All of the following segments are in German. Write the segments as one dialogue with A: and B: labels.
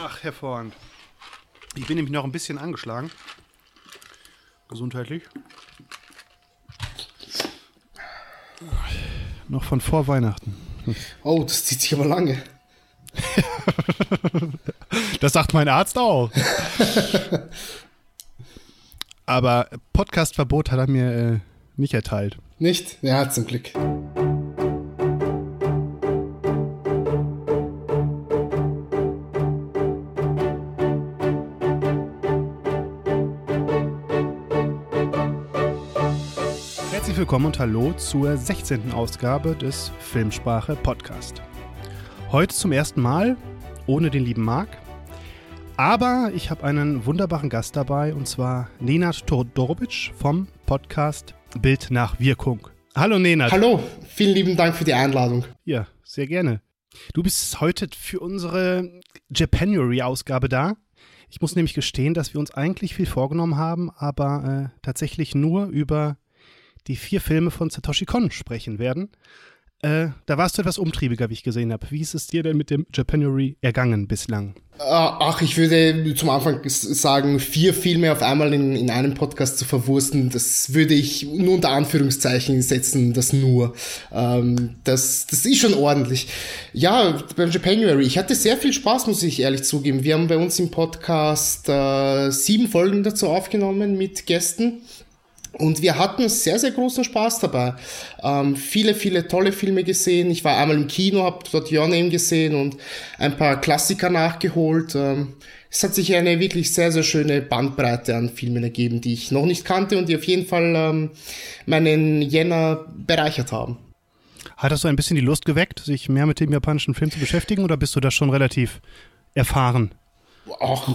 A: Ach, hervorragend. Ich bin nämlich noch ein bisschen angeschlagen. Gesundheitlich. Noch von vor Weihnachten.
B: Oh, das zieht sich aber lange.
A: das sagt mein Arzt auch. aber Podcastverbot hat er mir äh, nicht erteilt.
B: Nicht? Ja, zum Glück.
A: Willkommen und hallo zur 16. Ausgabe des Filmsprache Podcast. Heute zum ersten Mal ohne den lieben Marc, aber ich habe einen wunderbaren Gast dabei und zwar Nenad Todorovic vom Podcast Bild nach Wirkung. Hallo Nenad.
B: Hallo, vielen lieben Dank für die Einladung.
A: Ja, sehr gerne. Du bist heute für unsere Japanuary-Ausgabe da. Ich muss nämlich gestehen, dass wir uns eigentlich viel vorgenommen haben, aber äh, tatsächlich nur über die vier Filme von Satoshi Kon sprechen werden. Äh, da warst du etwas umtriebiger, wie ich gesehen habe. Wie ist es dir denn mit dem Japanuary ergangen bislang?
B: Ah, ach, ich würde zum Anfang sagen, vier Filme auf einmal in, in einem Podcast zu verwursten, das würde ich nur unter Anführungszeichen setzen, das nur. Ähm, das, das ist schon ordentlich. Ja, beim Japanuary, ich hatte sehr viel Spaß, muss ich ehrlich zugeben. Wir haben bei uns im Podcast äh, sieben Folgen dazu aufgenommen mit Gästen. Und wir hatten sehr, sehr großen Spaß dabei. Ähm, viele, viele tolle Filme gesehen. Ich war einmal im Kino, habe dort Your Name gesehen und ein paar Klassiker nachgeholt. Ähm, es hat sich eine wirklich sehr, sehr schöne Bandbreite an Filmen ergeben, die ich noch nicht kannte und die auf jeden Fall ähm, meinen Jänner bereichert haben.
A: Hat das so ein bisschen die Lust geweckt, sich mehr mit dem japanischen Film zu beschäftigen oder bist du da schon relativ erfahren?
B: Auch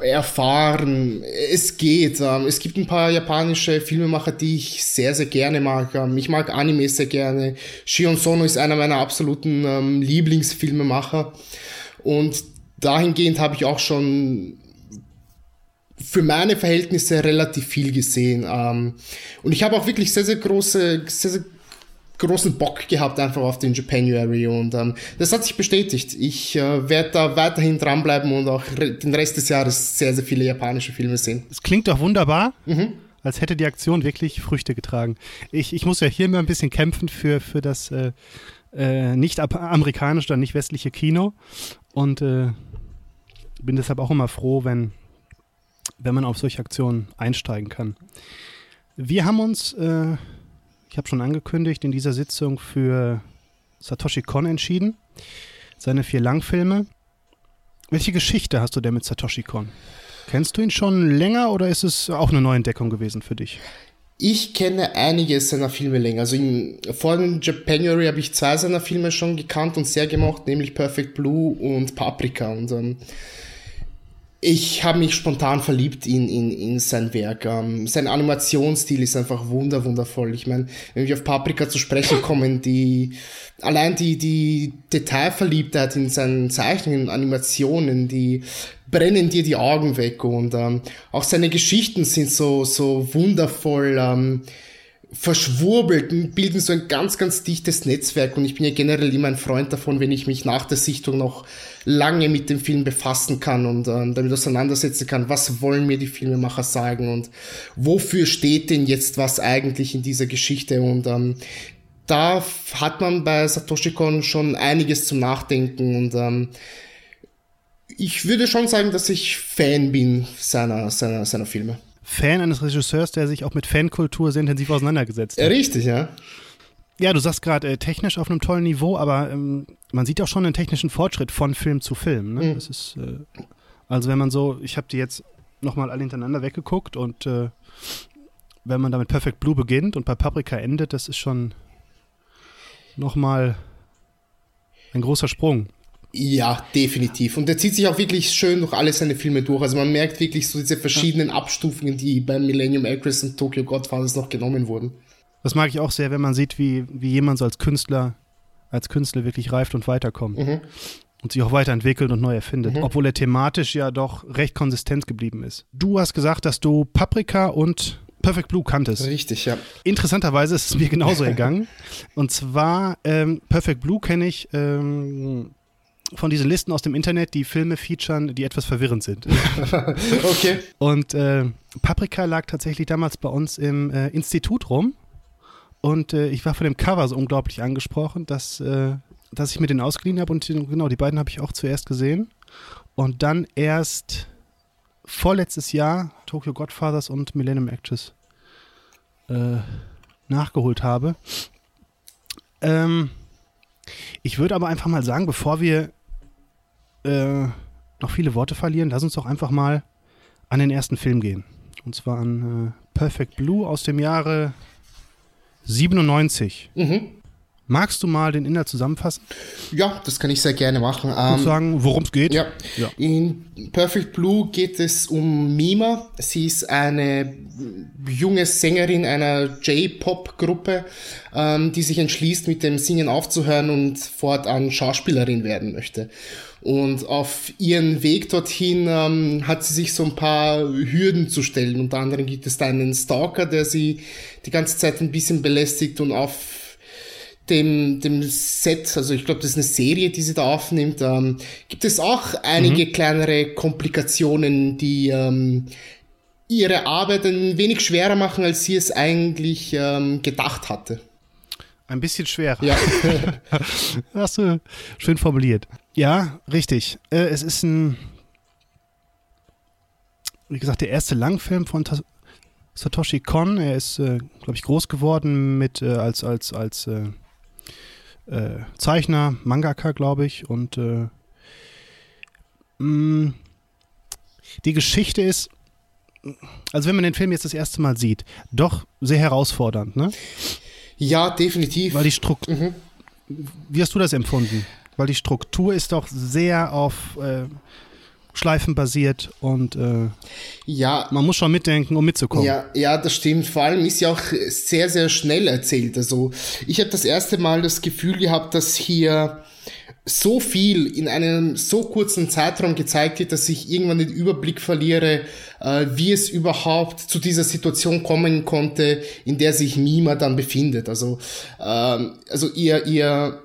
B: erfahren. Es geht. Ähm, es gibt ein paar japanische Filmemacher, die ich sehr, sehr gerne mag. Ähm, ich mag Anime sehr gerne. Shion Sono ist einer meiner absoluten ähm, Lieblingsfilmemacher. Und dahingehend habe ich auch schon für meine Verhältnisse relativ viel gesehen. und ich habe auch wirklich sehr, sehr große, sehr, sehr großen Bock gehabt einfach auf den Japanuary und ähm, das hat sich bestätigt. Ich äh, werde da weiterhin dranbleiben und auch den Rest des Jahres sehr, sehr viele japanische Filme sehen.
A: Es klingt doch wunderbar. Mhm. Als hätte die Aktion wirklich Früchte getragen. Ich, ich muss ja hier mal ein bisschen kämpfen für, für das äh, äh, nicht amerikanische oder nicht westliche Kino. Und äh, bin deshalb auch immer froh, wenn, wenn man auf solche Aktionen einsteigen kann. Wir haben uns äh, ich habe schon angekündigt, in dieser Sitzung für Satoshi Kon entschieden. Seine vier Langfilme. Welche Geschichte hast du denn mit Satoshi Kon? Kennst du ihn schon länger oder ist es auch eine Neuentdeckung gewesen für dich?
B: Ich kenne einige seiner Filme länger. Also in, vor dem Japanuary habe ich zwei seiner Filme schon gekannt und sehr gemocht, nämlich Perfect Blue und Paprika. Und ähm, ich habe mich spontan verliebt in, in, in sein Werk. Ähm, sein Animationsstil ist einfach wunder, wundervoll. Ich meine, wenn wir auf Paprika zu sprechen kommen, die allein die, die Detailverliebtheit in seinen Zeichnungen, Animationen, die brennen dir die Augen weg und ähm, auch seine Geschichten sind so, so wundervoll. Ähm, verschwurbelt bilden so ein ganz, ganz dichtes Netzwerk und ich bin ja generell immer ein Freund davon, wenn ich mich nach der Sichtung noch lange mit dem Film befassen kann und äh, damit auseinandersetzen kann, was wollen mir die Filmemacher sagen und wofür steht denn jetzt was eigentlich in dieser Geschichte und ähm, da hat man bei Satoshi Kon schon einiges zum Nachdenken und ähm, ich würde schon sagen, dass ich Fan bin seiner, seiner, seiner Filme.
A: Fan eines Regisseurs, der sich auch mit Fankultur sehr intensiv auseinandergesetzt
B: hat. Richtig, ja.
A: Ja, du sagst gerade äh, technisch auf einem tollen Niveau, aber ähm, man sieht auch schon einen technischen Fortschritt von Film zu Film. Ne? Mhm. Das ist, äh, also wenn man so, ich habe die jetzt nochmal alle hintereinander weggeguckt und äh, wenn man damit Perfect Blue beginnt und bei Paprika endet, das ist schon nochmal ein großer Sprung.
B: Ja, definitiv. Und der zieht sich auch wirklich schön durch alle seine Filme durch. Also man merkt wirklich so diese verschiedenen Abstufungen, die beim Millennium Actress und Tokyo Godfathers noch genommen wurden.
A: Das mag ich auch sehr, wenn man sieht, wie, wie jemand so als Künstler, als Künstler wirklich reift und weiterkommt. Mhm. Und sich auch weiterentwickelt und neu erfindet. Mhm. Obwohl er thematisch ja doch recht konsistent geblieben ist. Du hast gesagt, dass du Paprika und Perfect Blue kanntest.
B: Richtig, ja.
A: Interessanterweise ist es mir genauso ergangen. Und zwar, ähm, Perfect Blue kenne ich ähm, von diesen Listen aus dem Internet, die Filme featuren, die etwas verwirrend sind.
B: okay.
A: Und äh, Paprika lag tatsächlich damals bei uns im äh, Institut rum. Und äh, ich war von dem Cover so unglaublich angesprochen, dass, äh, dass ich mir den ausgeliehen habe. Und genau, die beiden habe ich auch zuerst gesehen. Und dann erst vorletztes Jahr Tokyo Godfathers und Millennium Actress äh, nachgeholt habe. Ähm, ich würde aber einfach mal sagen, bevor wir äh, noch viele Worte verlieren, lass uns doch einfach mal an den ersten Film gehen. Und zwar an äh, Perfect Blue aus dem Jahre 97. Mhm. Magst du mal den Inhalt zusammenfassen?
B: Ja, das kann ich sehr gerne machen.
A: Ähm, sagen, worum es geht?
B: Ja. ja. In Perfect Blue geht es um Mima. Sie ist eine junge Sängerin einer J-Pop-Gruppe, ähm, die sich entschließt, mit dem Singen aufzuhören und fortan Schauspielerin werden möchte. Und auf ihren Weg dorthin ähm, hat sie sich so ein paar Hürden zu stellen. Unter anderem gibt es da einen Stalker, der sie die ganze Zeit ein bisschen belästigt und auf dem, dem Set, also ich glaube, das ist eine Serie, die sie da aufnimmt, ähm, gibt es auch einige mhm. kleinere Komplikationen, die ähm, ihre Arbeit ein wenig schwerer machen, als sie es eigentlich ähm, gedacht hatte.
A: Ein bisschen schwerer.
B: Ja.
A: Hast du schön formuliert. Ja, richtig. Äh, es ist ein, wie gesagt, der erste Langfilm von Ta Satoshi Kon. Er ist, äh, glaube ich, groß geworden mit äh, als als als äh, äh, Zeichner, Mangaka, glaube ich. Und äh, mh, mm, die Geschichte ist, also wenn man den Film jetzt das erste Mal sieht, doch sehr herausfordernd, ne?
B: Ja, definitiv.
A: Weil die Struktur. Mhm. Wie hast du das empfunden? Weil die Struktur ist doch sehr auf äh, Schleifen basiert und äh,
B: ja,
A: man muss schon mitdenken, um mitzukommen.
B: Ja, ja, das stimmt. Vor allem ist ja auch sehr, sehr schnell erzählt. Also ich habe das erste Mal das Gefühl gehabt, dass hier so viel in einem so kurzen Zeitraum gezeigt wird, dass ich irgendwann den Überblick verliere, äh, wie es überhaupt zu dieser Situation kommen konnte, in der sich Mima dann befindet. Also, ähm, also ihr, ihr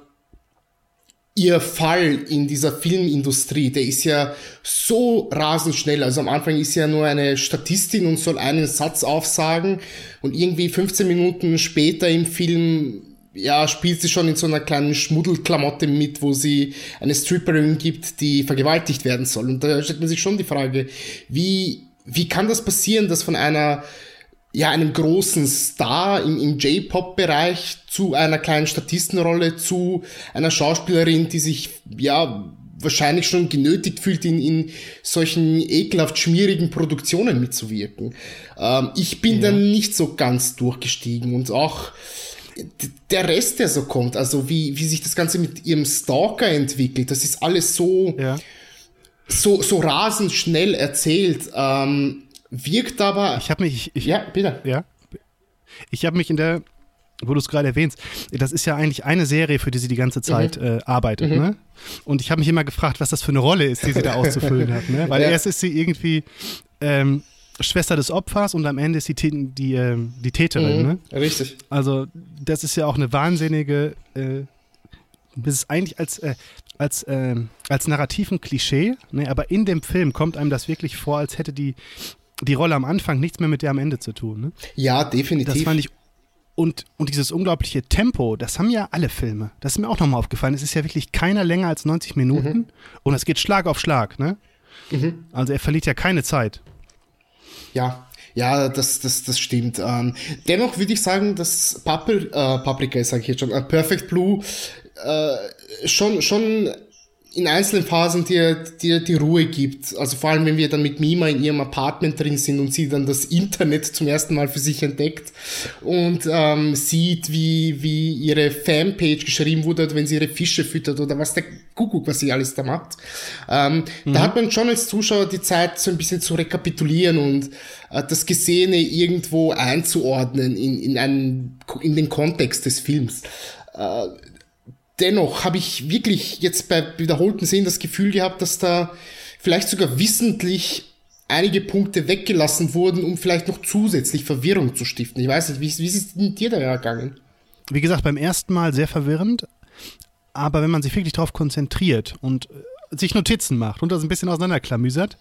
B: ihr Fall in dieser Filmindustrie, der ist ja so rasend schnell. Also am Anfang ist ja nur eine Statistin und soll einen Satz aufsagen und irgendwie 15 Minuten später im Film ja, spielt sie schon in so einer kleinen Schmuddelklamotte mit, wo sie eine Stripperin gibt, die vergewaltigt werden soll. Und da stellt man sich schon die Frage, wie, wie kann das passieren, dass von einer ja, einem großen Star im, im J-Pop-Bereich zu einer kleinen Statistenrolle, zu einer Schauspielerin, die sich, ja, wahrscheinlich schon genötigt fühlt, in, in solchen ekelhaft schmierigen Produktionen mitzuwirken. Ähm, ich bin ja. dann nicht so ganz durchgestiegen und auch der Rest, der so kommt, also wie, wie sich das Ganze mit ihrem Stalker entwickelt, das ist alles so, ja. so, so rasend schnell erzählt. Ähm, wirkt aber.
A: Ich habe mich. Ich,
B: ja, bitte.
A: Ja. Ich habe mich in der, wo du es gerade erwähnst, das ist ja eigentlich eine Serie, für die sie die ganze Zeit mhm. äh, arbeitet. Mhm. Ne? Und ich habe mich immer gefragt, was das für eine Rolle ist, die sie da auszufüllen hat. Ne? Weil ja. erst ist sie irgendwie ähm, Schwester des Opfers und am Ende ist sie die, die, äh, die Täterin. Mhm. Ne?
B: Richtig.
A: Also, das ist ja auch eine wahnsinnige. Äh, das ist eigentlich als, äh, als, äh, als narrativen Klischee, ne? aber in dem Film kommt einem das wirklich vor, als hätte die die Rolle am Anfang nichts mehr mit der am Ende zu tun. Ne?
B: Ja, definitiv.
A: Das fand ich und, und dieses unglaubliche Tempo, das haben ja alle Filme. Das ist mir auch nochmal aufgefallen. Es ist ja wirklich keiner länger als 90 Minuten mhm. und es geht Schlag auf Schlag. Ne? Mhm. Also er verliert ja keine Zeit.
B: Ja, ja, das, das, das stimmt. Ähm, dennoch würde ich sagen, dass Papri äh, Paprika, sage ich jetzt schon, äh, Perfect Blue äh, schon, schon in einzelnen Phasen dir, dir die Ruhe gibt. Also vor allem, wenn wir dann mit Mima in ihrem Apartment drin sind und sie dann das Internet zum ersten Mal für sich entdeckt und ähm, sieht, wie, wie ihre Fanpage geschrieben wurde, wenn sie ihre Fische füttert oder was der Kuckuck, was sie alles da macht. Ähm, mhm. Da hat man schon als Zuschauer die Zeit, so ein bisschen zu rekapitulieren und äh, das Gesehene irgendwo einzuordnen in, in, einen, in den Kontext des Films. Äh, dennoch habe ich wirklich jetzt bei wiederholten Sehen das Gefühl gehabt, dass da vielleicht sogar wissentlich einige Punkte weggelassen wurden, um vielleicht noch zusätzlich Verwirrung zu stiften. Ich weiß nicht, wie, wie ist es denn dir da ergangen?
A: Wie gesagt, beim ersten Mal sehr verwirrend. Aber wenn man sich wirklich darauf konzentriert und äh, sich Notizen macht und das ein bisschen auseinanderklamüsert,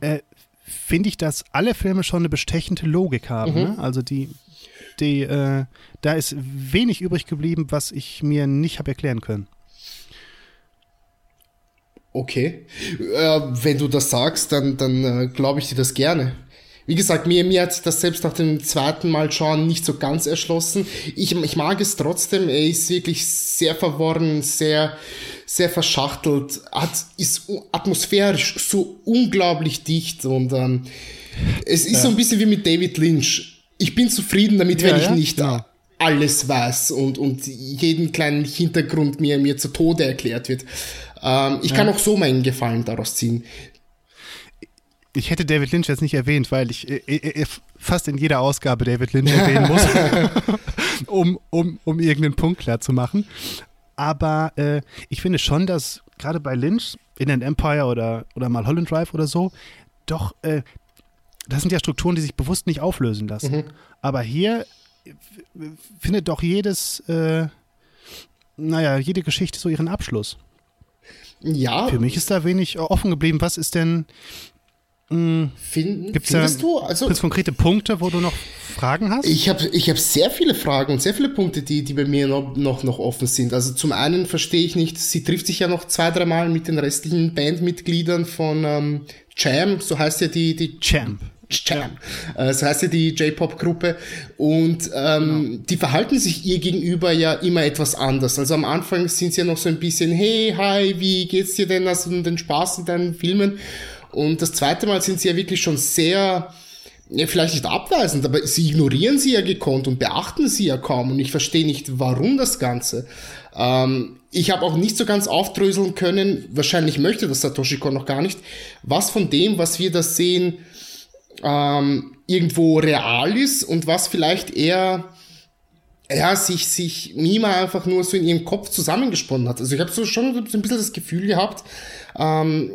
A: äh, finde ich, dass alle Filme schon eine bestechende Logik haben. Mhm. Ne? Also die, die, äh, da ist wenig übrig geblieben, was ich mir nicht habe erklären können.
B: Okay. Äh, wenn du das sagst, dann, dann äh, glaube ich dir das gerne. Wie gesagt, mir, mir hat sich das selbst nach dem zweiten Mal schauen nicht so ganz erschlossen. Ich, ich mag es trotzdem. Er ist wirklich sehr verworren, sehr, sehr verschachtelt, hat, ist atmosphärisch so unglaublich dicht und ähm, es ist ja. so ein bisschen wie mit David Lynch. Ich bin zufrieden damit, wenn ja, ich nicht ja. alles weiß und, und jeden kleinen Hintergrund mir, mir zu Tode erklärt wird. Ähm, ich kann auch so meinen Gefallen daraus ziehen
A: ich hätte David Lynch jetzt nicht erwähnt, weil ich äh, äh, fast in jeder Ausgabe David Lynch erwähnen muss, um, um, um irgendeinen Punkt klar zu machen. Aber äh, ich finde schon, dass gerade bei Lynch, in an Empire oder, oder mal Holland Drive oder so, doch, äh, das sind ja Strukturen, die sich bewusst nicht auflösen lassen. Mhm. Aber hier findet doch jedes, äh, naja, jede Geschichte so ihren Abschluss. Ja. Für mich ist da wenig offen geblieben. Was ist denn,
B: Finden,
A: Gibt's findest da, du? Also gibt's konkrete Punkte, wo du noch Fragen hast?
B: Ich habe ich hab sehr viele Fragen und sehr viele Punkte, die, die bei mir noch, noch, noch offen sind. Also zum einen verstehe ich nicht, sie trifft sich ja noch zwei, dreimal mit den restlichen Bandmitgliedern von ähm, Jam, so heißt ja die, die
A: Champ.
B: Jam. Ja. Äh, so heißt ja die J-Pop-Gruppe. Und ähm, genau. die verhalten sich ihr gegenüber ja immer etwas anders. Also am Anfang sind sie ja noch so ein bisschen, hey, hi, wie geht's dir denn? Hast du den Spaß in deinen Filmen? Und das zweite Mal sind sie ja wirklich schon sehr, ja, vielleicht nicht abweisend, aber sie ignorieren sie ja gekonnt und beachten sie ja kaum. Und ich verstehe nicht, warum das Ganze. Ähm, ich habe auch nicht so ganz aufdröseln können, wahrscheinlich möchte das Satoshi Kon noch gar nicht, was von dem, was wir da sehen, ähm, irgendwo real ist und was vielleicht eher ja, sich, sich Mima einfach nur so in ihrem Kopf zusammengesponnen hat. Also ich habe so schon so ein bisschen das Gefühl gehabt, ähm,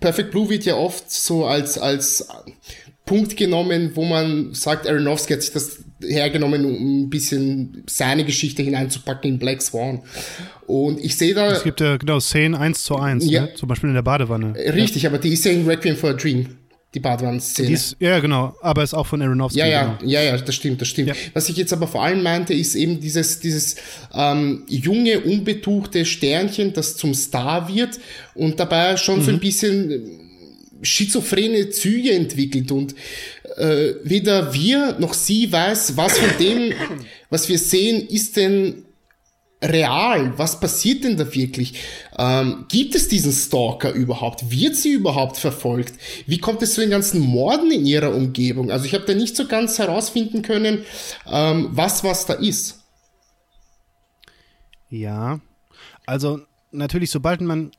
B: Perfect Blue wird ja oft so als, als Punkt genommen, wo man sagt, Aronofsky hat sich das hergenommen, um ein bisschen seine Geschichte hineinzupacken in Black Swan. Und ich sehe da.
A: Es gibt ja genau Szenen eins zu eins, ja, ne? zum Beispiel in der Badewanne.
B: Richtig, ja. aber die ist ja in Requiem for a Dream die Badewannenszene.
A: Ja, genau, aber ist auch von Aronofsky.
B: Ja, ja,
A: genau.
B: ja, ja, das stimmt, das stimmt. Ja. Was ich jetzt aber vor allem meinte, ist eben dieses, dieses ähm, junge, unbetuchte Sternchen, das zum Star wird und dabei schon mhm. so ein mhm. bisschen äh, schizophrene Züge entwickelt und äh, weder wir noch sie weiß, was von dem, was wir sehen, ist denn real? Was passiert denn da wirklich? Ähm, gibt es diesen Stalker überhaupt? Wird sie überhaupt verfolgt? Wie kommt es zu den ganzen Morden in ihrer Umgebung? Also ich habe da nicht so ganz herausfinden können, ähm, was was da ist.
A: Ja, also natürlich, sobald man,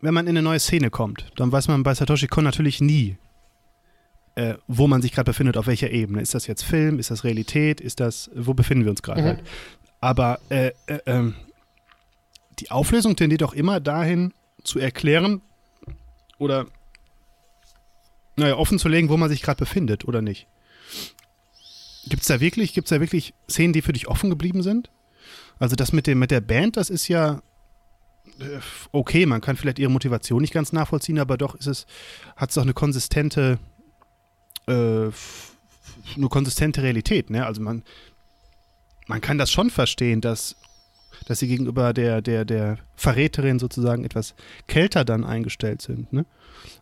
A: wenn man in eine neue Szene kommt, dann weiß man bei Satoshi Kon natürlich nie, äh, wo man sich gerade befindet, auf welcher Ebene. Ist das jetzt Film? Ist das Realität? Ist das, wo befinden wir uns gerade mhm. halt? Aber äh, äh, ähm, die Auflösung tendiert auch immer dahin, zu erklären oder naja, offen zu legen, wo man sich gerade befindet oder nicht. Gibt es da wirklich, gibt's da wirklich Szenen, die für dich offen geblieben sind? Also das mit, dem, mit der Band, das ist ja äh, okay, man kann vielleicht ihre Motivation nicht ganz nachvollziehen, aber doch ist es, hat es doch eine konsistente, äh, eine konsistente Realität, ne? Also man, man kann das schon verstehen, dass, dass sie gegenüber der, der, der Verräterin sozusagen etwas kälter dann eingestellt sind. Ne?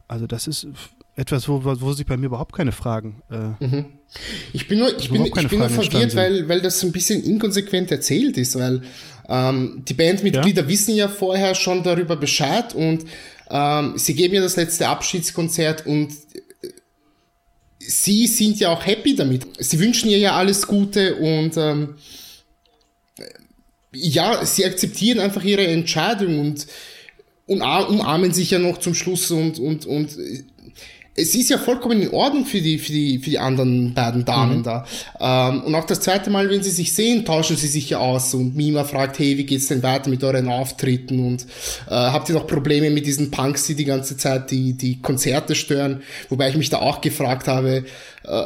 A: Also das ist etwas, wo, wo sich bei mir überhaupt keine Fragen. Äh,
B: mhm. Ich bin nur, ich bin, ich bin nur verwirrt, weil, weil das ein bisschen inkonsequent erzählt ist, weil ähm, die Bandmitglieder ja? wissen ja vorher schon darüber Bescheid und ähm, sie geben ja das letzte Abschiedskonzert und sie sind ja auch happy damit. Sie wünschen ihr ja alles Gute und ähm, ja, sie akzeptieren einfach ihre Entscheidung und, und umarmen sich ja noch zum Schluss und, und, und es ist ja vollkommen in Ordnung für die, für die, für die anderen beiden Damen mhm. da. Ähm, und auch das zweite Mal, wenn sie sich sehen, tauschen sie sich ja aus und Mima fragt, hey, wie geht's denn weiter mit euren Auftritten und äh, habt ihr noch Probleme mit diesen Punks, die die ganze Zeit die, die Konzerte stören? Wobei ich mich da auch gefragt habe, äh,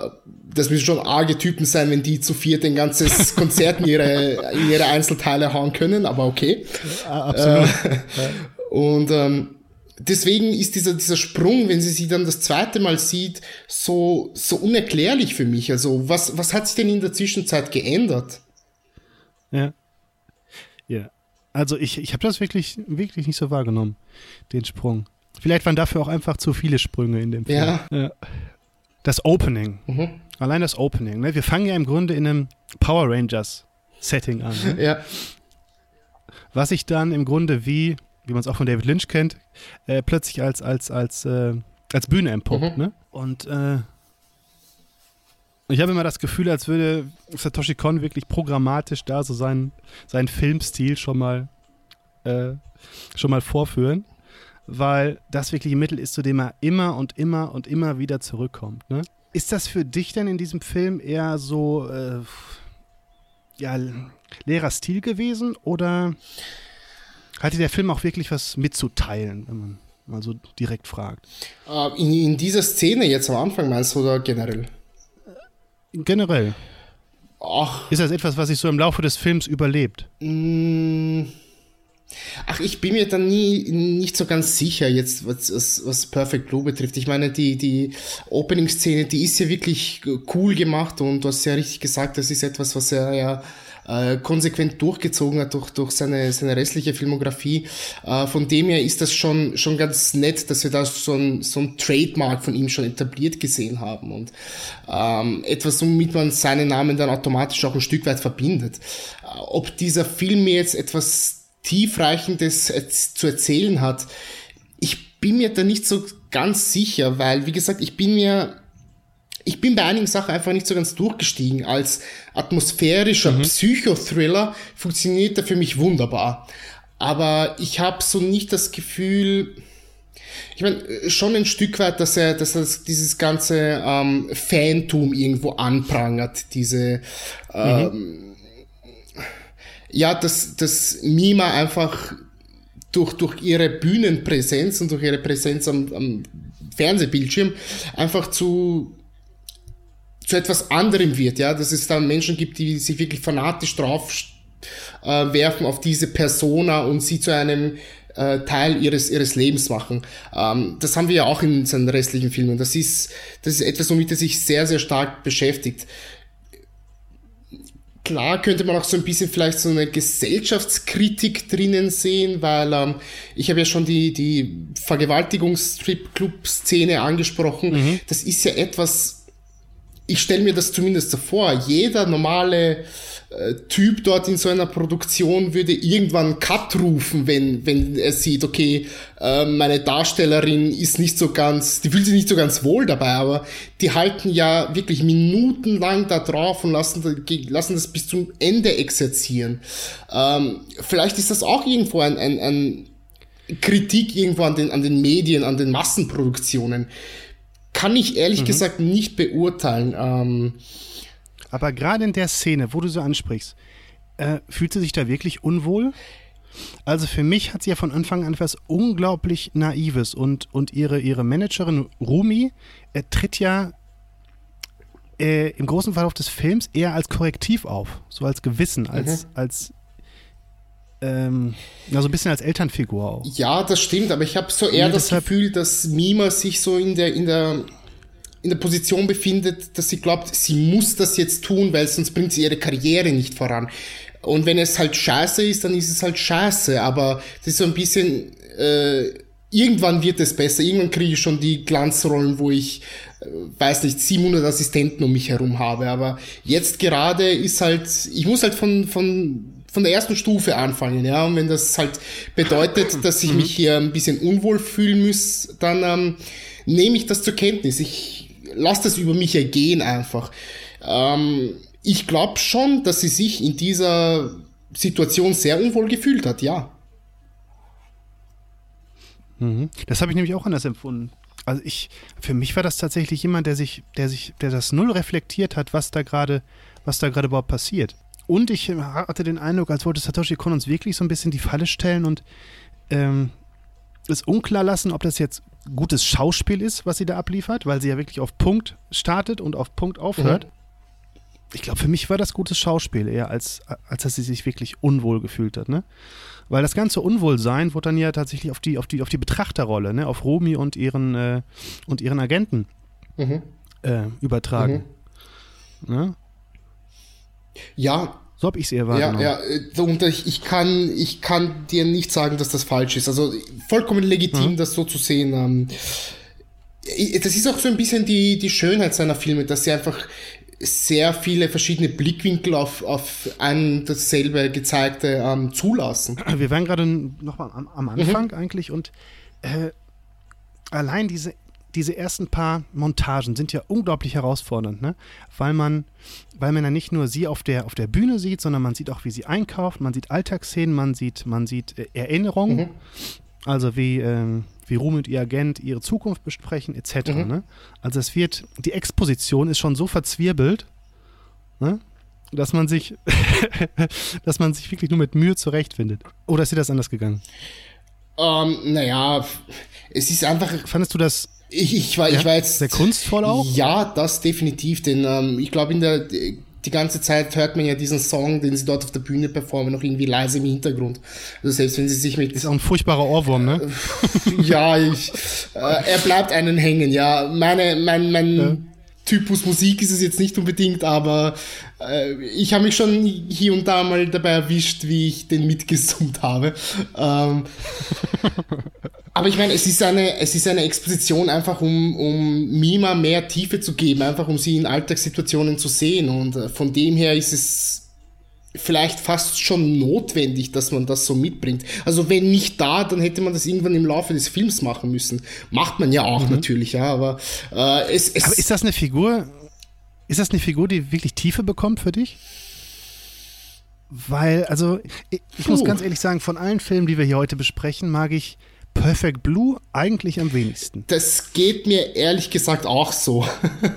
B: das müssen schon arge Typen sein, wenn die zu viert ein ganzes Konzert in ihre, in ihre Einzelteile hauen können, aber okay. Ja, absolut. Äh, und ähm, deswegen ist dieser, dieser Sprung, wenn sie sie dann das zweite Mal sieht, so, so unerklärlich für mich. Also, was, was hat sich denn in der Zwischenzeit geändert?
A: Ja. Ja. Also, ich, ich habe das wirklich, wirklich nicht so wahrgenommen, den Sprung. Vielleicht waren dafür auch einfach zu viele Sprünge in dem Film. Ja. ja. Das Opening. Mhm. Allein das Opening. Ne? Wir fangen ja im Grunde in einem Power Rangers Setting an. Ne? Ja. Was sich dann im Grunde wie wie man es auch von David Lynch kennt, äh, plötzlich als, als, als, äh, als Bühne empuppt. Mhm. Ne? Und äh, ich habe immer das Gefühl, als würde Satoshi Kon wirklich programmatisch da so seinen, seinen Filmstil schon mal, äh, schon mal vorführen, weil das wirklich ein Mittel ist, zu dem er immer und immer und immer wieder zurückkommt. Ne? Ist das für dich denn in diesem Film eher so äh, ja, leerer Stil gewesen oder hatte der Film auch wirklich was mitzuteilen, wenn man mal so direkt fragt?
B: Uh, in, in, dieser Szene jetzt am Anfang meinst du oder generell?
A: Generell. Ach. Ist das etwas, was sich so im Laufe des Films überlebt?
B: Mm. Ach, ich bin mir dann nie nicht so ganz sicher jetzt, was, was, was Perfect Blue betrifft. Ich meine, die, die Opening-Szene, die ist ja wirklich cool gemacht und du hast ja richtig gesagt, das ist etwas, was er ja äh, konsequent durchgezogen hat durch, durch seine, seine restliche Filmografie. Äh, von dem her ist das schon, schon ganz nett, dass wir da so ein, so ein Trademark von ihm schon etabliert gesehen haben und ähm, etwas, womit man seinen Namen dann automatisch auch ein Stück weit verbindet. Äh, ob dieser Film mir jetzt etwas tiefreichendes zu erzählen hat, ich bin mir da nicht so ganz sicher, weil, wie gesagt, ich bin mir ich bin bei einigen Sachen einfach nicht so ganz durchgestiegen. Als atmosphärischer mhm. Psychothriller funktioniert er für mich wunderbar. Aber ich habe so nicht das Gefühl, ich meine, schon ein Stück weit, dass er, dass er dieses ganze ähm, Fantum irgendwo anprangert, diese ähm, mhm. ja, dass, dass Mima einfach durch, durch ihre Bühnenpräsenz und durch ihre Präsenz am, am Fernsehbildschirm einfach zu zu etwas anderem wird, ja, dass es dann Menschen gibt, die sich wirklich fanatisch drauf äh, werfen auf diese Persona und sie zu einem äh, Teil ihres, ihres Lebens machen. Ähm, das haben wir ja auch in seinen restlichen Filmen. Das ist, das ist etwas, womit er sich sehr, sehr stark beschäftigt. Klar könnte man auch so ein bisschen vielleicht so eine Gesellschaftskritik drinnen sehen, weil ähm, ich habe ja schon die, die Vergewaltigungs-Strip-Club-Szene angesprochen. Mhm. Das ist ja etwas, ich stelle mir das zumindest so vor, jeder normale äh, Typ dort in so einer Produktion würde irgendwann Cut rufen, wenn, wenn er sieht, okay, äh, meine Darstellerin ist nicht so ganz, die fühlt sich nicht so ganz wohl dabei, aber die halten ja wirklich minutenlang da drauf und lassen, lassen das bis zum Ende exerzieren. Ähm, vielleicht ist das auch irgendwo ein, ein, ein Kritik irgendwo an den, an den Medien, an den Massenproduktionen kann ich ehrlich mhm. gesagt nicht beurteilen. Ähm,
A: Aber gerade in der Szene, wo du so ansprichst, äh, fühlt sie sich da wirklich unwohl? Also für mich hat sie ja von Anfang an etwas unglaublich Naives und, und ihre, ihre Managerin Rumi äh, tritt ja äh, im großen Verlauf des Films eher als Korrektiv auf, so als Gewissen, als, mhm. als ähm, ja, so ein bisschen als Elternfigur auch.
B: Ja, das stimmt, aber ich habe so eher ja, das Gefühl, dass Mima sich so in der, in der, in der Position befindet, dass sie glaubt, sie muss das jetzt tun, weil sonst bringt sie ihre Karriere nicht voran. Und wenn es halt scheiße ist, dann ist es halt scheiße, aber das ist so ein bisschen, äh, irgendwann wird es besser, irgendwann kriege ich schon die Glanzrollen, wo ich, äh, weiß nicht, 700 Assistenten um mich herum habe, aber jetzt gerade ist halt, ich muss halt von, von von der ersten Stufe anfangen, ja. Und wenn das halt bedeutet, dass ich mich hier ein bisschen unwohl fühlen muss, dann ähm, nehme ich das zur Kenntnis. Ich lasse das über mich ergehen einfach. Ähm, ich glaube schon, dass sie sich in dieser Situation sehr unwohl gefühlt hat, ja.
A: Mhm. Das habe ich nämlich auch anders empfunden. also ich, für mich war das tatsächlich jemand, der sich, der sich, der das null reflektiert hat, was da gerade, was da gerade überhaupt passiert. Und ich hatte den Eindruck, als wollte Satoshi Kon uns wirklich so ein bisschen die Falle stellen und ähm, es unklar lassen, ob das jetzt gutes Schauspiel ist, was sie da abliefert, weil sie ja wirklich auf Punkt startet und auf Punkt aufhört. Mhm. Ich glaube, für mich war das gutes Schauspiel eher, als, als dass sie sich wirklich unwohl gefühlt hat. Ne? Weil das ganze Unwohlsein wurde dann ja tatsächlich auf die, auf die, auf die Betrachterrolle, ne? auf Romy und ihren, äh, und ihren Agenten mhm. äh, übertragen. Mhm. Ne?
B: Ja,
A: so habe ich es eher wahrgenommen.
B: Ja, ja, äh, und ich, kann, ich kann dir nicht sagen, dass das falsch ist. Also vollkommen legitim, mhm. das so zu sehen. Ähm, das ist auch so ein bisschen die, die Schönheit seiner Filme, dass sie einfach sehr viele verschiedene Blickwinkel auf, auf ein dasselbe gezeigte ähm, zulassen.
A: Wir waren gerade noch mal am, am Anfang mhm. eigentlich und äh, allein diese diese ersten paar Montagen sind ja unglaublich herausfordernd, ne? Weil man, weil man ja nicht nur sie auf der, auf der Bühne sieht, sondern man sieht auch, wie sie einkauft, man sieht Alltagsszenen, man sieht, man sieht äh, Erinnerungen, mhm. also wie, ähm, wie Ruhm und ihr Agent ihre Zukunft besprechen, etc. Mhm. Ne? Also es wird, die Exposition ist schon so verzwirbelt, ne? dass man sich, dass man sich wirklich nur mit Mühe zurechtfindet. Oder ist dir das anders gegangen?
B: Ähm, naja, es ist einfach.
A: Fandest du das
B: ich, ich, war, ja, ich war jetzt.
A: Sehr kunstvoll auch?
B: Ja, das definitiv, denn ähm, ich glaube, in der die ganze Zeit hört man ja diesen Song, den sie dort auf der Bühne performen, noch irgendwie leise im Hintergrund. Also selbst wenn sie sich mit.
A: Ist auch ein furchtbarer Ohrwurm, ne?
B: ja, ich, äh, er bleibt einen hängen, ja. Meine, mein, mein ja. Typus Musik ist es jetzt nicht unbedingt, aber äh, ich habe mich schon hier und da mal dabei erwischt, wie ich den mitgesummt habe. Ähm, aber ich meine, es ist eine, es ist eine Exposition einfach, um, um Mima mehr Tiefe zu geben, einfach um sie in Alltagssituationen zu sehen. Und äh, von dem her ist es vielleicht fast schon notwendig, dass man das so mitbringt. Also wenn nicht da, dann hätte man das irgendwann im Laufe des Films machen müssen. Macht man ja auch mhm. natürlich, ja, aber äh, es, es
A: Aber ist das eine Figur? Ist das eine Figur, die wirklich Tiefe bekommt für dich? Weil, also, ich, ich muss ganz ehrlich sagen, von allen Filmen, die wir hier heute besprechen, mag ich Perfect Blue eigentlich am wenigsten.
B: Das geht mir ehrlich gesagt auch so.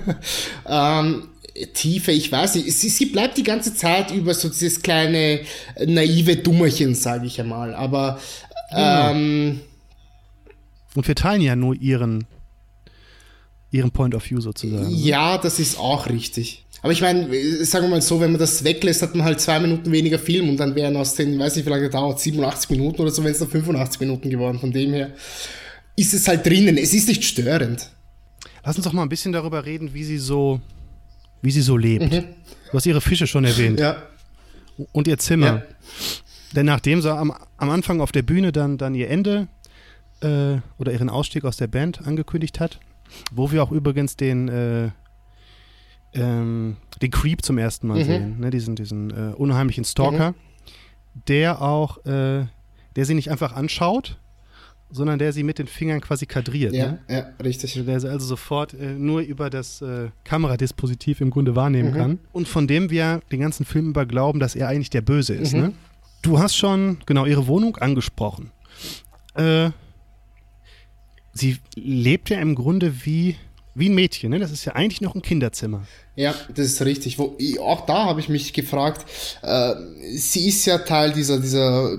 B: ähm, Tiefe, ich weiß nicht. Sie, sie bleibt die ganze Zeit über so dieses kleine naive Dummerchen, sage ich einmal. Aber genau. ähm,
A: und wir teilen ja nur ihren ihren Point of View sozusagen.
B: Ja, das ist auch richtig. Aber ich meine, sagen wir mal so, wenn man das weglässt, hat man halt zwei Minuten weniger Film und dann wären aus den, weiß nicht, wie lange dauert, 87 Minuten oder so, wenn es dann 85 Minuten geworden. Von dem her ist es halt drinnen. Es ist nicht störend.
A: Lass uns doch mal ein bisschen darüber reden, wie sie so, wie sie so lebt. Mhm. Du hast ihre Fische schon erwähnt.
B: Ja.
A: Und ihr Zimmer. Ja. Denn nachdem sie am, am Anfang auf der Bühne dann, dann ihr Ende äh, oder ihren Ausstieg aus der Band angekündigt hat, wo wir auch übrigens den äh, ähm, den Creep zum ersten Mal mhm. sehen, ne? diesen, diesen äh, unheimlichen Stalker, mhm. der auch, äh, der sie nicht einfach anschaut, sondern der sie mit den Fingern quasi kadriert.
B: Ja,
A: ne?
B: ja richtig.
A: Der sie also sofort äh, nur über das äh, Kameradispositiv im Grunde wahrnehmen mhm. kann. Und von dem wir den ganzen Film über glauben, dass er eigentlich der Böse ist. Mhm. Ne? Du hast schon genau ihre Wohnung angesprochen. Äh, sie lebt ja im Grunde wie wie ein Mädchen, ne? Das ist ja eigentlich noch ein Kinderzimmer.
B: Ja, das ist richtig. Wo, auch da habe ich mich gefragt, äh, sie ist ja Teil dieser, dieser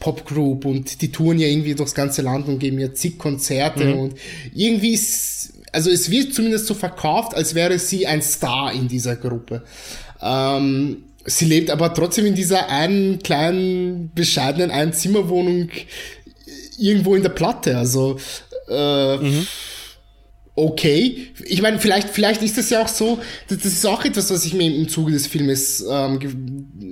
B: Popgroup und die touren ja irgendwie durchs ganze Land und geben ja zig Konzerte mhm. und irgendwie ist, also es wird zumindest so verkauft, als wäre sie ein Star in dieser Gruppe. Ähm, sie lebt aber trotzdem in dieser einen kleinen, bescheidenen Einzimmerwohnung irgendwo in der Platte. Also äh, mhm okay. Ich meine, vielleicht, vielleicht ist das ja auch so, das, das ist auch etwas, was ich mir im Zuge des Filmes, ähm,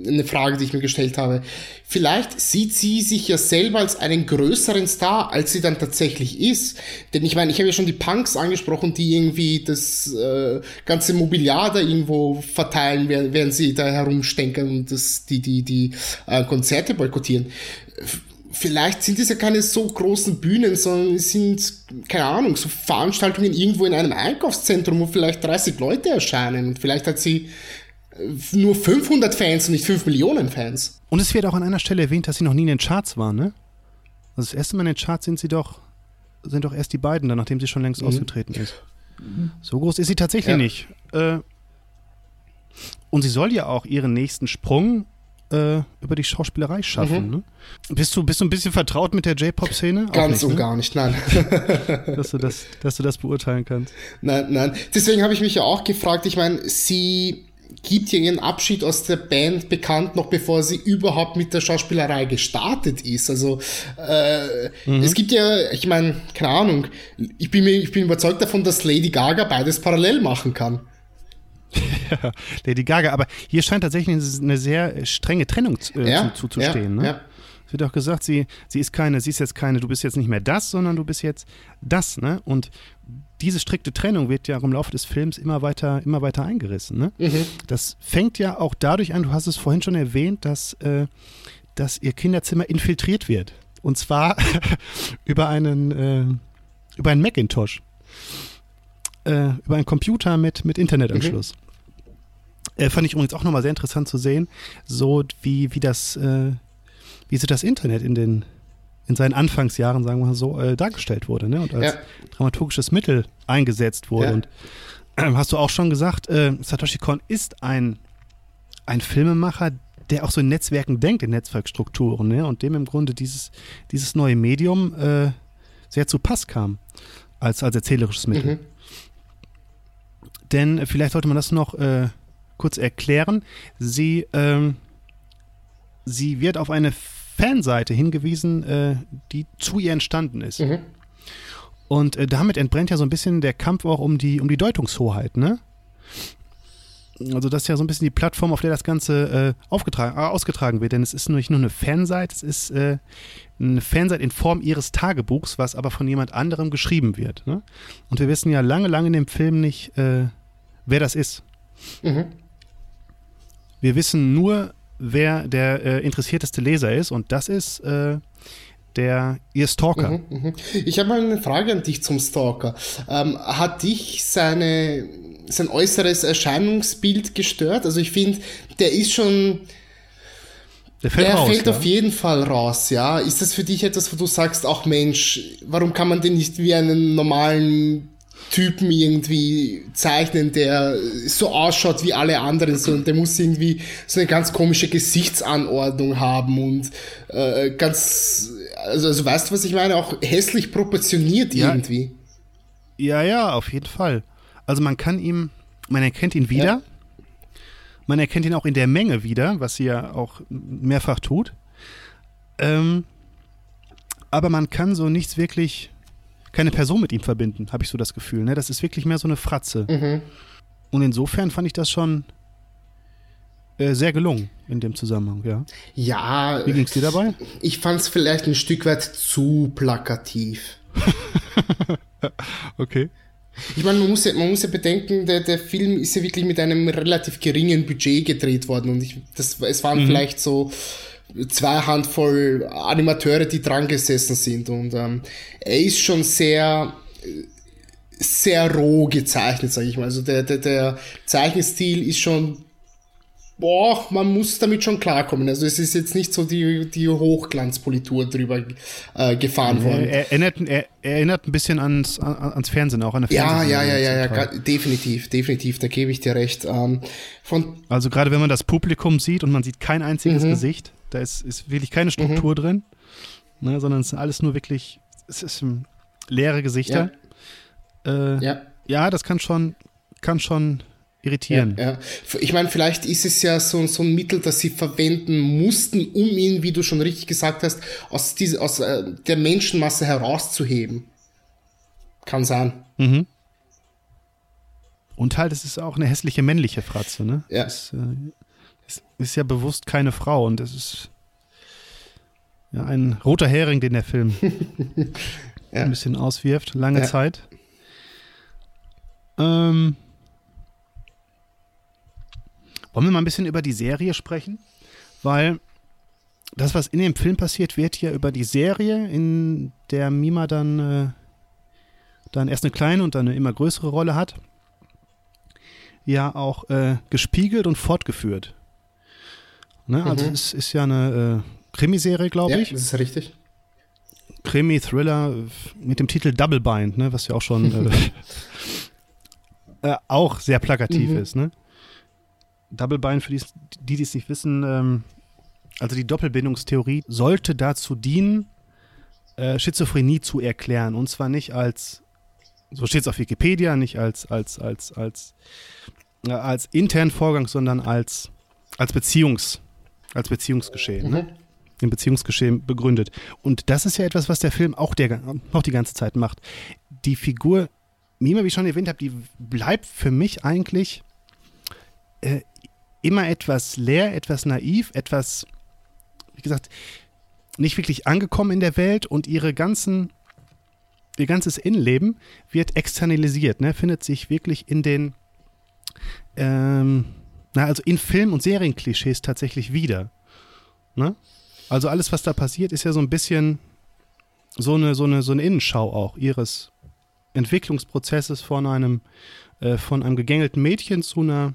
B: eine Frage, die ich mir gestellt habe. Vielleicht sieht sie sich ja selber als einen größeren Star, als sie dann tatsächlich ist. Denn ich meine, ich habe ja schon die Punks angesprochen, die irgendwie das äh, ganze Mobiliar da irgendwo verteilen, während, sie da herumstenkern und das, die, die, die äh, Konzerte boykottieren vielleicht sind es ja keine so großen Bühnen, sondern es sind, keine Ahnung, so Veranstaltungen irgendwo in einem Einkaufszentrum, wo vielleicht 30 Leute erscheinen. Und vielleicht hat sie äh, nur 500 Fans und nicht 5 Millionen Fans.
A: Und es wird auch an einer Stelle erwähnt, dass sie noch nie in den Charts waren, ne? Also das erste Mal in den Charts sind sie doch sind doch erst die beiden, dann, nachdem sie schon längst mhm. ausgetreten ist. So groß ist sie tatsächlich ja. nicht. Äh, und sie soll ja auch ihren nächsten Sprung äh, über die Schauspielerei schaffen. Mhm. Ne? Bist, du, bist du ein bisschen vertraut mit der J-Pop-Szene?
B: Ganz nicht, und ne? gar nicht, nein.
A: dass, du das, dass du das beurteilen kannst.
B: Nein, nein. Deswegen habe ich mich ja auch gefragt, ich meine, sie gibt ja ihren Abschied aus der Band bekannt, noch bevor sie überhaupt mit der Schauspielerei gestartet ist. Also äh, mhm. es gibt ja, ich meine, keine Ahnung, ich bin, mir, ich bin überzeugt davon, dass Lady Gaga beides parallel machen kann.
A: Ja, Lady Gaga, aber hier scheint tatsächlich eine sehr strenge Trennung äh, ja, zu, zu, ja. Ne? Ja. Es wird auch gesagt, sie, sie ist keine, sie ist jetzt keine, du bist jetzt nicht mehr das, sondern du bist jetzt das, ne? Und diese strikte Trennung wird ja im Laufe des Films immer weiter, immer weiter eingerissen. Ne? Mhm. Das fängt ja auch dadurch an, du hast es vorhin schon erwähnt, dass, äh, dass ihr Kinderzimmer infiltriert wird. Und zwar über einen, äh, über einen Macintosh. Äh, über einen Computer mit, mit Internetanschluss. Mhm. Äh, fand ich übrigens auch nochmal sehr interessant zu sehen, so wie, wie das, äh, wie so das Internet in den in seinen Anfangsjahren, sagen wir mal so, äh, dargestellt wurde ne? und als ja. dramaturgisches Mittel eingesetzt wurde. Ja. Und äh, hast du auch schon gesagt, äh, Satoshi Kon ist ein, ein Filmemacher, der auch so in Netzwerken denkt, in Netzwerkstrukturen, ne? und dem im Grunde dieses, dieses neue Medium äh, sehr zu Pass kam als, als erzählerisches Mittel. Mhm. Denn vielleicht sollte man das noch äh, kurz erklären. Sie, ähm, sie wird auf eine Fanseite hingewiesen, äh, die zu ihr entstanden ist. Mhm. Und äh, damit entbrennt ja so ein bisschen der Kampf auch um die, um die Deutungshoheit, ne? Also das ist ja so ein bisschen die Plattform, auf der das Ganze äh, aufgetragen, äh, ausgetragen wird. Denn es ist nicht nur eine Fanseite, es ist äh, eine Fanseite in Form ihres Tagebuchs, was aber von jemand anderem geschrieben wird. Ne? Und wir wissen ja lange, lange in dem Film nicht, äh, wer das ist. Mhm. Wir wissen nur, wer der äh, interessierteste Leser ist und das ist äh, der ihr Stalker. Mhm,
B: mhm. Ich habe mal eine Frage an dich zum Stalker. Ähm, hat dich seine, sein äußeres Erscheinungsbild gestört? Also ich finde, der ist schon. Der fällt, der raus, fällt ja? auf jeden Fall raus, ja. Ist das für dich etwas, wo du sagst, ach Mensch, warum kann man den nicht wie einen normalen Typen irgendwie zeichnen, der so ausschaut wie alle anderen, sondern der muss irgendwie so eine ganz komische Gesichtsanordnung haben und äh, ganz, also, also weißt du, was ich meine? Auch hässlich proportioniert ja. irgendwie.
A: Ja, ja, auf jeden Fall. Also man kann ihm, man erkennt ihn wieder. Ja. Man erkennt ihn auch in der Menge wieder, was sie ja auch mehrfach tut. Ähm, aber man kann so nichts wirklich keine Person mit ihm verbinden, habe ich so das Gefühl. Ne? Das ist wirklich mehr so eine Fratze. Mhm. Und insofern fand ich das schon äh, sehr gelungen in dem Zusammenhang, ja.
B: Ja.
A: Wie ging es dir dabei?
B: Ich fand es vielleicht ein Stück weit zu plakativ.
A: okay.
B: Ich meine, man muss ja, man muss ja bedenken, der, der Film ist ja wirklich mit einem relativ geringen Budget gedreht worden und ich, das, es waren mhm. vielleicht so zwei Handvoll Animateure, die dran gesessen sind. Und ähm, er ist schon sehr sehr roh gezeichnet, sage ich mal. Also der, der, der Zeichenstil ist schon, boah, man muss damit schon klarkommen. Also es ist jetzt nicht so die, die Hochglanzpolitur drüber äh, gefahren worden.
A: Er, erinnert, er, erinnert ein bisschen ans, ans Fernsehen, auch an
B: der ja, ja, ja, ja, ja, definitiv, definitiv, da gebe ich dir recht. Ähm,
A: von also gerade wenn man das Publikum sieht und man sieht kein einziges mhm. Gesicht, da ist, ist wirklich keine Struktur mhm. drin, ne, sondern es sind alles nur wirklich, es ist leere Gesichter. Ja, äh, ja. ja das kann schon, kann schon irritieren.
B: Ja, ja. Ich meine, vielleicht ist es ja so, so ein Mittel, das sie verwenden mussten, um ihn, wie du schon richtig gesagt hast, aus, diese, aus äh, der Menschenmasse herauszuheben. Kann sein.
A: Mhm. Und halt, es ist auch eine hässliche männliche Fratze, ne? Ja. Das, äh, ist, ist ja bewusst keine Frau und es ist ja ein roter Hering, den der Film ja. ein bisschen auswirft, lange ja. Zeit. Ähm, wollen wir mal ein bisschen über die Serie sprechen? Weil das, was in dem Film passiert, wird ja über die Serie, in der Mima dann, äh, dann erst eine kleine und dann eine immer größere Rolle hat, ja auch äh, gespiegelt und fortgeführt. Ne? Also mhm. es ist ja eine äh, Krimiserie, glaube ich.
B: Ja, das ist richtig.
A: Krimi-Thriller mit dem Titel Double Bind, ne, was ja auch schon äh, äh, auch sehr plakativ mhm. ist. Ne? Double Bind, für die, die es nicht wissen, ähm, also die Doppelbindungstheorie sollte dazu dienen, äh, Schizophrenie zu erklären. Und zwar nicht als, so steht es auf Wikipedia, nicht als, als, als, als, äh, als internen Vorgang, sondern als, als Beziehungs, als Beziehungsgeschehen. Ne? Mhm. Ne? Im Beziehungsgeschehen begründet. Und das ist ja etwas, was der Film auch der, noch die ganze Zeit macht. Die Figur Mima, wie ich schon erwähnt habe, die bleibt für mich eigentlich äh, immer etwas leer, etwas naiv, etwas, wie gesagt, nicht wirklich angekommen in der Welt und ihre ganzen, ihr ganzes Innenleben wird externalisiert, ne? findet sich wirklich in den, ähm, na, also in Film- und Serienklischees tatsächlich wieder. Ne? Also alles, was da passiert, ist ja so ein bisschen so eine, so eine, so eine Innenschau auch ihres Entwicklungsprozesses von einem, äh, von einem gegängelten Mädchen zu einer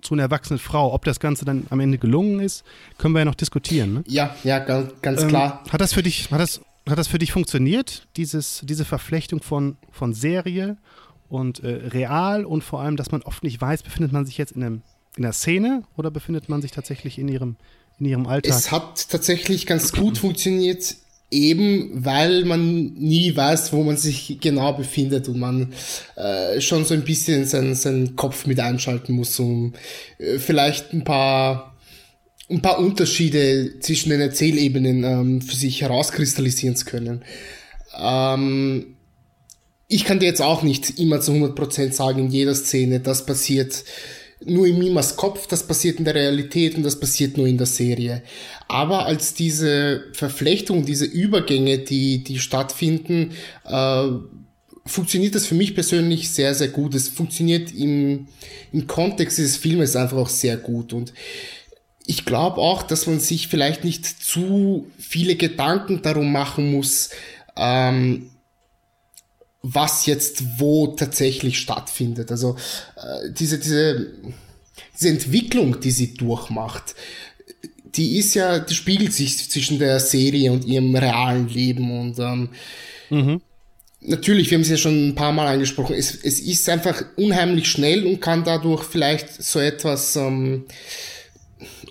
A: zu einer erwachsenen Frau. Ob das Ganze dann am Ende gelungen ist, können wir ja noch diskutieren. Ne?
B: Ja, ja, ganz, ganz ähm, klar.
A: Hat das für dich, hat das, hat das für dich funktioniert, dieses, diese Verflechtung von, von Serie und äh, real und vor allem, dass man oft nicht weiß, befindet man sich jetzt in, einem, in einer Szene oder befindet man sich tatsächlich in ihrem, in ihrem Alltag?
B: Es hat tatsächlich ganz gut funktioniert eben weil man nie weiß, wo man sich genau befindet und man äh, schon so ein bisschen seinen, seinen Kopf mit einschalten muss, um äh, vielleicht ein paar ein paar Unterschiede zwischen den Erzählebenen ähm, für sich herauskristallisieren zu können. Ähm, ich kann dir jetzt auch nicht immer zu 100% sagen, in jeder Szene, das passiert nur in Mimas Kopf, das passiert in der Realität und das passiert nur in der Serie. Aber als diese Verflechtung, diese Übergänge, die, die stattfinden, äh, funktioniert das für mich persönlich sehr, sehr gut. Es funktioniert im, im Kontext dieses Filmes einfach auch sehr gut. Und ich glaube auch, dass man sich vielleicht nicht zu viele Gedanken darum machen muss, ähm, was jetzt wo tatsächlich stattfindet. Also äh, diese, diese, diese Entwicklung, die sie durchmacht, die ist ja, die spiegelt sich zwischen der Serie und ihrem realen Leben und ähm, mhm. natürlich, wir haben es ja schon ein paar Mal angesprochen, es, es ist einfach unheimlich schnell und kann dadurch vielleicht so etwas ähm,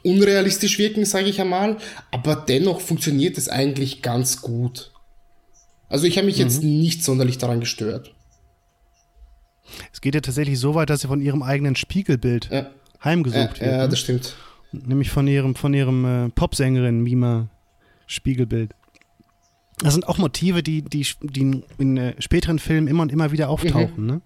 B: unrealistisch wirken, sage ich einmal, aber dennoch funktioniert es eigentlich ganz gut. Also ich habe mich mhm. jetzt nicht sonderlich daran gestört.
A: Es geht ja tatsächlich so weit, dass sie von ihrem eigenen Spiegelbild ja. heimgesucht
B: ja, wird. Ja, ne? das stimmt.
A: Nämlich von ihrem, von ihrem äh, Popsängerin Mima Spiegelbild. Das sind auch Motive, die, die, die in äh, späteren Filmen immer und immer wieder auftauchen. Mhm. Ne?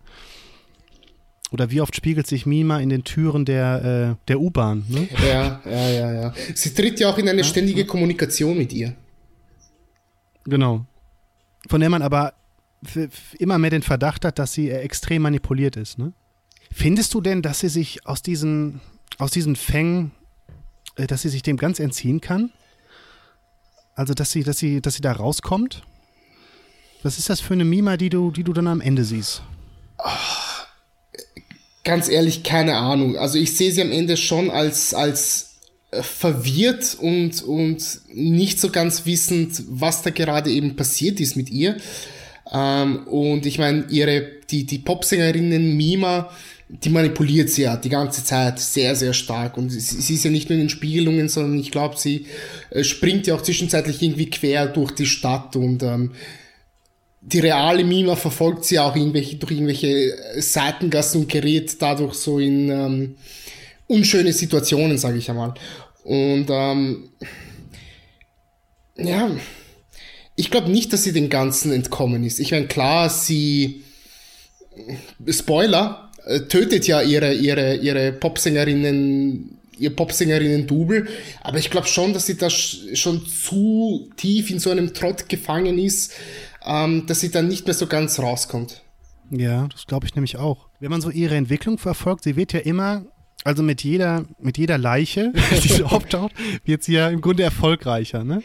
A: Oder wie oft spiegelt sich Mima in den Türen der, äh, der U-Bahn? Ne?
B: Ja, ja, ja, ja. Sie tritt ja auch in eine ständige Kommunikation mit ihr.
A: Genau von der man aber immer mehr den Verdacht hat, dass sie äh, extrem manipuliert ist. Ne? Findest du denn, dass sie sich aus diesen, aus diesen Fängen, äh, dass sie sich dem ganz entziehen kann? Also, dass sie, dass sie, dass sie da rauskommt? Was ist das für eine Mima, die du, die du dann am Ende siehst?
B: Ach, ganz ehrlich, keine Ahnung. Also ich sehe sie am Ende schon als, als verwirrt und, und nicht so ganz wissend, was da gerade eben passiert ist mit ihr. Ähm, und ich meine, ihre, die, die Popsängerinnen Mima, die manipuliert sie ja die ganze Zeit sehr, sehr stark. Und sie, sie ist ja nicht nur in den Spiegelungen, sondern ich glaube, sie äh, springt ja auch zwischenzeitlich irgendwie quer durch die Stadt und ähm, die reale Mima verfolgt sie auch irgendwelche, durch irgendwelche Seitengassen und gerät dadurch so in ähm, unschöne Situationen, sage ich einmal. Und ähm, ja, ich glaube nicht, dass sie den Ganzen entkommen ist. Ich meine, klar, sie Spoiler äh, tötet ja ihre ihre ihre Popsängerinnen ihr Popsängerinnen-Double, aber ich glaube schon, dass sie da schon zu tief in so einem Trott gefangen ist, ähm, dass sie dann nicht mehr so ganz rauskommt.
A: Ja, das glaube ich nämlich auch. Wenn man so ihre Entwicklung verfolgt, sie wird ja immer also mit jeder, mit jeder Leiche, die sie auftaucht, wird sie ja im Grunde erfolgreicher, ne?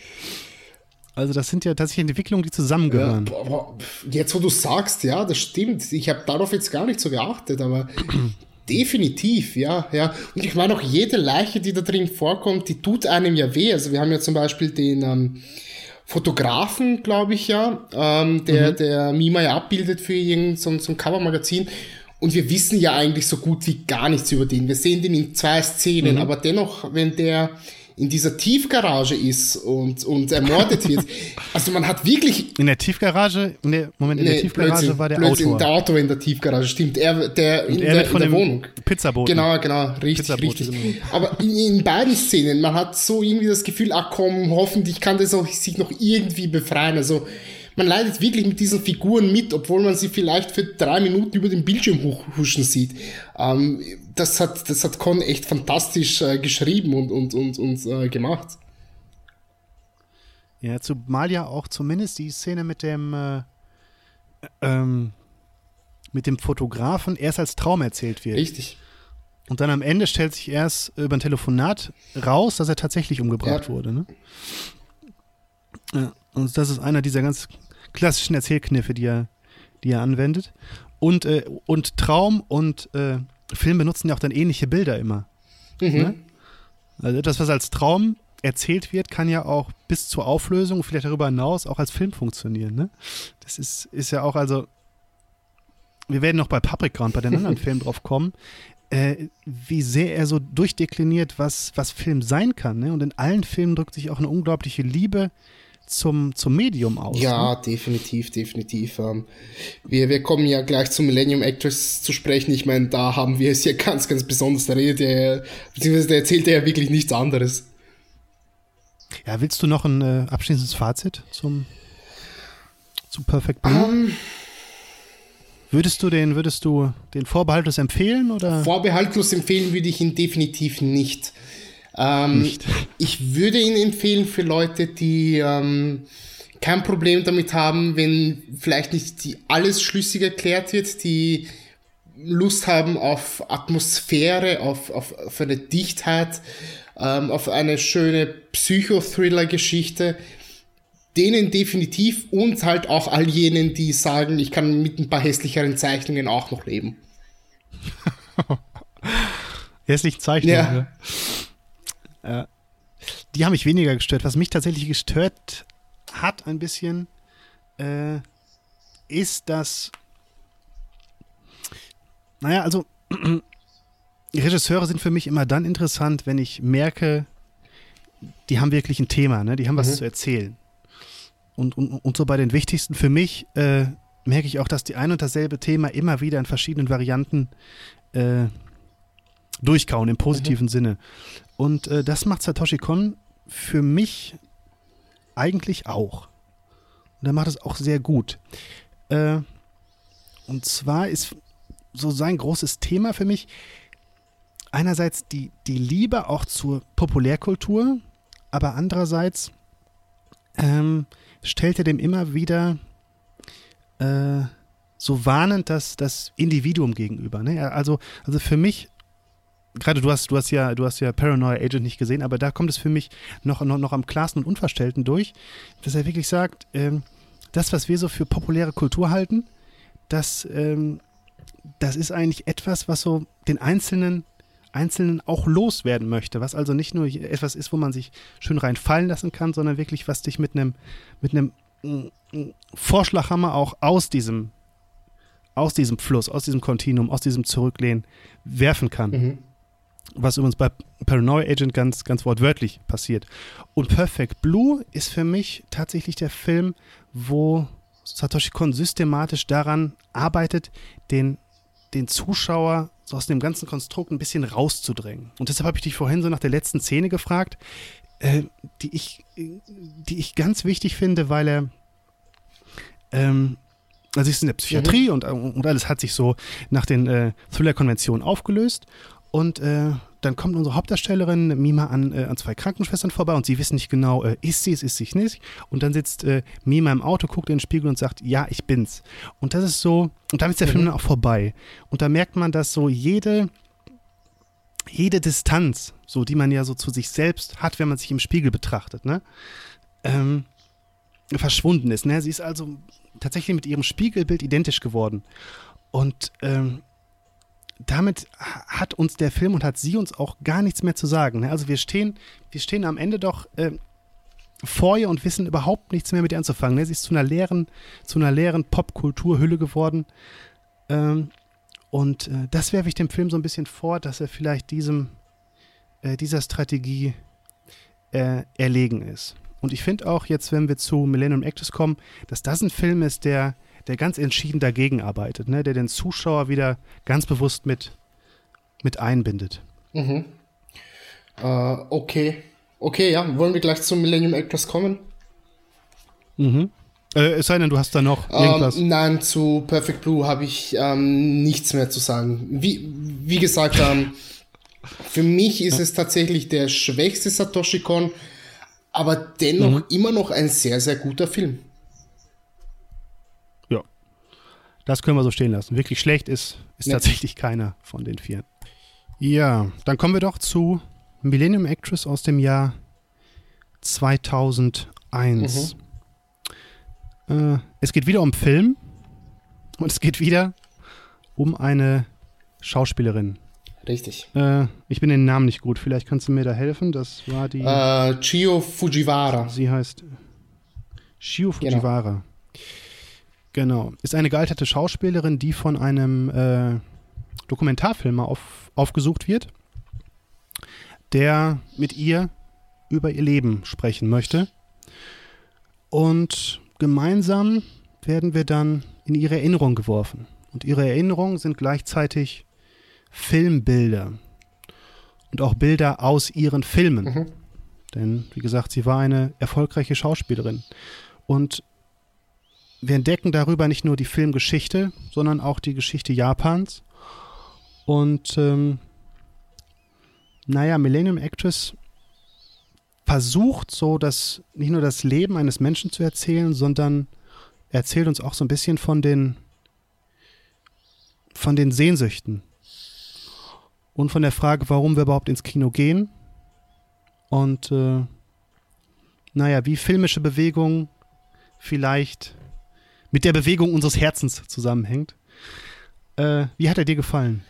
A: Also das sind ja tatsächlich Entwicklungen, die zusammengehören.
B: Aber jetzt, wo du sagst, ja, das stimmt. Ich habe darauf jetzt gar nicht so geachtet, aber definitiv, ja, ja. Und ich meine auch jede Leiche, die da drin vorkommt, die tut einem ja weh. Also wir haben ja zum Beispiel den ähm, Fotografen, glaube ich ja, ähm, der, mhm. der Mima ja abbildet für irgendein so, so ein Covermagazin. Und wir wissen ja eigentlich so gut wie gar nichts über den. Wir sehen den in zwei Szenen, mhm. aber dennoch, wenn der in dieser Tiefgarage ist und, und ermordet wird. Also man hat wirklich.
A: In der Tiefgarage, in der, Moment, in nee, der Tiefgarage Blödsinn,
B: war der Blödsinn,
A: Autor.
B: Der Autor in der Tiefgarage, stimmt. Er, der
A: in, er der, in der Wohnung. Pizzaboot.
B: Genau, genau, richtig, richtig. Aber in, in, beiden Szenen, man hat so irgendwie das Gefühl, ach komm, hoffentlich kann das auch sich noch irgendwie befreien. Also man leidet wirklich mit diesen Figuren mit, obwohl man sie vielleicht für drei Minuten über den Bildschirm hochhuschen sieht. Ähm, das hat, das hat Con echt fantastisch äh, geschrieben und, und, und, und äh, gemacht.
A: Ja, zumal ja auch zumindest die Szene mit dem, äh, ähm, mit dem Fotografen erst als Traum erzählt wird.
B: Richtig.
A: Und dann am Ende stellt sich erst über ein Telefonat raus, dass er tatsächlich umgebracht ja. wurde. Ne? Ja, und das ist einer dieser ganz klassischen Erzählkniffe, die er, die er anwendet. Und, äh, und Traum und äh, Film benutzen ja auch dann ähnliche Bilder immer. Mhm. Ne? Also das, was als Traum erzählt wird, kann ja auch bis zur Auflösung, vielleicht darüber hinaus, auch als Film funktionieren. Ne? Das ist, ist ja auch, also, wir werden noch bei Paprika und bei den anderen Filmen drauf kommen, äh, wie sehr er so durchdekliniert, was, was Film sein kann. Ne? Und in allen Filmen drückt sich auch eine unglaubliche Liebe zum, zum Medium aus.
B: Ja, ne? definitiv, definitiv. Ähm, wir, wir kommen ja gleich zum Millennium Actress zu sprechen. Ich meine, da haben wir es ja ganz, ganz besonders. Da redet er, beziehungsweise da erzählt er ja wirklich nichts anderes.
A: Ja, willst du noch ein äh, abschließendes Fazit zum, zum Perfect Blue? Um, ähm. würdest du den, würdest du den vorbehaltlos empfehlen oder?
B: Vorbehaltlos empfehlen würde ich ihn definitiv nicht. Ähm. Ich würde ihn empfehlen für Leute, die ähm, kein Problem damit haben, wenn vielleicht nicht die alles schlüssig erklärt wird, die Lust haben auf Atmosphäre, auf, auf, auf eine Dichtheit, ähm, auf eine schöne Psychothriller-Geschichte. Denen definitiv und halt auch all jenen, die sagen, ich kann mit ein paar hässlicheren Zeichnungen auch noch leben.
A: Hässliche Zeichnungen. Ja. Ne? Ja. Die haben mich weniger gestört. Was mich tatsächlich gestört hat ein bisschen, äh, ist, dass, naja, also Regisseure sind für mich immer dann interessant, wenn ich merke, die haben wirklich ein Thema, ne? die haben was mhm. zu erzählen. Und, und, und so bei den wichtigsten für mich äh, merke ich auch, dass die ein und dasselbe Thema immer wieder in verschiedenen Varianten äh, durchkauen, im positiven mhm. Sinne. Und äh, das macht Satoshi Kon für mich eigentlich auch. Und er macht es auch sehr gut. Äh, und zwar ist so sein großes Thema für mich einerseits die, die Liebe auch zur Populärkultur, aber andererseits ähm, stellt er dem immer wieder äh, so warnend das, das Individuum gegenüber. Ne? Also, also für mich gerade du hast, du hast ja, du hast ja Paranoia Agent nicht gesehen, aber da kommt es für mich noch, noch, noch am klarsten und unverstellten durch, dass er wirklich sagt, ähm, das, was wir so für populäre Kultur halten, das, ähm, das ist eigentlich etwas, was so den Einzelnen, Einzelnen auch loswerden möchte, was also nicht nur etwas ist, wo man sich schön reinfallen lassen kann, sondern wirklich, was dich mit einem, mit mm, mm, Vorschlaghammer auch aus diesem, aus diesem Fluss, aus diesem Kontinuum, aus diesem Zurücklehnen werfen kann. Mhm was übrigens bei Paranoia Agent ganz, ganz wortwörtlich passiert. Und Perfect Blue ist für mich tatsächlich der Film, wo Satoshi Kon systematisch daran arbeitet, den, den Zuschauer so aus dem ganzen Konstrukt ein bisschen rauszudrängen. Und deshalb habe ich dich vorhin so nach der letzten Szene gefragt, äh, die, ich, die ich ganz wichtig finde, weil er ähm, also ist in der Psychiatrie mhm. und, und alles hat sich so nach den äh, Thriller-Konventionen aufgelöst und äh, dann kommt unsere Hauptdarstellerin Mima an, äh, an zwei Krankenschwestern vorbei und sie wissen nicht genau, äh, ist sie es, ist sie nicht. Und dann sitzt äh, Mima im Auto, guckt in den Spiegel und sagt, ja, ich bin's. Und das ist so, und damit ist der mhm. Film dann auch vorbei. Und da merkt man, dass so jede, jede Distanz, so die man ja so zu sich selbst hat, wenn man sich im Spiegel betrachtet, ne, ähm, verschwunden ist. Ne? Sie ist also tatsächlich mit ihrem Spiegelbild identisch geworden. Und ähm, damit hat uns der Film und hat sie uns auch gar nichts mehr zu sagen. Ne? Also wir stehen, wir stehen am Ende doch äh, vor ihr und wissen überhaupt nichts mehr mit ihr anzufangen. Ne? Sie ist zu einer leeren, zu einer leeren Popkulturhülle geworden. Ähm, und äh, das werfe ich dem Film so ein bisschen vor, dass er vielleicht diesem, äh, dieser Strategie äh, erlegen ist. Und ich finde auch jetzt, wenn wir zu Millennium Actress kommen, dass das ein Film ist, der, der ganz entschieden dagegen arbeitet, ne? der den Zuschauer wieder ganz bewusst mit, mit einbindet.
B: Mhm. Uh, okay. Okay, ja. Wollen wir gleich zum Millennium Actress kommen?
A: Mhm. Äh, es sei denn, du hast da noch ähm, irgendwas.
B: Ähm, nein, zu Perfect Blue habe ich ähm, nichts mehr zu sagen. Wie, wie gesagt, ähm, für mich ist es tatsächlich der schwächste Satoshi Kon, aber dennoch mhm. immer noch ein sehr, sehr guter Film.
A: Ja. Das können wir so stehen lassen. Wirklich schlecht ist, ist ja. tatsächlich keiner von den vier. Ja, dann kommen wir doch zu Millennium Actress aus dem Jahr 2001. Mhm. Äh, es geht wieder um Film und es geht wieder um eine Schauspielerin.
B: Richtig.
A: Äh, ich bin den Namen nicht gut. Vielleicht kannst du mir da helfen. Das war die.
B: Äh, Chio Fujiwara.
A: Sie heißt Chio genau. Fujiwara. Genau. Genau. Ist eine gealterte Schauspielerin, die von einem äh, Dokumentarfilmer auf, aufgesucht wird, der mit ihr über ihr Leben sprechen möchte. Und gemeinsam werden wir dann in ihre Erinnerung geworfen. Und ihre Erinnerungen sind gleichzeitig Filmbilder und auch Bilder aus ihren Filmen. Mhm. Denn, wie gesagt, sie war eine erfolgreiche Schauspielerin. Und wir entdecken darüber nicht nur die Filmgeschichte, sondern auch die Geschichte Japans. Und ähm, naja, Millennium Actress versucht so, dass nicht nur das Leben eines Menschen zu erzählen, sondern erzählt uns auch so ein bisschen von den von den Sehnsüchten. Und von der Frage, warum wir überhaupt ins Kino gehen. Und äh, naja, wie filmische Bewegung vielleicht mit der Bewegung unseres Herzens zusammenhängt. Äh, wie hat er dir gefallen?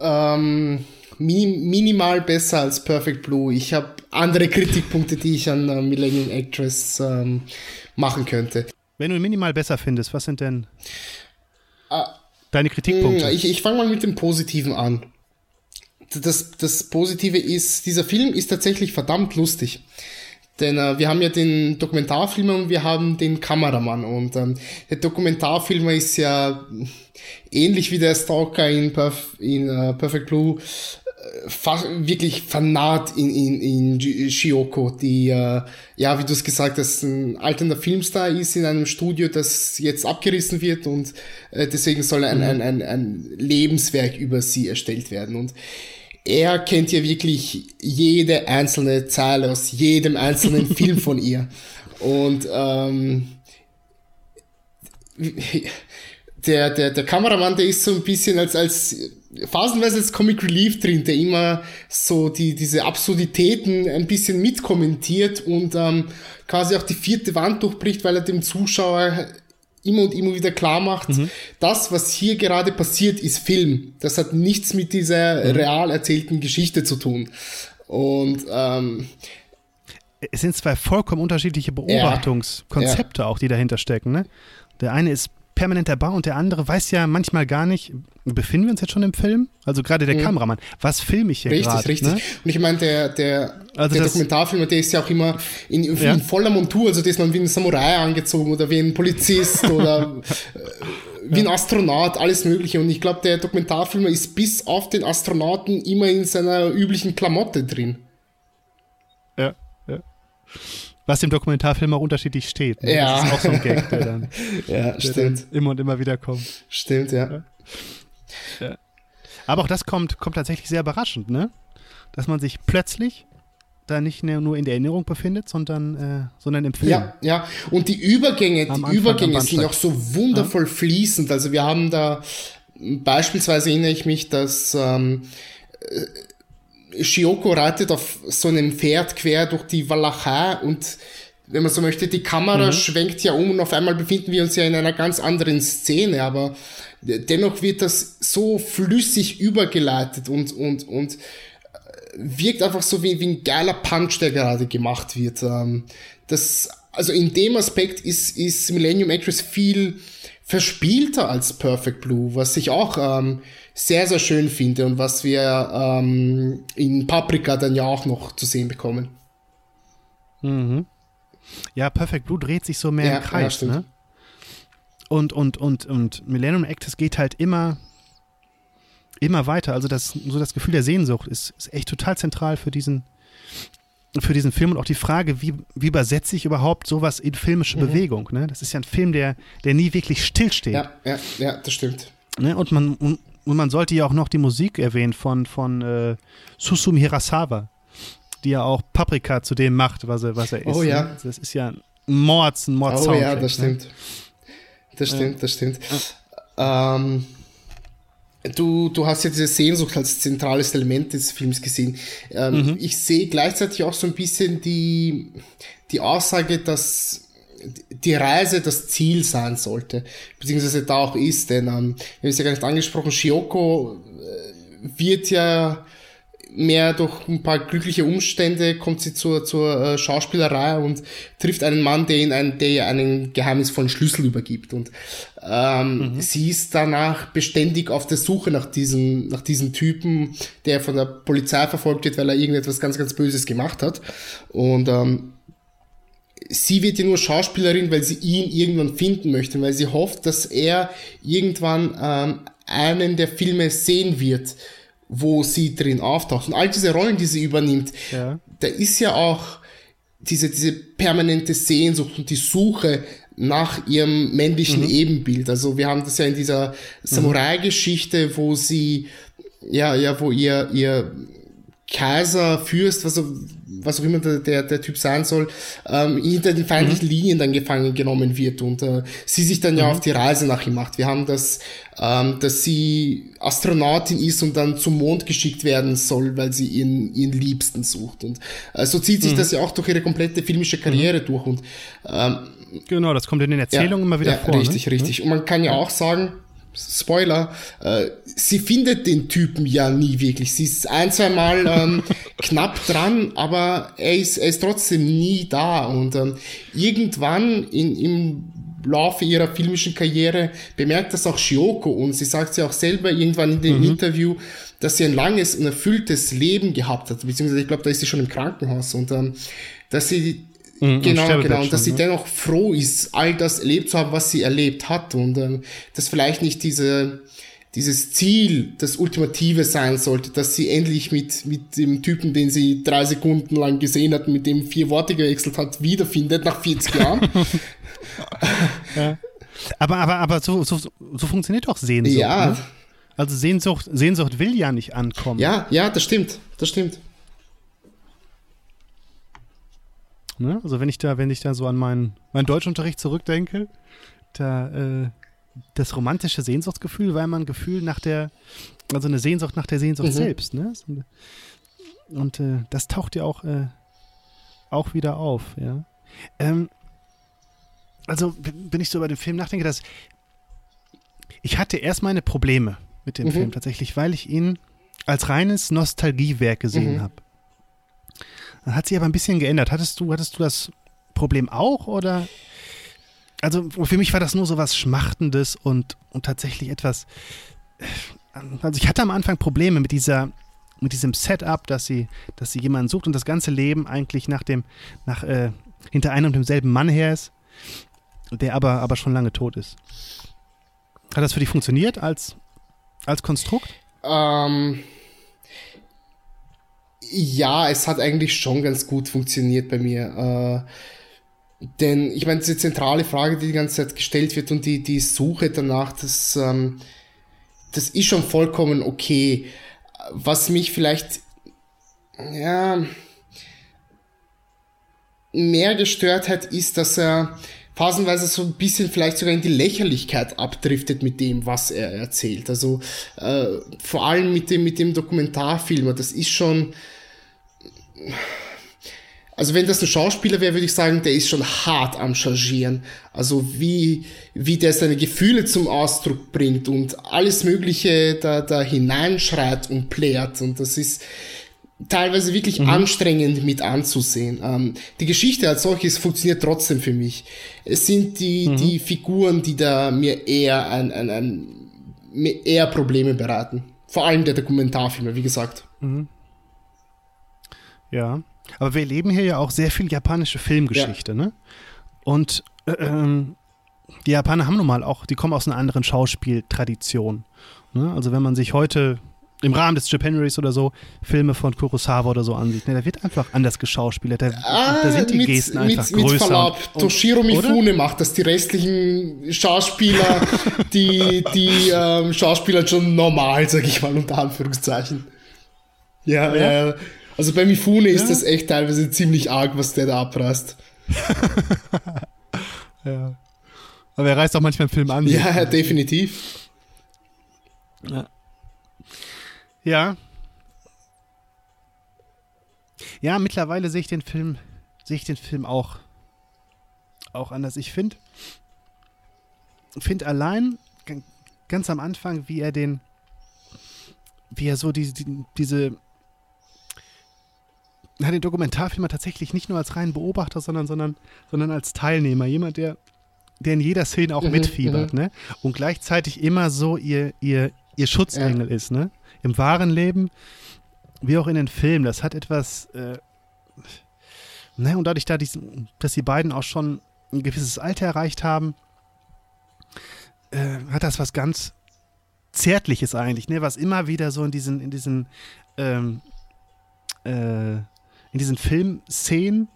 B: ähm, minimal besser als Perfect Blue. Ich habe andere Kritikpunkte, die ich an äh, Millennium Actress ähm, machen könnte.
A: Wenn du minimal besser findest, was sind denn äh, deine Kritikpunkte?
B: Ich, ich fange mal mit dem Positiven an. Das, das Positive ist, dieser Film ist tatsächlich verdammt lustig. Denn äh, wir haben ja den Dokumentarfilmer und wir haben den Kameramann. Und ähm, der Dokumentarfilmer ist ja ähnlich wie der Stalker in, Perf in uh, Perfect Blue äh, wirklich vernarrt in, in, in Shioko, die, äh, ja, wie du es gesagt hast, ein alternder Filmstar ist in einem Studio, das jetzt abgerissen wird und äh, deswegen soll ein, mhm. ein, ein, ein Lebenswerk über sie erstellt werden. Und er kennt ja wirklich jede einzelne Zeile aus jedem einzelnen Film von ihr. Und ähm, der, der, der Kameramann, der ist so ein bisschen als, als phasenweise als Comic Relief drin, der immer so die, diese Absurditäten ein bisschen mitkommentiert und ähm, quasi auch die vierte Wand durchbricht, weil er dem Zuschauer immer und immer wieder klar macht, mhm. das, was hier gerade passiert, ist Film. Das hat nichts mit dieser mhm. real erzählten Geschichte zu tun. Und ähm,
A: es sind zwei vollkommen unterschiedliche Beobachtungskonzepte ja, ja. auch, die dahinter stecken. Ne? Der eine ist permanenter Bau und der andere weiß ja manchmal gar nicht, befinden wir uns jetzt schon im Film? Also gerade der mhm. Kameramann, was filme ich hier
B: gerade?
A: Richtig,
B: richtig. Ne? Und ich meine, der, der, also der Dokumentarfilmer, der ist ja auch immer in, in, ja. voller Montur, also der ist dann wie ein Samurai angezogen oder wie ein Polizist oder äh, wie ein Astronaut, alles mögliche. Und ich glaube, der Dokumentarfilmer ist bis auf den Astronauten immer in seiner üblichen Klamotte drin.
A: Ja, ja was im Dokumentarfilm auch unterschiedlich steht.
B: Ne? Ja.
A: Das ist auch so ein Gag, der dann,
B: ja, der stimmt.
A: Dann immer und immer wieder kommt.
B: Stimmt, ja.
A: ja. Aber auch das kommt, kommt tatsächlich sehr überraschend, ne? Dass man sich plötzlich da nicht nur in der Erinnerung befindet, sondern, äh, sondern im Film.
B: Ja, ja. Und die Übergänge, die Übergänge sind auch so wundervoll ja. fließend. Also wir haben da beispielsweise erinnere ich mich, dass ähm, Shioko reitet auf so einem Pferd quer durch die Walachei und wenn man so möchte, die Kamera mhm. schwenkt ja um und auf einmal befinden wir uns ja in einer ganz anderen Szene, aber dennoch wird das so flüssig übergeleitet und, und, und wirkt einfach so wie, wie ein geiler Punch, der gerade gemacht wird. Ähm, das, also in dem Aspekt ist, ist Millennium Actress viel verspielter als Perfect Blue, was ich auch ähm, sehr, sehr schön finde und was wir ähm, in Paprika dann ja auch noch zu sehen bekommen.
A: Mhm. Ja, Perfect Blue dreht sich so mehr ja, im Kreis, ja, ne? Und, und, und, und Millennium Actress geht halt immer, immer weiter. Also das, so das Gefühl der Sehnsucht ist, ist echt total zentral für diesen, für diesen Film und auch die Frage, wie, wie übersetze ich überhaupt sowas in filmische mhm. Bewegung? Ne? Das ist ja ein Film, der, der nie wirklich stillsteht.
B: Ja, ja, ja, das stimmt.
A: Ne? Und, man, und, man sollte ja auch noch die Musik erwähnen von, von äh, Susumi Hirasawa die ja auch Paprika zu dem macht, was er, was er ist.
B: Oh ja.
A: Ne? Das ist ja ein Mords, ein Mords
B: Oh ja, das stimmt. Ne? Das stimmt, ja. das stimmt. Ähm, du, du hast ja diese Sehnsucht als zentrales Element des Films gesehen. Ähm, mhm. Ich sehe gleichzeitig auch so ein bisschen die, die Aussage, dass die Reise das Ziel sein sollte, beziehungsweise da auch ist, denn ähm, wir haben es ja gar nicht angesprochen, Shioko äh, wird ja mehr durch ein paar glückliche Umstände kommt sie zur, zur äh, Schauspielerei und trifft einen Mann, der ihnen einen, der ihr einen geheimnisvollen Schlüssel übergibt. Und ähm, mhm. sie ist danach beständig auf der Suche nach diesem, nach diesem Typen, der von der Polizei verfolgt wird, weil er irgendetwas ganz, ganz Böses gemacht hat. Und ähm, sie wird ja nur Schauspielerin, weil sie ihn irgendwann finden möchte, weil sie hofft, dass er irgendwann ähm, einen der Filme sehen wird, wo sie drin auftaucht. Und all diese Rollen, die sie übernimmt, ja. da ist ja auch diese, diese permanente Sehnsucht und die Suche nach ihrem männlichen mhm. Ebenbild. Also wir haben das ja in dieser Samurai-Geschichte, wo sie, ja, ja, wo ihr, ihr Kaiser, Fürst, was, was auch immer der, der, der Typ sein soll, ähm, hinter den feindlichen mhm. Linien dann gefangen genommen wird und äh, sie sich dann mhm. ja auf die Reise nach ihm macht. Wir haben das, ähm, dass sie Astronautin ist und dann zum Mond geschickt werden soll, weil sie ihren, ihren Liebsten sucht. Und äh, so zieht sich mhm. das ja auch durch ihre komplette filmische Karriere mhm. durch. Und ähm,
A: Genau, das kommt in den Erzählungen ja, immer wieder
B: ja,
A: vor.
B: Richtig, ne? richtig. Und man kann ja auch sagen, Spoiler, äh, sie findet den Typen ja nie wirklich. Sie ist ein, zwei Mal ähm, knapp dran, aber er ist, er ist trotzdem nie da. Und ähm, irgendwann in, im Laufe ihrer filmischen Karriere bemerkt das auch Shioko und sie sagt ja auch selber irgendwann in dem mhm. Interview, dass sie ein langes und erfülltes Leben gehabt hat, beziehungsweise ich glaube, da ist sie schon im Krankenhaus und ähm, dass sie Mhm, genau, genau. Und dass sie ne? dennoch froh ist, all das erlebt zu haben, was sie erlebt hat. Und ähm, dass vielleicht nicht diese, dieses Ziel, das Ultimative sein sollte, dass sie endlich mit, mit dem Typen, den sie drei Sekunden lang gesehen hat, mit dem vier Worte gewechselt hat, wiederfindet nach 40 Jahren.
A: ja. Aber, aber, aber so, so, so funktioniert doch Sehnsucht.
B: Ja.
A: Ne? Also Sehnsucht, Sehnsucht will ja nicht ankommen.
B: Ja, ja, das stimmt. Das stimmt.
A: Ne? Also wenn ich da, wenn ich da so an meinen, meinen Deutschunterricht zurückdenke, da äh, das romantische Sehnsuchtsgefühl war immer ein Gefühl nach der, also eine Sehnsucht nach der Sehnsucht mhm. selbst. Ne? Und äh, das taucht ja auch, äh, auch wieder auf. Ja? Ähm, also wenn ich so über den Film nachdenke, dass ich hatte erst meine Probleme mit dem mhm. Film tatsächlich, weil ich ihn als reines Nostalgiewerk gesehen mhm. habe. Dann hat sich aber ein bisschen geändert. Hattest du, hattest du das Problem auch oder? Also für mich war das nur so was Schmachtendes und, und tatsächlich etwas. Also ich hatte am Anfang Probleme mit dieser, mit diesem Setup, dass sie, dass sie jemanden sucht und das ganze Leben eigentlich nach dem, nach, äh, hinter einem und demselben Mann her ist, der aber, aber schon lange tot ist. Hat das für dich funktioniert als, als Konstrukt?
B: Ähm, ja, es hat eigentlich schon ganz gut funktioniert bei mir. Äh, denn ich meine, diese zentrale Frage, die die ganze Zeit gestellt wird und die, die Suche danach, das, ähm, das ist schon vollkommen okay. Was mich vielleicht, ja, mehr gestört hat, ist, dass er phasenweise so ein bisschen vielleicht sogar in die Lächerlichkeit abdriftet mit dem, was er erzählt. Also äh, vor allem mit dem, mit dem Dokumentarfilmer, das ist schon also wenn das ein Schauspieler wäre, würde ich sagen, der ist schon hart am Chargieren. Also wie, wie der seine Gefühle zum Ausdruck bringt und alles Mögliche da, da hineinschreit und plärt. Und das ist, teilweise wirklich mhm. anstrengend mit anzusehen. Ähm, die Geschichte als solches funktioniert trotzdem für mich. Es sind die, mhm. die Figuren, die da mir eher ein, ein, ein mir eher Probleme beraten. Vor allem der Dokumentarfilme, wie gesagt. Mhm.
A: Ja, aber wir erleben hier ja auch sehr viel japanische Filmgeschichte, ja. ne? Und äh, ähm, die Japaner haben nun mal auch, die kommen aus einer anderen Schauspieltradition. Ne? Also wenn man sich heute im Rahmen des Japaneries oder so Filme von Kurosawa oder so ansieht. Ne, da wird einfach anders geschauspielert. Da, ah, da sind die mit, Gesten einfach mit, größer. Mit Verlaub,
B: und, Toshiro Mifune oder? macht das. Die restlichen Schauspieler, die, die ähm, Schauspieler schon normal, sag ich mal, unter Anführungszeichen. Ja, ja. Äh, also bei Mifune ja. ist das echt teilweise ziemlich arg, was der da abreißt.
A: ja. Aber er reißt auch manchmal einen Film an.
B: Ja, definitiv.
A: Ja. Ja. Ja, mittlerweile sehe ich den Film, sehe ich den Film auch, auch anders. Ich finde, finde allein ganz am Anfang, wie er den, wie er so die, die, diese, hat den Dokumentarfilmer tatsächlich nicht nur als reinen Beobachter, sondern, sondern, sondern als Teilnehmer. Jemand, der, der in jeder Szene auch mhm, mitfiebert, mhm. ne? Und gleichzeitig immer so ihr, ihr, ihr Schutzengel ja. ist, ne? im wahren Leben wie auch in den Filmen. Das hat etwas, äh, ne, und dadurch, dass die beiden auch schon ein gewisses Alter erreicht haben, äh, hat das was ganz Zärtliches eigentlich, ne, was immer wieder so in diesen, in diesen, ähm, äh, in diesen Filmszenen,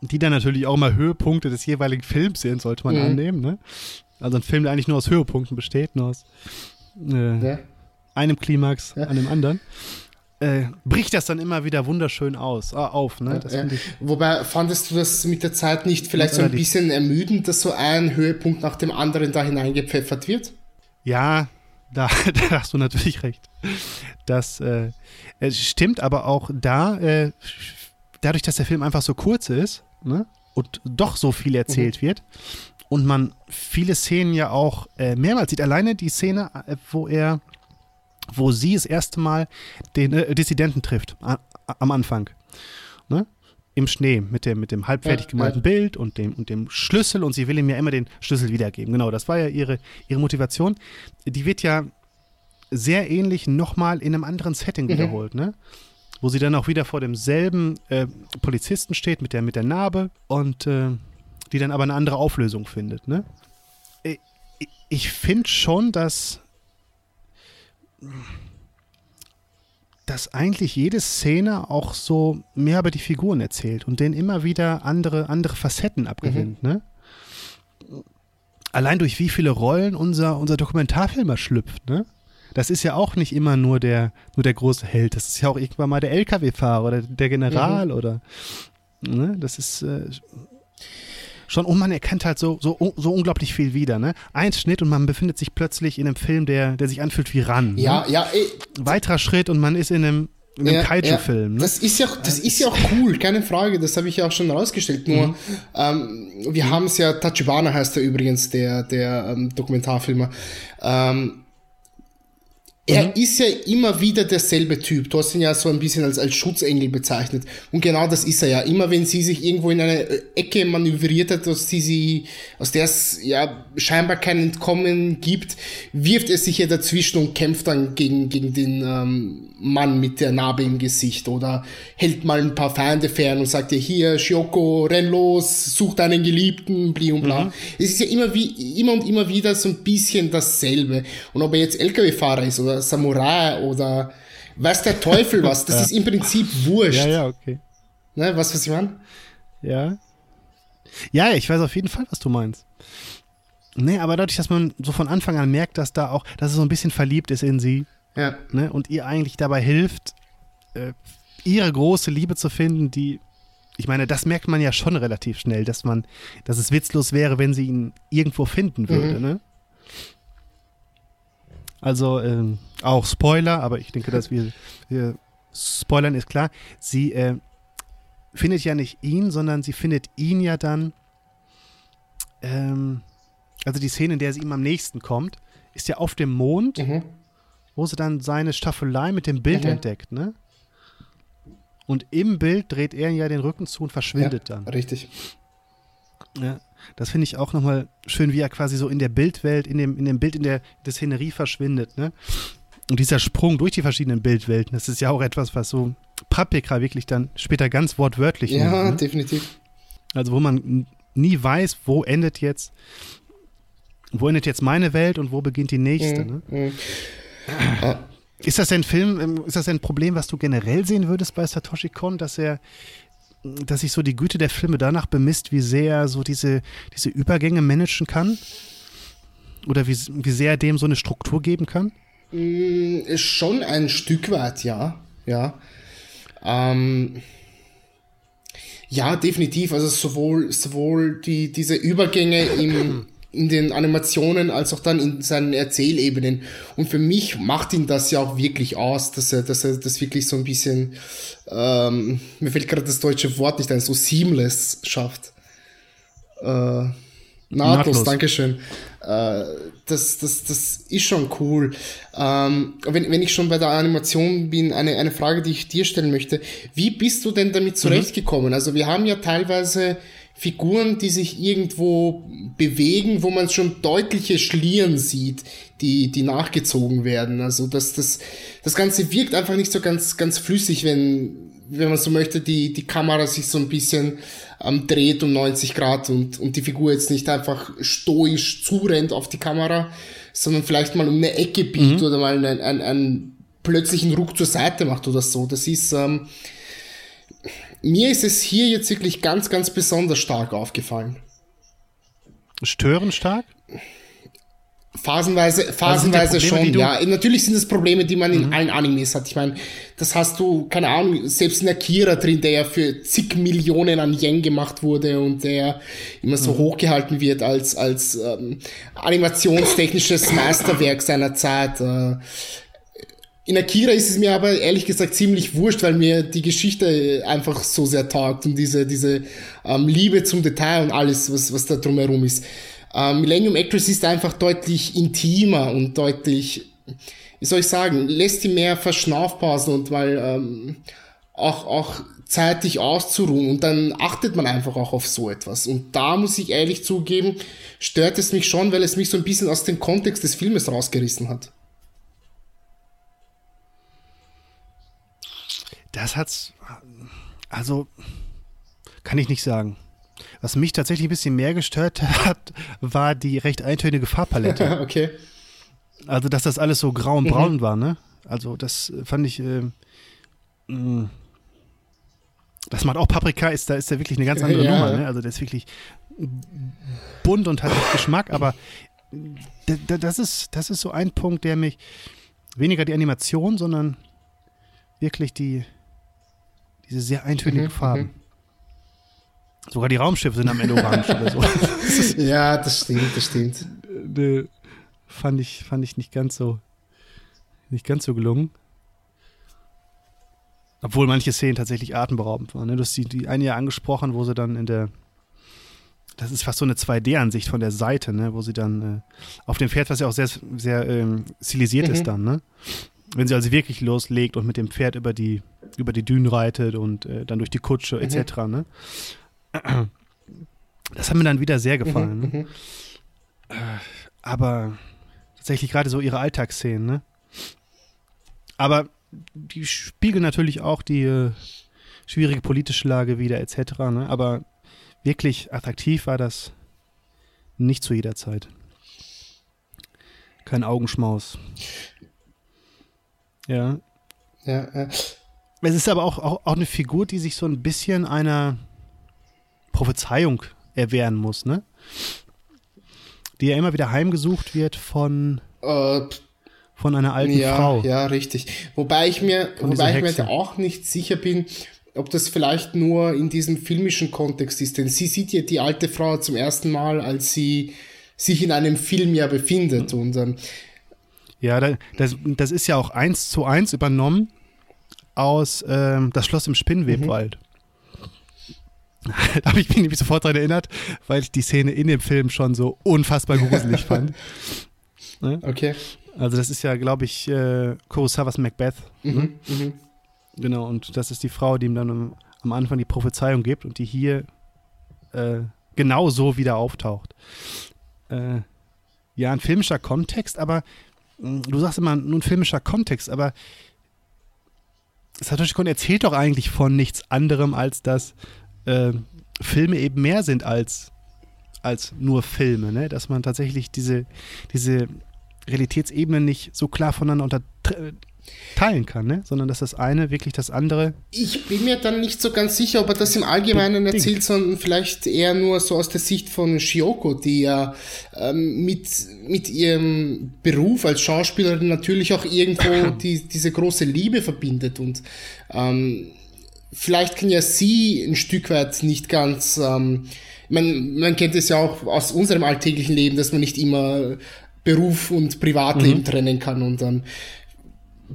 A: die dann natürlich auch immer Höhepunkte des jeweiligen Films sind, sollte man mhm. annehmen, ne? Also ein Film, der eigentlich nur aus Höhepunkten besteht, nur aus äh, ja einem Klimax ja. an dem anderen. Äh, bricht das dann immer wieder wunderschön aus, äh, auf. Ne?
B: Ja, ja. Wobei fandest du das mit der Zeit nicht vielleicht so ein bisschen ermüdend, dass so ein Höhepunkt nach dem anderen da hineingepfeffert wird?
A: Ja, da, da hast du natürlich recht. Das äh, stimmt, aber auch da, äh, dadurch, dass der Film einfach so kurz ist ne, und doch so viel erzählt mhm. wird und man viele Szenen ja auch äh, mehrmals sieht, alleine die Szene, äh, wo er wo sie das erste Mal den äh, Dissidenten trifft, a, am Anfang. Ne? Im Schnee mit dem, mit dem halbfertig gemalten ja. Bild und dem, und dem Schlüssel und sie will ihm ja immer den Schlüssel wiedergeben. Genau, das war ja ihre, ihre Motivation. Die wird ja sehr ähnlich nochmal in einem anderen Setting mhm. wiederholt, ne? Wo sie dann auch wieder vor demselben äh, Polizisten steht mit der, mit der Narbe und äh, die dann aber eine andere Auflösung findet, ne? Ich, ich finde schon, dass dass eigentlich jede Szene auch so mehr über die Figuren erzählt und denen immer wieder andere, andere Facetten abgewinnt, mhm. ne? Allein durch wie viele Rollen unser, unser Dokumentarfilmer schlüpft, ne? Das ist ja auch nicht immer nur der, nur der große Held. Das ist ja auch irgendwann mal der LKW-Fahrer oder der General mhm. oder, ne? Das ist, äh, schon, und man erkennt halt so, so, so unglaublich viel wieder, ne? Ein Schnitt und man befindet sich plötzlich in einem Film, der, der sich anfühlt wie ran.
B: Ja,
A: ne?
B: ja. Ey,
A: Weiterer Schritt und man ist in einem, in einem ja, Kaiju-Film.
B: Ja. Ne? Das ist ja, das ist ja auch cool, keine Frage. Das habe ich ja auch schon rausgestellt. Nur, mhm. ähm, wir haben es ja, Tachibana heißt er übrigens, der, der ähm, Dokumentarfilmer. Ähm, er mhm. ist ja immer wieder derselbe Typ. Du hast ihn ja so ein bisschen als, als Schutzengel bezeichnet. Und genau das ist er ja. Immer wenn sie sich irgendwo in eine Ecke manövriert hat, aus, die sie, aus der es ja scheinbar kein Entkommen gibt, wirft er sich ja dazwischen und kämpft dann gegen, gegen den ähm, Mann mit der Narbe im Gesicht oder hält mal ein paar Feinde fern und sagt ja hier, Shioko, renn los, such deinen Geliebten, bli und bla. Mhm. Es ist ja immer wie, immer und immer wieder so ein bisschen dasselbe. Und ob er jetzt LKW-Fahrer ist oder Samurai oder weiß der Teufel was, das ja. ist im Prinzip wurscht.
A: Ja, ja, okay.
B: Ne, was, was ich meine?
A: Ja. Ja, ich weiß auf jeden Fall, was du meinst. Nee, aber dadurch, dass man so von Anfang an merkt, dass da auch, dass er so ein bisschen verliebt ist in sie,
B: ja.
A: Ne? Und ihr eigentlich dabei hilft, äh, ihre große Liebe zu finden, die, ich meine, das merkt man ja schon relativ schnell, dass man, dass es witzlos wäre, wenn sie ihn irgendwo finden würde, mhm. ne? Also ähm, auch Spoiler, aber ich denke, dass wir, wir spoilern ist klar. Sie äh, findet ja nicht ihn, sondern sie findet ihn ja dann. Ähm, also die Szene, in der sie ihm am nächsten kommt, ist ja auf dem Mond. Mhm wo sie dann seine Staffelei mit dem Bild mhm. entdeckt, ne? und im Bild dreht er ja den Rücken zu und verschwindet
B: ja,
A: dann.
B: Richtig.
A: Ja, das finde ich auch nochmal schön, wie er quasi so in der Bildwelt, in dem, in dem Bild in der, der Szenerie verschwindet. Ne? Und dieser Sprung durch die verschiedenen Bildwelten, das ist ja auch etwas, was so Paprika wirklich dann später ganz wortwörtlich
B: Ja,
A: nimmt, ne?
B: definitiv.
A: Also wo man nie weiß, wo endet jetzt, wo endet jetzt meine Welt und wo beginnt die nächste.
B: Mhm.
A: Ne? Ist das ein Film, ähm, ist das ein Problem, was du generell sehen würdest bei Satoshi Kon, dass er, dass sich so die Güte der Filme danach bemisst, wie sehr er so diese, diese Übergänge managen kann? Oder wie, wie sehr er dem so eine Struktur geben kann?
B: Mm, Schon ein Stück weit, ja. Ja. Ähm, ja, definitiv. Also sowohl, sowohl die, diese Übergänge im, in den Animationen als auch dann in seinen Erzählebenen. Und für mich macht ihn das ja auch wirklich aus, dass er, dass er das wirklich so ein bisschen, ähm, mir fällt gerade das deutsche Wort nicht ein, so seamless schafft. Äh, Nahtlos,
A: Nahtlos.
B: Dankeschön. Äh, das, das, das ist schon cool. Ähm, wenn, wenn ich schon bei der Animation bin, eine, eine Frage, die ich dir stellen möchte. Wie bist du denn damit zurechtgekommen? Also wir haben ja teilweise Figuren, die sich irgendwo bewegen, wo man schon deutliche Schlieren sieht, die, die nachgezogen werden. Also das, das, das Ganze wirkt einfach nicht so ganz, ganz flüssig, wenn, wenn man so möchte, die, die Kamera sich so ein bisschen ähm, dreht um 90 Grad und, und die Figur jetzt nicht einfach stoisch zurennt auf die Kamera, sondern vielleicht mal um eine Ecke biegt oder mal einen, einen, einen plötzlichen Ruck zur Seite macht oder so. Das ist, ähm, mir ist es hier jetzt wirklich ganz, ganz besonders stark aufgefallen.
A: Stören stark?
B: Phasenweise, phasenweise
A: Probleme,
B: schon, ja. Natürlich sind es Probleme, die man in allen Animes hat. Ich meine, das hast du, keine Ahnung, selbst in Akira drin, der ja für zig Millionen an Yen gemacht wurde und der immer so hochgehalten wird als, als ähm, animationstechnisches Meisterwerk seiner Zeit. Äh, in Akira ist es mir aber ehrlich gesagt ziemlich wurscht, weil mir die Geschichte einfach so sehr taugt und diese, diese ähm, Liebe zum Detail und alles, was, was da drumherum ist. Ähm, Millennium Actress ist einfach deutlich intimer und deutlich, wie soll ich sagen, lässt die mehr Verschnaufpausen und mal ähm, auch, auch Zeit, dich auszuruhen und dann achtet man einfach auch auf so etwas. Und da muss ich ehrlich zugeben, stört es mich schon, weil es mich so ein bisschen aus dem Kontext des Filmes rausgerissen hat.
A: Das hat's. Also, kann ich nicht sagen. Was mich tatsächlich ein bisschen mehr gestört hat, war die recht eintönige Farbpalette.
B: okay.
A: Also, dass das alles so grau und braun war, ne? Also, das äh, fand ich. ähm, mh, das macht auch Paprika, ist da ist da wirklich eine ganz andere
B: Ja.
A: Nummer, ne? Also, der ist wirklich bunt und hat Geschmack, aber das ist, das ist so ein Punkt, der mich. Weniger die Animation, sondern wirklich die. Diese sehr eintönigen
B: Mhm,
A: Farben. Sogar die Raumschiffe sind am Ende orange oder so.
B: Ja, das stimmt, das stimmt.
A: äh, fand ich, fand ich nicht ganz so, nicht ganz so gelungen. Obwohl manche Szenen tatsächlich atemberaubend waren. Ne? Du hast die, die eine ja angesprochen, wo sie dann in der, das ist fast so eine 2D-Ansicht von der Seite, ne? wo sie dann äh, auf dem Pferd, was ja auch sehr, sehr ähm, stilisiert
B: Mhm.
A: ist dann, ne? Wenn sie also wirklich loslegt und mit dem Pferd über die, über die Dünen reitet und äh, dann durch die Kutsche etc., ne? Das hat mir dann wieder sehr gefallen. Ne?
B: Mhm.
A: aber tatsächlich gerade so ihre Alltagsszenen, ne? Aber die spiegeln natürlich auch die äh, schwierige politische Lage wieder, etc., ne? Aber wirklich attraktiv war das nicht zu jeder Zeit. Kein Augenschmaus. Ja.
B: Ja, ja.
A: Es ist aber auch, auch, auch eine Figur, die sich so ein bisschen einer Prophezeiung erwehren muss, ne? Die ja immer wieder heimgesucht wird von,
B: Äh,
A: von einer alten
B: ja,
A: Frau.
B: ja, richtig. Wobei ich mir,
A: Von
B: wobei ich mir
A: Hexe.
B: da auch nicht sicher bin, ob das vielleicht nur in diesem filmischen Kontext ist. Denn sie sieht ja die alte Frau zum ersten Mal, als sie sich in einem Film ja befindet. Und ähm,
A: Ja, da- das, das ist ja auch eins zu eins übernommen aus ähm, Das Schloss im Spinnwebwald. da habe ich mich nämlich sofort daran erinnert, weil ich die Szene in dem Film schon so unfassbar gruselig fand.
B: okay.
A: Also das ist ja, glaube ich, äh, Kurosawas Macbeth. Ne?
B: Mhm, mhm.
A: Genau, und das ist die Frau, die ihm dann am, am Anfang die Prophezeiung gibt und die hier äh, genau so wieder auftaucht. Äh, ja, ein filmischer Kontext, aber du sagst immer nur ein filmischer Kontext, aber Satoshi Kon erzählt doch eigentlich von nichts anderem, als dass äh, Filme eben mehr sind als, als nur Filme, ne? Dass man tatsächlich diese, diese Realitätsebenen nicht so klar voneinander teilen kann, ne? sondern dass das eine wirklich das andere.
B: Ich bin mir dann nicht so ganz sicher, ob er das im Allgemeinen erzählt, sondern vielleicht eher nur so aus der Sicht von Shioko, die ja ähm, mit, mit ihrem Beruf als Schauspielerin natürlich auch irgendwo die, diese große Liebe verbindet und ähm, vielleicht kann ja sie ein Stück weit nicht ganz. Ähm, man, man kennt es ja auch aus unserem alltäglichen Leben, dass man nicht immer Beruf und Privatleben mhm. trennen kann und dann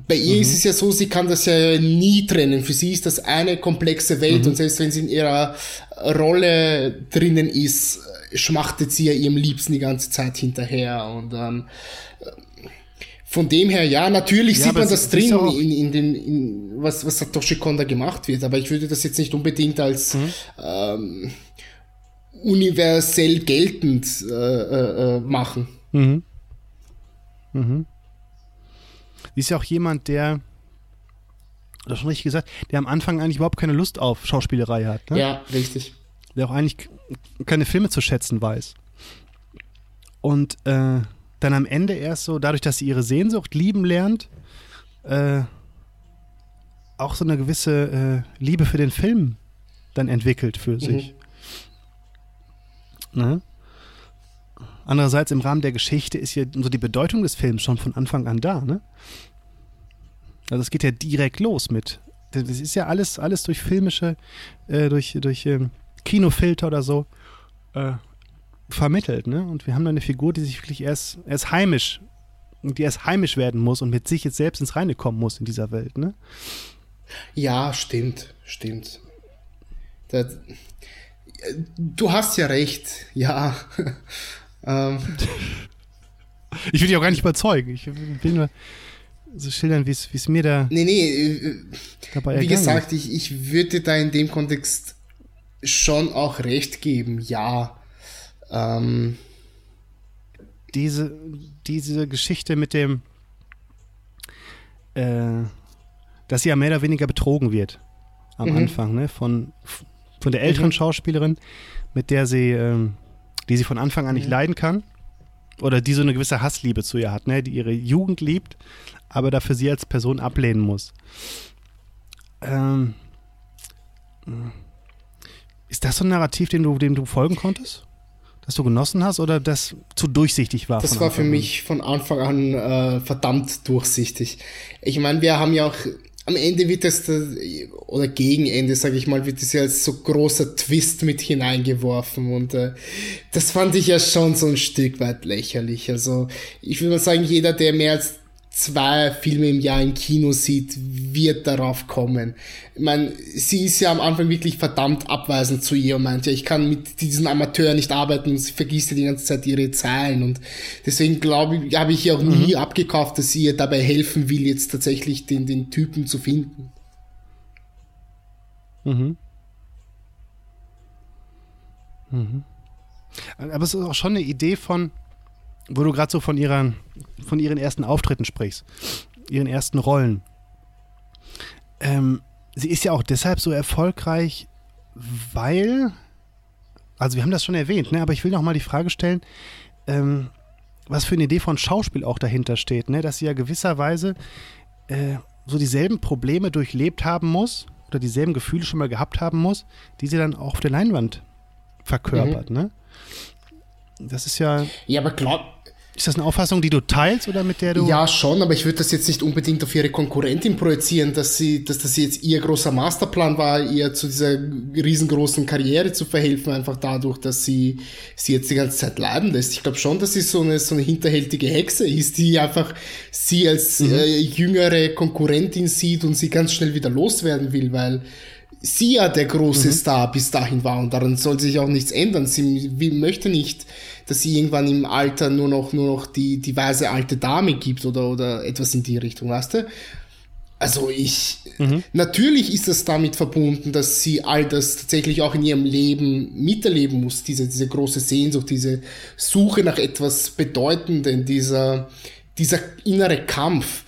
B: bei ihr mhm. ist es ja so, sie kann das ja nie trennen. Für sie ist das eine komplexe Welt mhm. und selbst wenn sie in ihrer Rolle drinnen ist, schmachtet sie ja ihrem Liebsten die ganze Zeit hinterher und ähm, von dem her, ja, natürlich ja, sieht man das drin in, in den, in, was, was Satoshi Kon da gemacht wird, aber ich würde das jetzt nicht unbedingt als mhm. ähm, universell geltend äh, äh, äh machen. Mhm.
A: Mhm. Sie ist ja auch jemand, der, das schon richtig gesagt, der am Anfang eigentlich überhaupt keine Lust auf Schauspielerei hat. Ne?
B: Ja, richtig.
A: Der auch eigentlich keine Filme zu schätzen weiß. Und äh, dann am Ende erst so, dadurch, dass sie ihre Sehnsucht lieben lernt, äh, auch so eine gewisse äh, Liebe für den Film dann entwickelt für mhm. sich. Ne? Andererseits im Rahmen der Geschichte ist ja so die Bedeutung des Films schon von Anfang an da, ne? Also es geht ja direkt los mit. Das ist ja alles, alles durch filmische, äh, durch, durch äh, Kinofilter oder so äh, vermittelt, ne? Und wir haben da eine Figur, die sich wirklich erst, erst heimisch, die erst heimisch werden muss und mit sich jetzt selbst ins Reine kommen muss in dieser Welt, ne?
B: Ja, stimmt, stimmt. Das, du hast ja recht, ja.
A: Ähm. Ich will dich auch gar nicht überzeugen. Ich will nur so schildern, wie es mir da.
B: Nee, nee. Äh, dabei wie gesagt, ich, ich würde da in dem Kontext schon auch recht geben, ja. Ähm.
A: Diese, diese Geschichte mit dem, äh, dass sie ja mehr oder weniger betrogen wird am mhm. Anfang, ne? Von, von der älteren mhm. Schauspielerin, mit der sie ähm, die sie von Anfang an nicht mhm. leiden kann. Oder die so eine gewisse Hassliebe zu ihr hat, ne? die ihre Jugend liebt, aber dafür sie als Person ablehnen muss. Ähm, ist das so ein Narrativ, dem du, dem du folgen konntest? Das du genossen hast oder das zu durchsichtig war?
B: Das war für mich von Anfang an äh, verdammt durchsichtig. Ich meine, wir haben ja auch am Ende wird das, oder gegen Ende, sage ich mal, wird das ja als so großer Twist mit hineingeworfen und äh, das fand ich ja schon so ein Stück weit lächerlich. Also ich würde mal sagen, jeder, der mehr als zwei Filme im Jahr im Kino sieht, wird darauf kommen. Ich meine, sie ist ja am Anfang wirklich verdammt abweisend zu ihr und meint ja, ich kann mit diesen Amateur nicht arbeiten und sie vergisst ja die ganze Zeit ihre Zahlen und deswegen glaube ich, habe ich ihr auch mhm. nie abgekauft, dass sie ihr dabei helfen will, jetzt tatsächlich den, den Typen zu finden. Mhm.
A: Mhm. Aber es ist auch schon eine Idee von, wo du gerade so von, ihrer, von ihren ersten Auftritten sprichst, ihren ersten Rollen. Ähm, sie ist ja auch deshalb so erfolgreich, weil, also wir haben das schon erwähnt, ne, aber ich will noch mal die Frage stellen, ähm, was für eine Idee von Schauspiel auch dahinter steht, ne, dass sie ja gewisserweise äh, so dieselben Probleme durchlebt haben muss oder dieselben Gefühle schon mal gehabt haben muss, die sie dann auch auf der Leinwand verkörpert, mhm. ne? Das ist ja.
B: Ja, aber klar,
A: ist das eine Auffassung, die du teilst oder mit der du.
B: Ja, schon, aber ich würde das jetzt nicht unbedingt auf ihre Konkurrentin projizieren, dass sie, dass das jetzt ihr großer Masterplan war, ihr zu dieser riesengroßen Karriere zu verhelfen, einfach dadurch, dass sie sie jetzt die ganze Zeit leiden lässt. Ich glaube schon, dass sie so eine, so eine hinterhältige Hexe ist, die einfach sie als mhm. äh, jüngere Konkurrentin sieht und sie ganz schnell wieder loswerden will, weil sie ja der große mhm. Star bis dahin war und daran soll sich auch nichts ändern. Sie will, möchte nicht dass sie irgendwann im Alter nur noch, nur noch die, die weise alte Dame gibt oder, oder etwas in die Richtung, weißt du? Also ich, mhm. natürlich ist das damit verbunden, dass sie all das tatsächlich auch in ihrem Leben miterleben muss, diese, diese große Sehnsucht, diese Suche nach etwas Bedeutendem, dieser, dieser innere Kampf.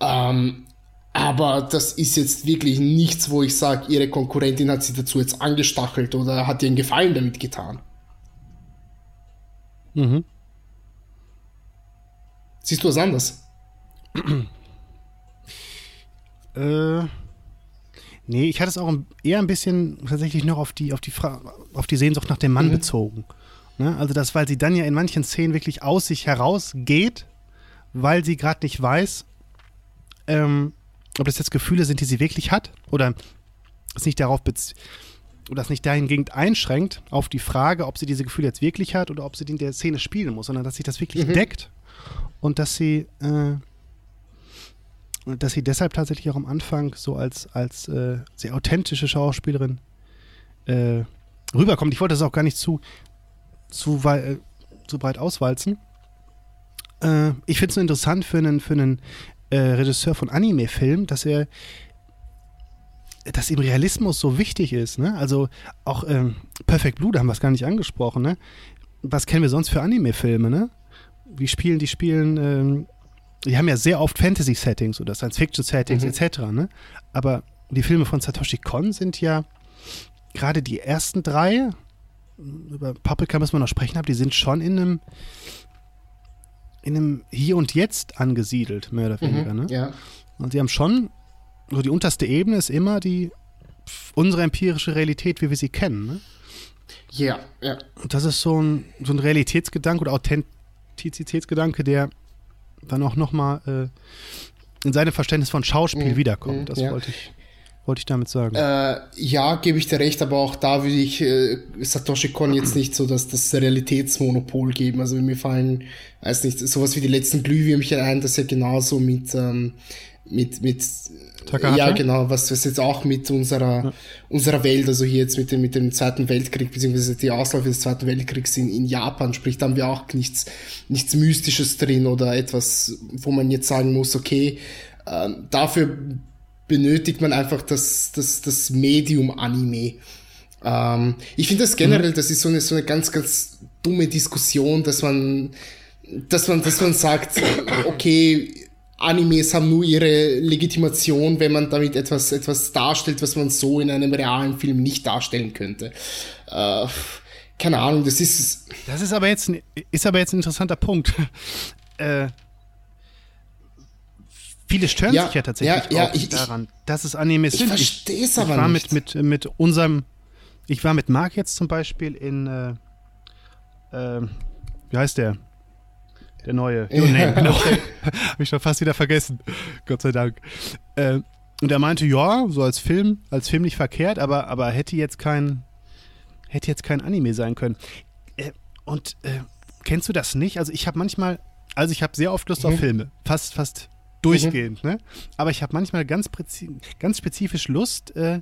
B: Ähm, aber das ist jetzt wirklich nichts, wo ich sage, ihre Konkurrentin hat sie dazu jetzt angestachelt oder hat ihr einen Gefallen damit getan. Mhm. Siehst du was anders?
A: äh, nee, ich hatte es auch eher ein bisschen tatsächlich noch auf die, auf die, Fra auf die Sehnsucht nach dem Mann mhm. bezogen. Ne? Also das, weil sie dann ja in manchen Szenen wirklich aus sich herausgeht, weil sie gerade nicht weiß, ähm, ob das jetzt Gefühle sind, die sie wirklich hat oder es nicht darauf bezieht oder es nicht dahingehend einschränkt auf die Frage, ob sie diese Gefühle jetzt wirklich hat oder ob sie die in der Szene spielen muss, sondern dass sich das wirklich mhm. deckt und dass sie äh, dass sie deshalb tatsächlich auch am Anfang so als, als äh, sehr authentische Schauspielerin äh, rüberkommt. Ich wollte das auch gar nicht zu, zu, wei zu breit auswalzen. Äh, ich finde es nur interessant für einen, für einen äh, Regisseur von Anime-Filmen, dass er dass ihm Realismus so wichtig ist. Ne? Also auch ähm, Perfect Blue, da haben wir es gar nicht angesprochen. Ne? Was kennen wir sonst für Anime-Filme? Ne? Wie spielen die spielen? Ähm, die haben ja sehr oft Fantasy-Settings oder Science-Fiction-Settings mhm. etc. Ne? Aber die Filme von Satoshi Kon sind ja gerade die ersten drei, über Paprika müssen wir noch sprechen, aber die sind schon in einem in einem Hier und Jetzt angesiedelt, mehr oder mhm, weniger. Mhm, ne?
B: ja.
A: Und sie haben schon, so die unterste Ebene ist immer die unsere empirische Realität, wie wir sie kennen. Ne?
B: Ja, ja.
A: Und das ist so ein, so ein Realitätsgedanke oder Authentizitätsgedanke, der dann auch nochmal äh, in seinem Verständnis von Schauspiel mhm, wiederkommt. Das ja. wollte ich wollte ich damit sagen.
B: Äh, ja, gebe ich dir recht, aber auch da würde ich äh, Satoshi Kon jetzt nicht so dass das Realitätsmonopol geben. Also mir fallen, weiß nicht, sowas wie die letzten Glühwürmchen ein, das ja genauso mit, ähm, mit, mit Takahata? ja genau, was, was jetzt auch mit unserer, ja. unserer Welt, also hier jetzt mit dem, mit dem Zweiten Weltkrieg, beziehungsweise die Ausläufe des Zweiten Weltkriegs in, in Japan spricht, da haben wir auch nichts, nichts Mystisches drin oder etwas, wo man jetzt sagen muss, okay, äh, dafür benötigt man einfach das, das, das Medium Anime. Ähm, ich finde das generell, mhm. das ist so eine, so eine ganz, ganz dumme Diskussion, dass man, dass man, dass man sagt, okay, Animes haben nur ihre Legitimation, wenn man damit etwas, etwas darstellt, was man so in einem realen Film nicht darstellen könnte. Äh, keine Ahnung, das ist.
A: Das ist aber jetzt, ist aber jetzt ein interessanter Punkt. äh, Viele stören ja, sich ja tatsächlich ja, ja, auch ich, daran, dass es Animes
B: ich sind. Ich verstehe es aber
A: ich war
B: nicht.
A: Mit, mit, mit unserem, ich war mit Marc jetzt zum Beispiel in, äh, äh, wie heißt der? Der neue. Your Name, genau. Habe ich schon fast wieder vergessen. Gott sei Dank. Äh, und er meinte, ja, so als Film, als Film nicht verkehrt, aber, aber hätte jetzt kein, hätte jetzt kein Anime sein können. Äh, und äh, kennst du das nicht? Also ich habe manchmal, also ich habe sehr oft Lust mhm. auf Filme. Fast, fast durchgehend, mhm. ne? Aber ich habe manchmal ganz, ganz spezifisch Lust, äh,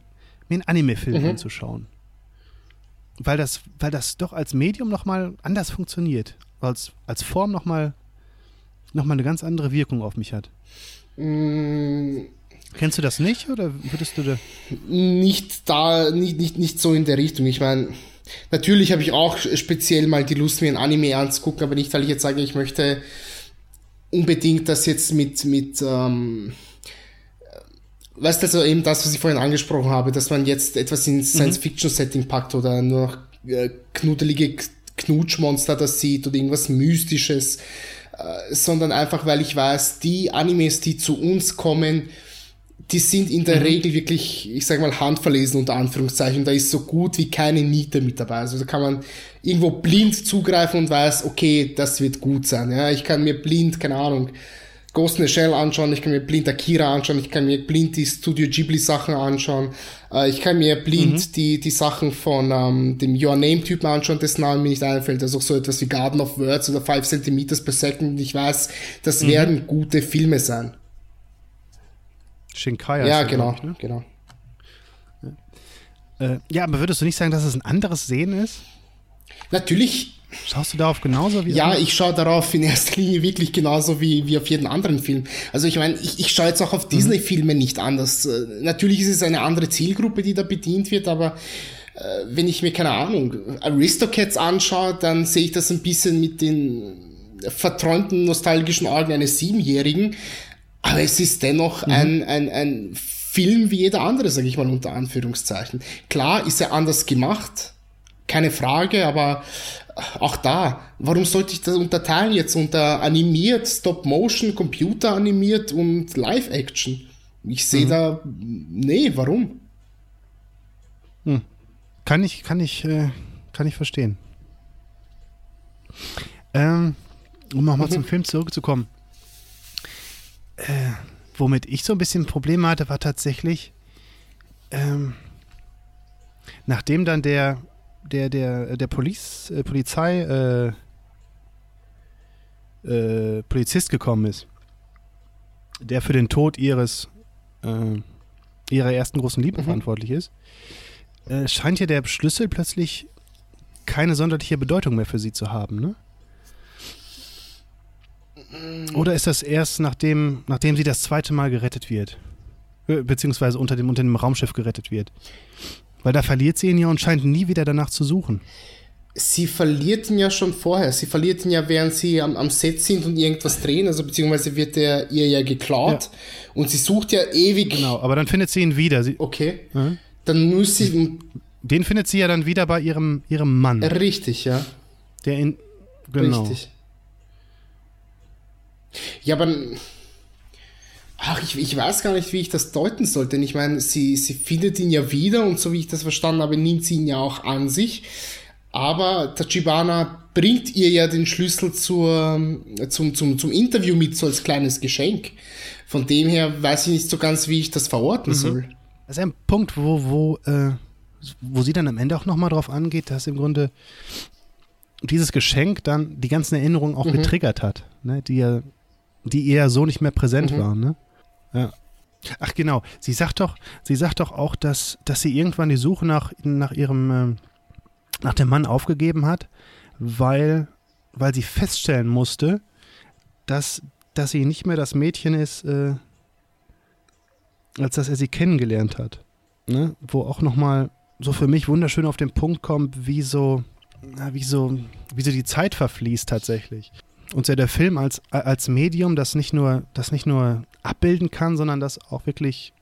A: mir einen Anime-Film mhm. anzuschauen. Weil das, weil das doch als Medium nochmal anders funktioniert. Als, als Form nochmal noch mal eine ganz andere Wirkung auf mich hat. Mhm. Kennst du das nicht oder würdest du da?
B: Nicht da, nicht, nicht, nicht so in der Richtung. Ich meine, natürlich habe ich auch speziell mal die Lust, mir ein Anime anzugucken, aber nicht, weil ich jetzt sage, ich möchte unbedingt das jetzt mit, mit ähm, weißt du, also eben das, was ich vorhin angesprochen habe, dass man jetzt etwas in mhm. Science-Fiction-Setting packt oder nur äh, knuddelige Knutschmonster das sieht oder irgendwas Mystisches, äh, sondern einfach, weil ich weiß, die Animes, die zu uns kommen, die sind in der mhm. Regel wirklich, ich sag mal, handverlesen unter Anführungszeichen. Da ist so gut wie keine Niete mit dabei. Also da kann man irgendwo blind zugreifen und weiß, okay, das wird gut sein. Ja, ich kann mir blind, keine Ahnung, Ghost in the Shell anschauen, ich kann mir blind Akira anschauen, ich kann mir blind die Studio Ghibli Sachen anschauen, äh, ich kann mir blind mhm. die, die Sachen von ähm, dem Your Name Typen anschauen, dessen Name mir nicht einfällt, also auch so etwas wie Garden of Words oder 5 cm per Second. Ich weiß, das mhm. werden gute Filme sein.
A: Shinkai.
B: Ja, genau, ich, ne? genau.
A: Ja. Äh, ja, aber würdest du nicht sagen, dass es ein anderes Sehen ist?
B: Natürlich
A: Schaust du darauf genauso wie
B: Ja, ich schaue darauf in erster Linie wirklich genauso wie, wie auf jeden anderen Film. Also ich meine, ich, ich schaue jetzt auch auf mhm. Disney-Filme nicht anders. Äh, natürlich ist es eine andere Zielgruppe, die da bedient wird, aber äh, wenn ich mir, keine Ahnung, Aristocats anschaue, dann sehe ich das ein bisschen mit den verträumten, nostalgischen Augen eines Siebenjährigen. Aber es ist dennoch mhm. ein, ein, ein Film wie jeder andere, sage ich mal unter Anführungszeichen. Klar ist er anders gemacht, keine Frage, aber auch da, warum sollte ich das unterteilen jetzt unter animiert, Stop-Motion, Computer animiert und Live-Action? Ich sehe mhm. da, nee, warum?
A: Hm. Kann ich, kann ich, äh, kann ich verstehen. Ähm, um nochmal mhm. zum Film zurückzukommen. Äh, womit ich so ein bisschen Probleme hatte, war tatsächlich, ähm, nachdem dann der, der, der, der Police, äh, Polizei, äh, äh, Polizist gekommen ist, der für den Tod ihres, äh, ihrer ersten großen Liebe mhm. verantwortlich ist, äh, scheint ja der Schlüssel plötzlich keine sonderliche Bedeutung mehr für sie zu haben, ne? Oder ist das erst nachdem, nachdem sie das zweite Mal gerettet wird? Äh, beziehungsweise unter dem, unter dem Raumschiff gerettet wird? Weil da verliert sie ihn ja und scheint nie wieder danach zu suchen.
B: Sie verliert ihn ja schon vorher. Sie verliert ihn ja, während sie am, am Set sind und irgendwas drehen. Also beziehungsweise wird er ihr ja geklaut. Ja. Und sie sucht ja ewig.
A: Genau, aber dann findet sie ihn wieder. Sie,
B: okay. Mhm. Dann muss sie.
A: Den findet sie ja dann wieder bei ihrem, ihrem Mann.
B: Richtig, ja.
A: Der in. Genau. Richtig.
B: Ja, aber. Ach, ich, ich weiß gar nicht, wie ich das deuten soll, denn ich meine, sie, sie findet ihn ja wieder und so wie ich das verstanden habe, nimmt sie ihn ja auch an sich. Aber Tachibana bringt ihr ja den Schlüssel zur, zum, zum, zum Interview mit, so als kleines Geschenk. Von dem her weiß ich nicht so ganz, wie ich das verorten mhm. soll.
A: Das ist ein Punkt, wo, wo, äh, wo sie dann am Ende auch nochmal drauf angeht, dass im Grunde dieses Geschenk dann die ganzen Erinnerungen auch mhm. getriggert hat, ne, die ja die eher so nicht mehr präsent mhm. waren, ne? Ja. Ach genau, sie sagt doch, sie sagt doch auch, dass, dass sie irgendwann die Suche nach, nach ihrem, äh, nach dem Mann aufgegeben hat, weil, weil sie feststellen musste, dass, dass sie nicht mehr das Mädchen ist, äh, als dass er sie kennengelernt hat. Ne? Wo auch nochmal so für mich wunderschön auf den Punkt kommt, wie so, wie so, wie so die Zeit verfließt tatsächlich und ja der Film als, als Medium, das nicht nur, das nicht nur abbilden kann, sondern das auch wirklich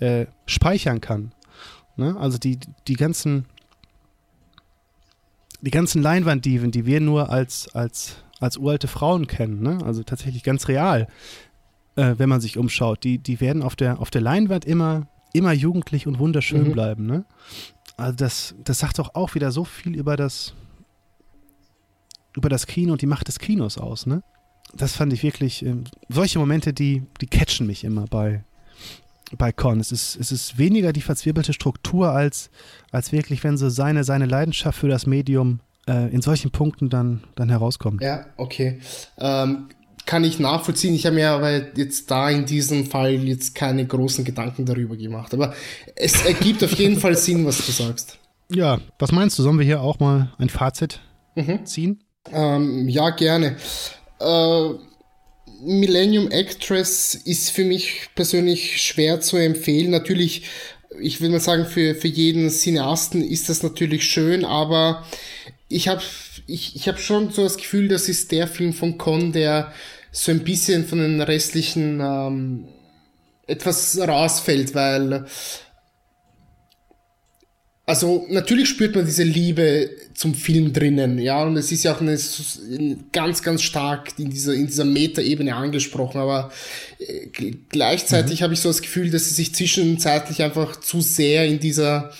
A: äh, speichern kann. Ne? Also die, die ganzen die ganzen Leinwanddiven, die wir nur als, als, als uralte Frauen kennen, ne? also tatsächlich ganz real, äh, wenn man sich umschaut, die, die werden auf der, auf der Leinwand immer, immer jugendlich und wunderschön mhm. bleiben. Ne? Also das, das sagt doch auch wieder so viel über das, über das Kino und die Macht des Kinos aus, ne? Das fand ich wirklich, äh, solche Momente, die, die catchen mich immer bei, bei Con. Es ist, es ist weniger die verzwirbelte Struktur, als, als wirklich, wenn so seine, seine Leidenschaft für das Medium äh, in solchen Punkten dann, dann herauskommt.
B: Ja, okay. Ähm, kann ich nachvollziehen. Ich habe mir aber jetzt da in diesem Fall jetzt keine großen Gedanken darüber gemacht. Aber es ergibt auf jeden Fall Sinn, was du sagst.
A: Ja, was meinst du? Sollen wir hier auch mal ein Fazit mhm. ziehen?
B: Ähm, ja, gerne. Äh, Millennium Actress ist für mich persönlich schwer zu empfehlen. Natürlich, ich will mal sagen, für, für jeden Cineasten ist das natürlich schön, aber ich habe ich, ich hab schon so das Gefühl, das ist der Film von Con, der so ein bisschen von den restlichen ähm, etwas rausfällt, weil also natürlich spürt man diese Liebe zum Film drinnen, ja, und es ist ja auch eine, ganz, ganz stark in dieser, in dieser Meta-Ebene angesprochen, aber äh, gleichzeitig mhm. habe ich so das Gefühl, dass sie sich zwischenzeitlich einfach zu sehr in dieser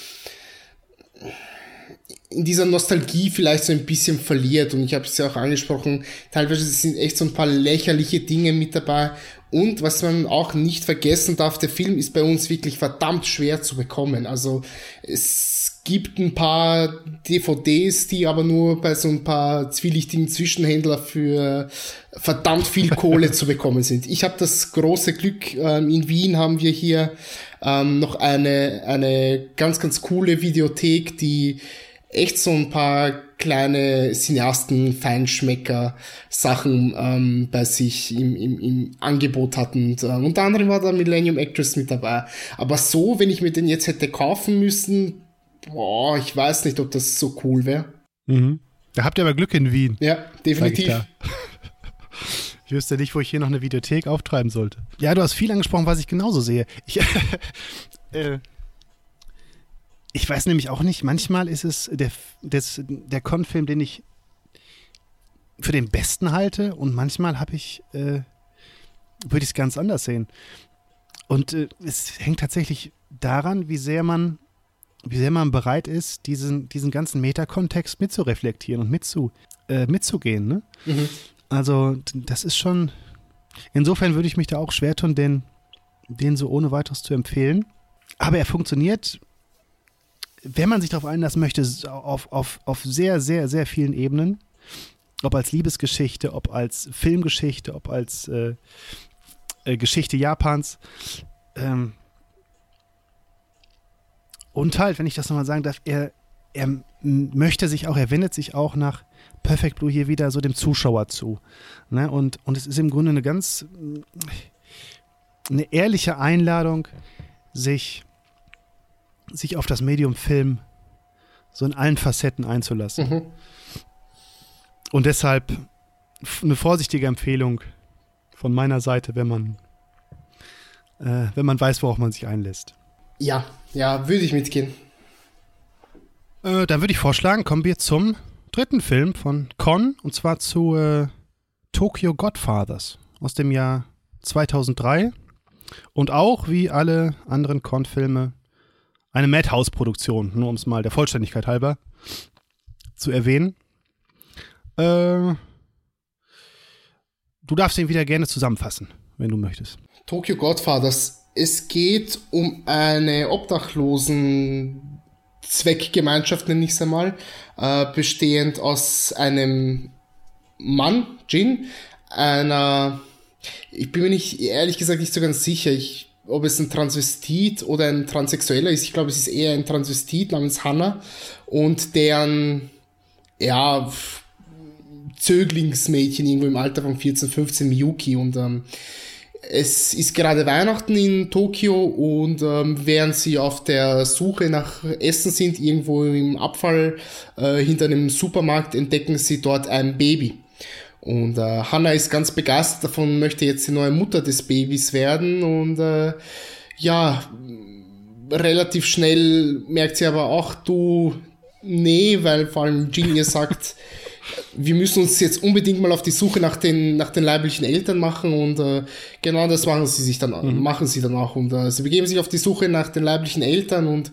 B: in dieser Nostalgie vielleicht so ein bisschen verliert und ich habe es ja auch angesprochen, teilweise sind echt so ein paar lächerliche Dinge mit dabei und was man auch nicht vergessen darf, der Film ist bei uns wirklich verdammt schwer zu bekommen. Also es gibt ein paar DVDs, die aber nur bei so ein paar zwielichtigen Zwischenhändler für verdammt viel Kohle zu bekommen sind. Ich habe das große Glück, ähm, in Wien haben wir hier ähm, noch eine, eine ganz, ganz coole Videothek, die echt so ein paar kleine Cineasten, Feinschmecker Sachen ähm, bei sich im, im, im Angebot hatten. Und, äh, unter anderem war da Millennium Actress mit dabei. Aber so, wenn ich mir den jetzt hätte kaufen müssen, boah, ich weiß nicht, ob das so cool wäre.
A: Mhm. Da habt ihr aber Glück in Wien.
B: Ja, definitiv.
A: Ich, ich, wüsste nicht, wo ich hier noch eine Videothek auftreiben sollte. Ja, du hast viel angesprochen, was ich genauso sehe. Ich, äh, ich weiß nämlich auch nicht, manchmal ist es der, des, der Con-Film, den ich für den besten halte und manchmal habe ich, äh, würde ich es ganz anders sehen. Und äh, es hängt tatsächlich daran, wie sehr man, wie sehr man bereit ist, diesen, diesen ganzen Metakontext mitzureflektieren und mitzu, äh, mitzugehen. Ne? Mhm. Also, das ist schon. Insofern würde ich mich da auch schwer tun, den, den so ohne weiteres zu empfehlen. Aber er funktioniert wenn man sich darauf einlassen möchte, auf, auf, auf sehr, sehr, sehr vielen Ebenen, ob als Liebesgeschichte, ob als Filmgeschichte, ob als äh, äh, Geschichte Japans. Ähm, und halt, wenn ich das nochmal sagen darf, er, er möchte sich auch, er wendet sich auch nach Perfect Blue hier wieder so dem Zuschauer zu. Ne? Und, und es ist im Grunde eine ganz, eine ehrliche Einladung, sich sich auf das Medium Film so in allen Facetten einzulassen. Mhm. Und deshalb eine vorsichtige Empfehlung von meiner Seite, wenn man, äh, wenn man weiß, worauf man sich einlässt.
B: Ja, ja, würde ich mitgehen.
A: Äh, dann würde ich vorschlagen, kommen wir zum dritten Film von Con, und zwar zu äh, Tokyo Godfathers aus dem Jahr 2003. Und auch wie alle anderen Con-Filme eine Madhouse-Produktion, nur um es mal der Vollständigkeit halber zu erwähnen. Äh, du darfst ihn wieder gerne zusammenfassen, wenn du möchtest.
B: Tokyo Godfathers. Es geht um eine obdachlosen Zweckgemeinschaft, nenne ich es einmal, äh, bestehend aus einem Mann, Jin, einer, ich bin mir nicht, ehrlich gesagt, nicht so ganz sicher, ich ob es ein Transvestit oder ein Transsexueller ist. Ich glaube, es ist eher ein Transvestit namens Hannah und deren, ja, Zöglingsmädchen irgendwo im Alter von 14, 15, Miyuki und ähm, es ist gerade Weihnachten in Tokio und ähm, während sie auf der Suche nach Essen sind, irgendwo im Abfall äh, hinter einem Supermarkt, entdecken sie dort ein Baby. Und äh, Hannah ist ganz begeistert davon, möchte jetzt die neue Mutter des Babys werden und äh, ja, relativ schnell merkt sie aber auch, du, nee, weil vor allem Jean ihr sagt, wir müssen uns jetzt unbedingt mal auf die Suche nach den, nach den leiblichen Eltern machen und äh, genau das machen sie sich dann, mhm. machen sie dann auch. Und äh, sie begeben sich auf die Suche nach den leiblichen Eltern und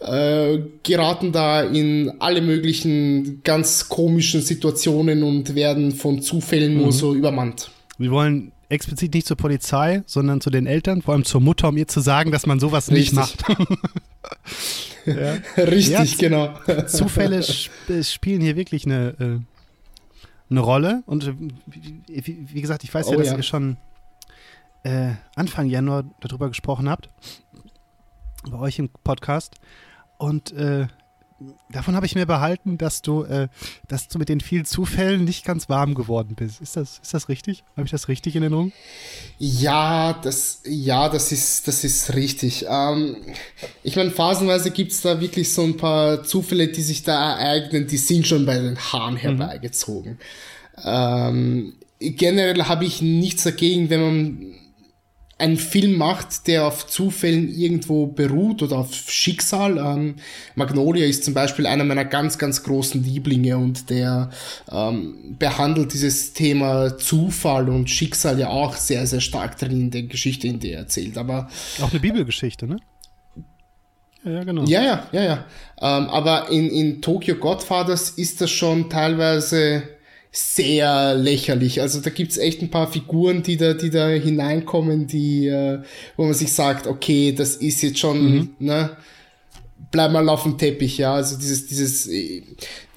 B: äh, geraten da in alle möglichen ganz komischen Situationen und werden von Zufällen mhm. nur so übermannt.
A: Wir wollen explizit nicht zur Polizei, sondern zu den Eltern, vor allem zur Mutter, um ihr zu sagen, dass man sowas Richtig. nicht macht.
B: ja. Richtig, ja, genau.
A: Zufälle sp spielen hier wirklich eine, äh, eine Rolle. Und äh, wie, wie, gesagt, ich weiß oh, ja, dass ja. ihr schon äh, Anfang Januar darüber gesprochen habt, bei euch im Podcast. Und äh, davon habe ich mir behalten, dass du, äh, dass du mit den vielen Zufällen nicht ganz warm geworden bist. Ist das, ist das richtig? Habe ich das richtig in Erinnerung?
B: Ja, das, ja, das ist, das ist richtig. Ähm, ich meine, phasenweise gibt es da wirklich so ein paar Zufälle, die sich da ereignen, die sind schon bei den Haaren mhm. herbeigezogen. Mhm. Ähm, generell habe ich nichts dagegen, wenn man einen Film macht, der auf Zufällen irgendwo beruht oder auf Schicksal. Ähm, Magnolia ist zum Beispiel einer meiner ganz, ganz großen Lieblinge und der ähm, behandelt dieses Thema Zufall und Schicksal ja auch sehr, sehr stark drin in der Geschichte, in der er erzählt. Aber
A: auch eine Bibelgeschichte, ne?
B: Ja, ja, genau. Ja, ja, ja, ja. Ähm, aber in, in Tokyo Godfathers ist das schon teilweise sehr lächerlich. Also da gibt's echt ein paar Figuren, die da, die da hineinkommen, die, äh, wo man sich sagt, okay, das ist jetzt schon, mhm. ne, bleib mal auf dem Teppich, ja. Also dieses, dieses,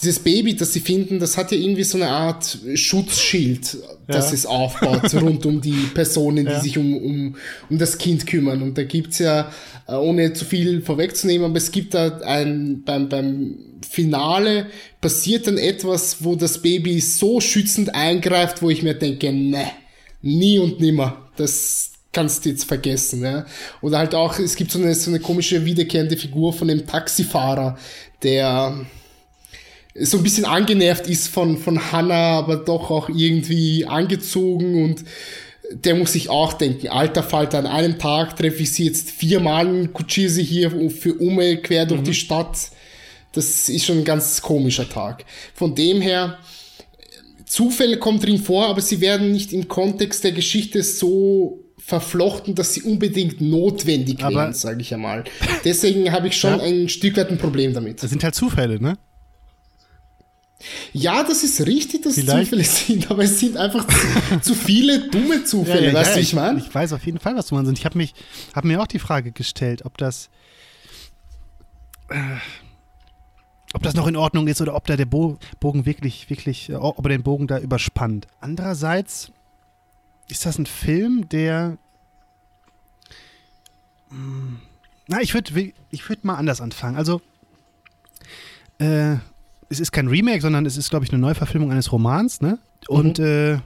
B: dieses Baby, das sie finden, das hat ja irgendwie so eine Art Schutzschild, das ja. es aufbaut, rund um die Personen, die ja. sich um, um, um das Kind kümmern. Und da gibt's ja, äh, ohne zu viel vorwegzunehmen, aber es gibt da ein, beim, beim Finale passiert dann etwas, wo das Baby so schützend eingreift, wo ich mir denke, ne, nie und nimmer. Das, kannst du jetzt vergessen, ja. Oder halt auch, es gibt so eine, so eine komische wiederkehrende Figur von dem Taxifahrer, der so ein bisschen angenervt ist von, von Hannah, aber doch auch irgendwie angezogen und der muss sich auch denken, alter Falter, an einem Tag treffe ich sie jetzt viermal und kutschiere sie hier für Ume quer durch mhm. die Stadt. Das ist schon ein ganz komischer Tag. Von dem her, Zufälle kommen drin vor, aber sie werden nicht im Kontext der Geschichte so verflochten, dass sie unbedingt notwendig aber wären, sage ich einmal. Deswegen habe ich schon ja. ein Stück weit ein Problem damit.
A: Das sind halt Zufälle, ne?
B: Ja, das ist richtig, dass Vielleicht. Zufälle sind, aber es sind einfach zu, zu viele dumme Zufälle, ja, ja, weißt du, ja, ich meine?
A: Ich weiß auf jeden Fall, was du meinst. Und ich habe mich, habe mir auch die Frage gestellt, ob das, äh, ob das noch in Ordnung ist oder ob da der Bo Bogen wirklich, wirklich, äh, ob er den Bogen da überspannt. Andererseits ist das ein Film, der. Hm, na, ich würde ich würd mal anders anfangen. Also, äh, es ist kein Remake, sondern es ist, glaube ich, eine Neuverfilmung eines Romans, ne? Und mhm. äh,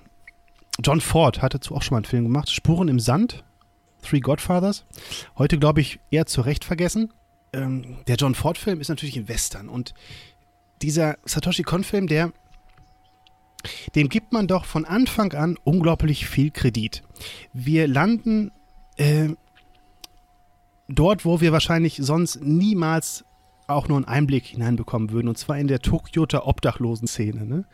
A: John Ford hat dazu auch schon mal einen Film gemacht. Spuren im Sand, Three Godfathers. Heute, glaube ich, eher zu Recht vergessen. Ähm, der John Ford-Film ist natürlich ein Western. Und dieser Satoshi Kon-Film, der dem gibt man doch von Anfang an unglaublich viel Kredit. Wir landen äh, dort, wo wir wahrscheinlich sonst niemals auch nur einen Einblick hineinbekommen würden, und zwar in der Tokioter Obdachlosen-Szene. Ne?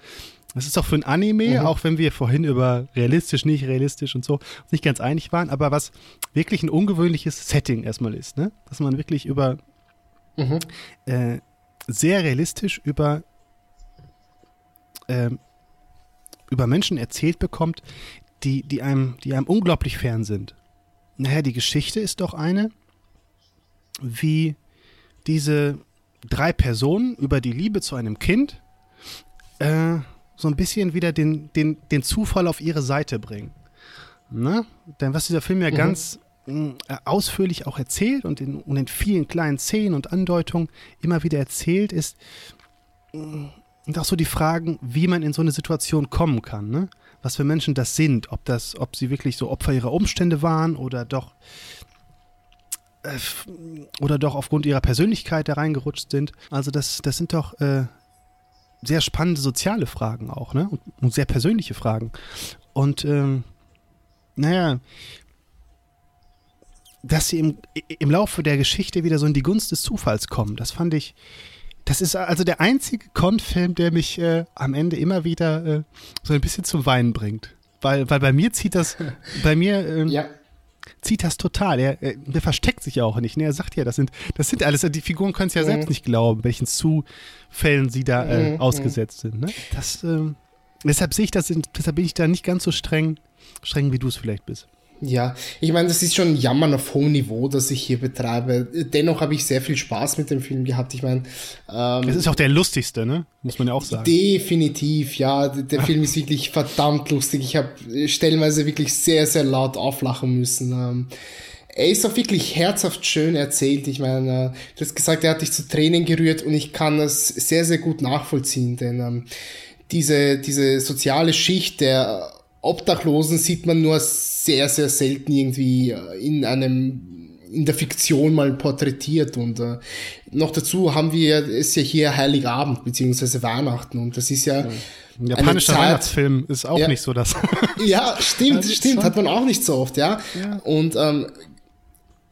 A: Das ist auch für ein Anime, mhm. auch wenn wir vorhin über realistisch, nicht realistisch und so nicht ganz einig waren, aber was wirklich ein ungewöhnliches Setting erstmal ist, ne? dass man wirklich über mhm. äh, sehr realistisch über äh, über Menschen erzählt bekommt, die, die, einem, die einem unglaublich fern sind. Naja, die Geschichte ist doch eine, wie diese drei Personen über die Liebe zu einem Kind äh, so ein bisschen wieder den, den, den Zufall auf ihre Seite bringen. Ne? Denn was dieser Film ja mhm. ganz äh, ausführlich auch erzählt und in, und in vielen kleinen Szenen und Andeutungen immer wieder erzählt, ist, und auch so die Fragen, wie man in so eine Situation kommen kann, ne? Was für Menschen das sind, ob das, ob sie wirklich so Opfer ihrer Umstände waren oder doch äh, oder doch aufgrund ihrer Persönlichkeit da reingerutscht sind. Also das, das sind doch äh, sehr spannende soziale Fragen auch, ne? Und, und sehr persönliche Fragen. Und ähm, naja, dass sie im, im Laufe der Geschichte wieder so in die Gunst des Zufalls kommen, das fand ich, das ist also der einzige Con-Film, der mich äh, am Ende immer wieder äh, so ein bisschen zum Weinen bringt. Weil, weil bei mir zieht das, bei mir ähm, ja. zieht das total. Er, er, der versteckt sich ja auch nicht. Ne? Er sagt ja, das sind, das sind alles, die Figuren können es ja mhm. selbst nicht glauben, welchen Zufällen sie da äh, mhm. mhm. ausgesetzt sind. Ne? Das, ähm, deshalb sehe ich das, deshalb bin ich da nicht ganz so streng, streng wie du es vielleicht bist.
B: Ja, ich meine, das ist schon Jammern auf hohem Niveau, das ich hier betreibe. Dennoch habe ich sehr viel Spaß mit dem Film gehabt. Ich meine,
A: ähm, es ist auch der lustigste, ne? Muss man ja auch sagen.
B: Definitiv, ja. Der Film ist wirklich verdammt lustig. Ich habe stellenweise wirklich sehr, sehr laut auflachen müssen. Ähm, er ist auch wirklich herzhaft schön erzählt. Ich meine, äh, du hast gesagt, er hat dich zu Tränen gerührt und ich kann das sehr, sehr gut nachvollziehen, denn ähm, diese, diese soziale Schicht der Obdachlosen sieht man nur sehr, sehr selten irgendwie äh, in einem in der Fiktion mal porträtiert und äh, noch dazu haben wir es ja hier Heiligabend beziehungsweise Weihnachten und das ist ja
A: ein japanischer Zeit, Weihnachtsfilm ist auch ja, nicht so das.
B: ja, stimmt, stimmt, hat man auch nicht so oft, ja. ja. Und ähm,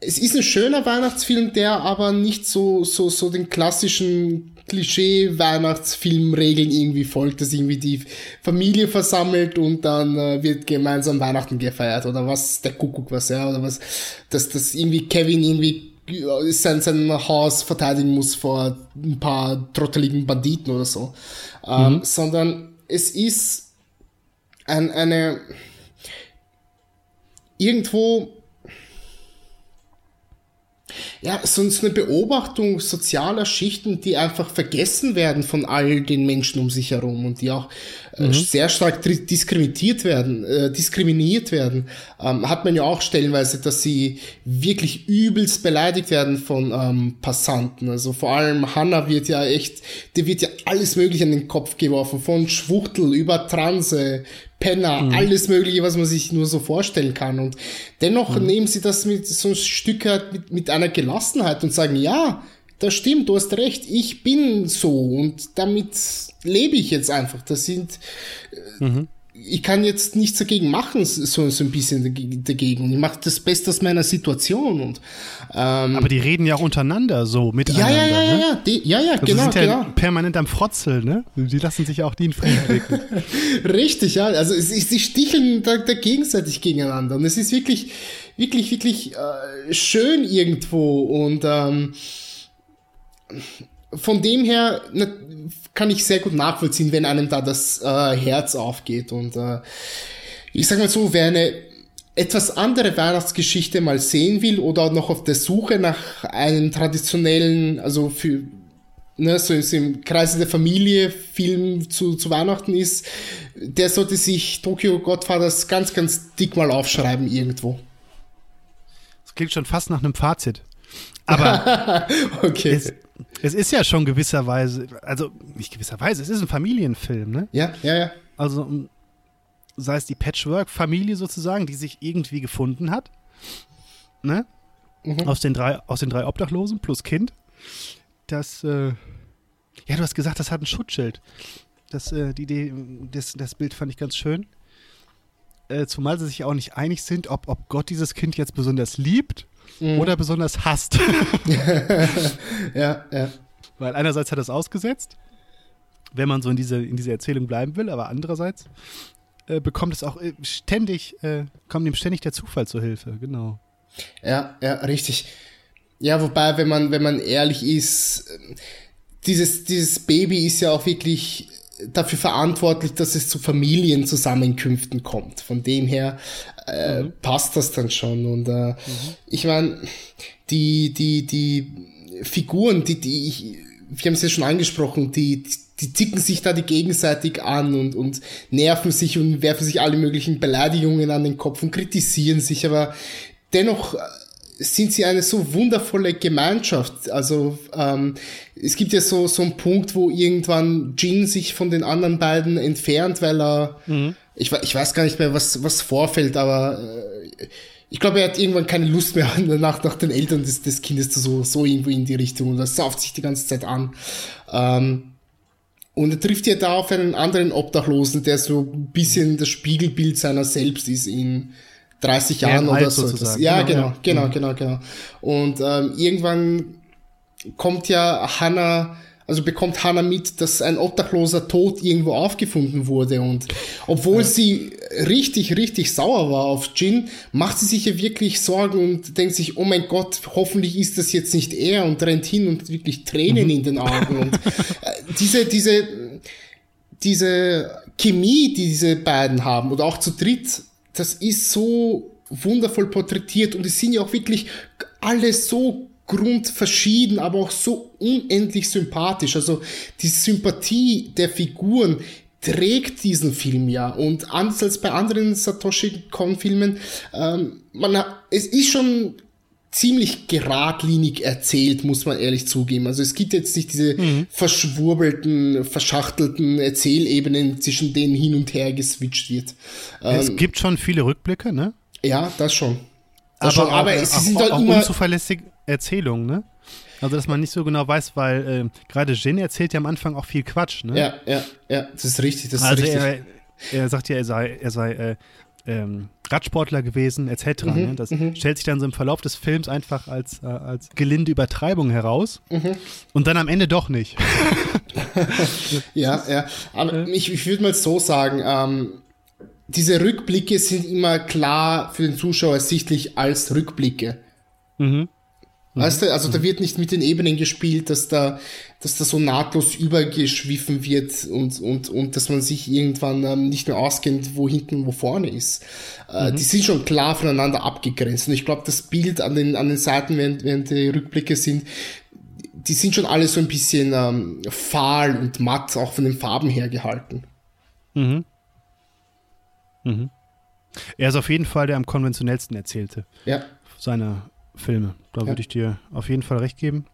B: es ist ein schöner Weihnachtsfilm, der aber nicht so so so den klassischen Klischee-Weihnachtsfilmregeln irgendwie folgt, dass irgendwie die Familie versammelt und dann äh, wird gemeinsam Weihnachten gefeiert oder was, der Kuckuck was, ja, oder was, dass, dass irgendwie Kevin irgendwie sein, sein Haus verteidigen muss vor ein paar trotteligen Banditen oder so, ähm, mhm. sondern es ist ein, eine irgendwo ja, sonst eine Beobachtung sozialer Schichten, die einfach vergessen werden von all den Menschen um sich herum und die auch äh, mhm. sehr stark diskriminiert werden, äh, diskriminiert werden. Ähm, hat man ja auch stellenweise, dass sie wirklich übelst beleidigt werden von ähm, Passanten. Also vor allem Hannah wird ja echt, die wird ja alles mögliche an den Kopf geworfen, von Schwuchtel über Transe Penner, mhm. alles Mögliche, was man sich nur so vorstellen kann. Und dennoch mhm. nehmen sie das mit so ein Stück halt mit, mit einer Gelassenheit und sagen, ja, das stimmt, du hast recht, ich bin so und damit lebe ich jetzt einfach. Das sind, äh, mhm ich kann jetzt nichts dagegen machen, so, so ein bisschen dagegen. Ich mache das Beste aus meiner Situation. Und,
A: ähm, Aber die reden ja auch untereinander so miteinander.
B: Ja, ja, ja,
A: ne?
B: ja, die, ja, ja,
A: also
B: genau,
A: sind ja
B: genau.
A: permanent am Frotzeln, ne? Die lassen sich auch die in Frieden blicken.
B: Richtig, ja. Also es, sie sticheln da, da gegenseitig gegeneinander. Und es ist wirklich, wirklich, wirklich äh, schön irgendwo. Und ähm, von dem her, kann ich sehr gut nachvollziehen, wenn einem da das äh, Herz aufgeht. Und äh, ich sag mal so, wer eine etwas andere Weihnachtsgeschichte mal sehen will oder noch auf der Suche nach einem traditionellen, also für ne, so im Kreise der Familie Film zu, zu Weihnachten ist, der sollte sich Tokyo Godfathers ganz, ganz dick mal aufschreiben irgendwo.
A: Das klingt schon fast nach einem Fazit. Aber okay. Es ist ja schon gewisserweise, also nicht gewisserweise, es ist ein Familienfilm, ne?
B: Ja, ja, ja.
A: Also sei es die Patchwork-Familie sozusagen, die sich irgendwie gefunden hat, ne? Mhm. Aus, den drei, aus den drei Obdachlosen plus Kind. Das, äh, ja, du hast gesagt, das hat ein Schutzschild. Das, äh, die Idee, das, das Bild fand ich ganz schön. Äh, zumal sie sich auch nicht einig sind, ob, ob Gott dieses Kind jetzt besonders liebt mhm. oder besonders hasst.
B: ja, ja.
A: Weil einerseits hat er es ausgesetzt, wenn man so in diese, in diese Erzählung bleiben will, aber andererseits äh, bekommt es auch äh, ständig, äh, kommt ihm ständig der Zufall zur Hilfe, genau.
B: Ja, ja, richtig. Ja, wobei, wenn man, wenn man ehrlich ist, dieses, dieses Baby ist ja auch wirklich dafür verantwortlich, dass es zu Familienzusammenkünften kommt. Von dem her äh, mhm. passt das dann schon. Und äh, mhm. ich meine, die, die, die Figuren, die, die ich, wir haben es ja schon angesprochen, die, die zicken sich da die gegenseitig an und, und nerven sich und werfen sich alle möglichen Beleidigungen an den Kopf und kritisieren sich, aber dennoch sind sie eine so wundervolle Gemeinschaft. Also ähm, es gibt ja so, so einen Punkt, wo irgendwann Jin sich von den anderen beiden entfernt, weil er, mhm. ich, ich weiß gar nicht mehr, was, was vorfällt, aber äh, ich glaube, er hat irgendwann keine Lust mehr nach, nach den Eltern des, des Kindes zu so, so irgendwo in die Richtung und das sauft sich die ganze Zeit an. Ähm, und er trifft ja da auf einen anderen Obdachlosen, der so ein bisschen das Spiegelbild seiner selbst ist in, 30 Jahren oder so. Sozusagen. Ja, genau, genau, ja. genau, genau, genau. Und ähm, irgendwann kommt ja Hannah, also bekommt Hannah mit, dass ein obdachloser Tod irgendwo aufgefunden wurde. Und obwohl ja. sie richtig, richtig sauer war auf Jin, macht sie sich ja wirklich Sorgen und denkt sich, oh mein Gott, hoffentlich ist das jetzt nicht er und rennt hin und wirklich Tränen mhm. in den Augen. Und äh, diese, diese, diese Chemie, die diese beiden haben, oder auch zu dritt, das ist so wundervoll porträtiert und es sind ja auch wirklich alle so grundverschieden, aber auch so unendlich sympathisch. Also die Sympathie der Figuren trägt diesen Film ja und anders als bei anderen Satoshi Kon Filmen, ähm, man, es ist schon ziemlich geradlinig erzählt, muss man ehrlich zugeben. Also es gibt jetzt nicht diese mhm. verschwurbelten, verschachtelten Erzählebenen, zwischen denen hin und her geswitcht wird.
A: Es ähm, gibt schon viele Rückblicke, ne?
B: Ja, das schon.
A: Das aber, schon, aber auch, sie sind auch, halt auch immer unzuverlässige Erzählungen, ne? Also, dass man nicht so genau weiß, weil äh, gerade Jin erzählt ja am Anfang auch viel Quatsch, ne?
B: Ja, ja, ja, das ist richtig, das
A: also
B: ist richtig.
A: Er, er sagt ja, er sei, er sei äh, ähm, Radsportler gewesen, etc. Mhm, ne? Das mhm. stellt sich dann so im Verlauf des Films einfach als, äh, als gelinde Übertreibung heraus mhm. und dann am Ende doch nicht.
B: ja, ja. Aber ich, ich würde mal so sagen, ähm, diese Rückblicke sind immer klar für den Zuschauer ersichtlich als Rückblicke. Mhm. Mhm. Weißt du, also da wird nicht mit den Ebenen gespielt, dass da, dass da so nahtlos übergeschwiffen wird und, und, und dass man sich irgendwann ähm, nicht mehr auskennt, wo hinten und wo vorne ist. Äh, mhm. Die sind schon klar voneinander abgegrenzt. Und ich glaube, das Bild an den, an den Seiten, während, während die Rückblicke sind, die sind schon alle so ein bisschen ähm, fahl und matt, auch von den Farben her gehalten.
A: Mhm. Mhm. Er ist auf jeden Fall der am konventionellsten erzählte.
B: Ja.
A: Seine Filme. Da ja. würde ich dir auf jeden Fall recht geben.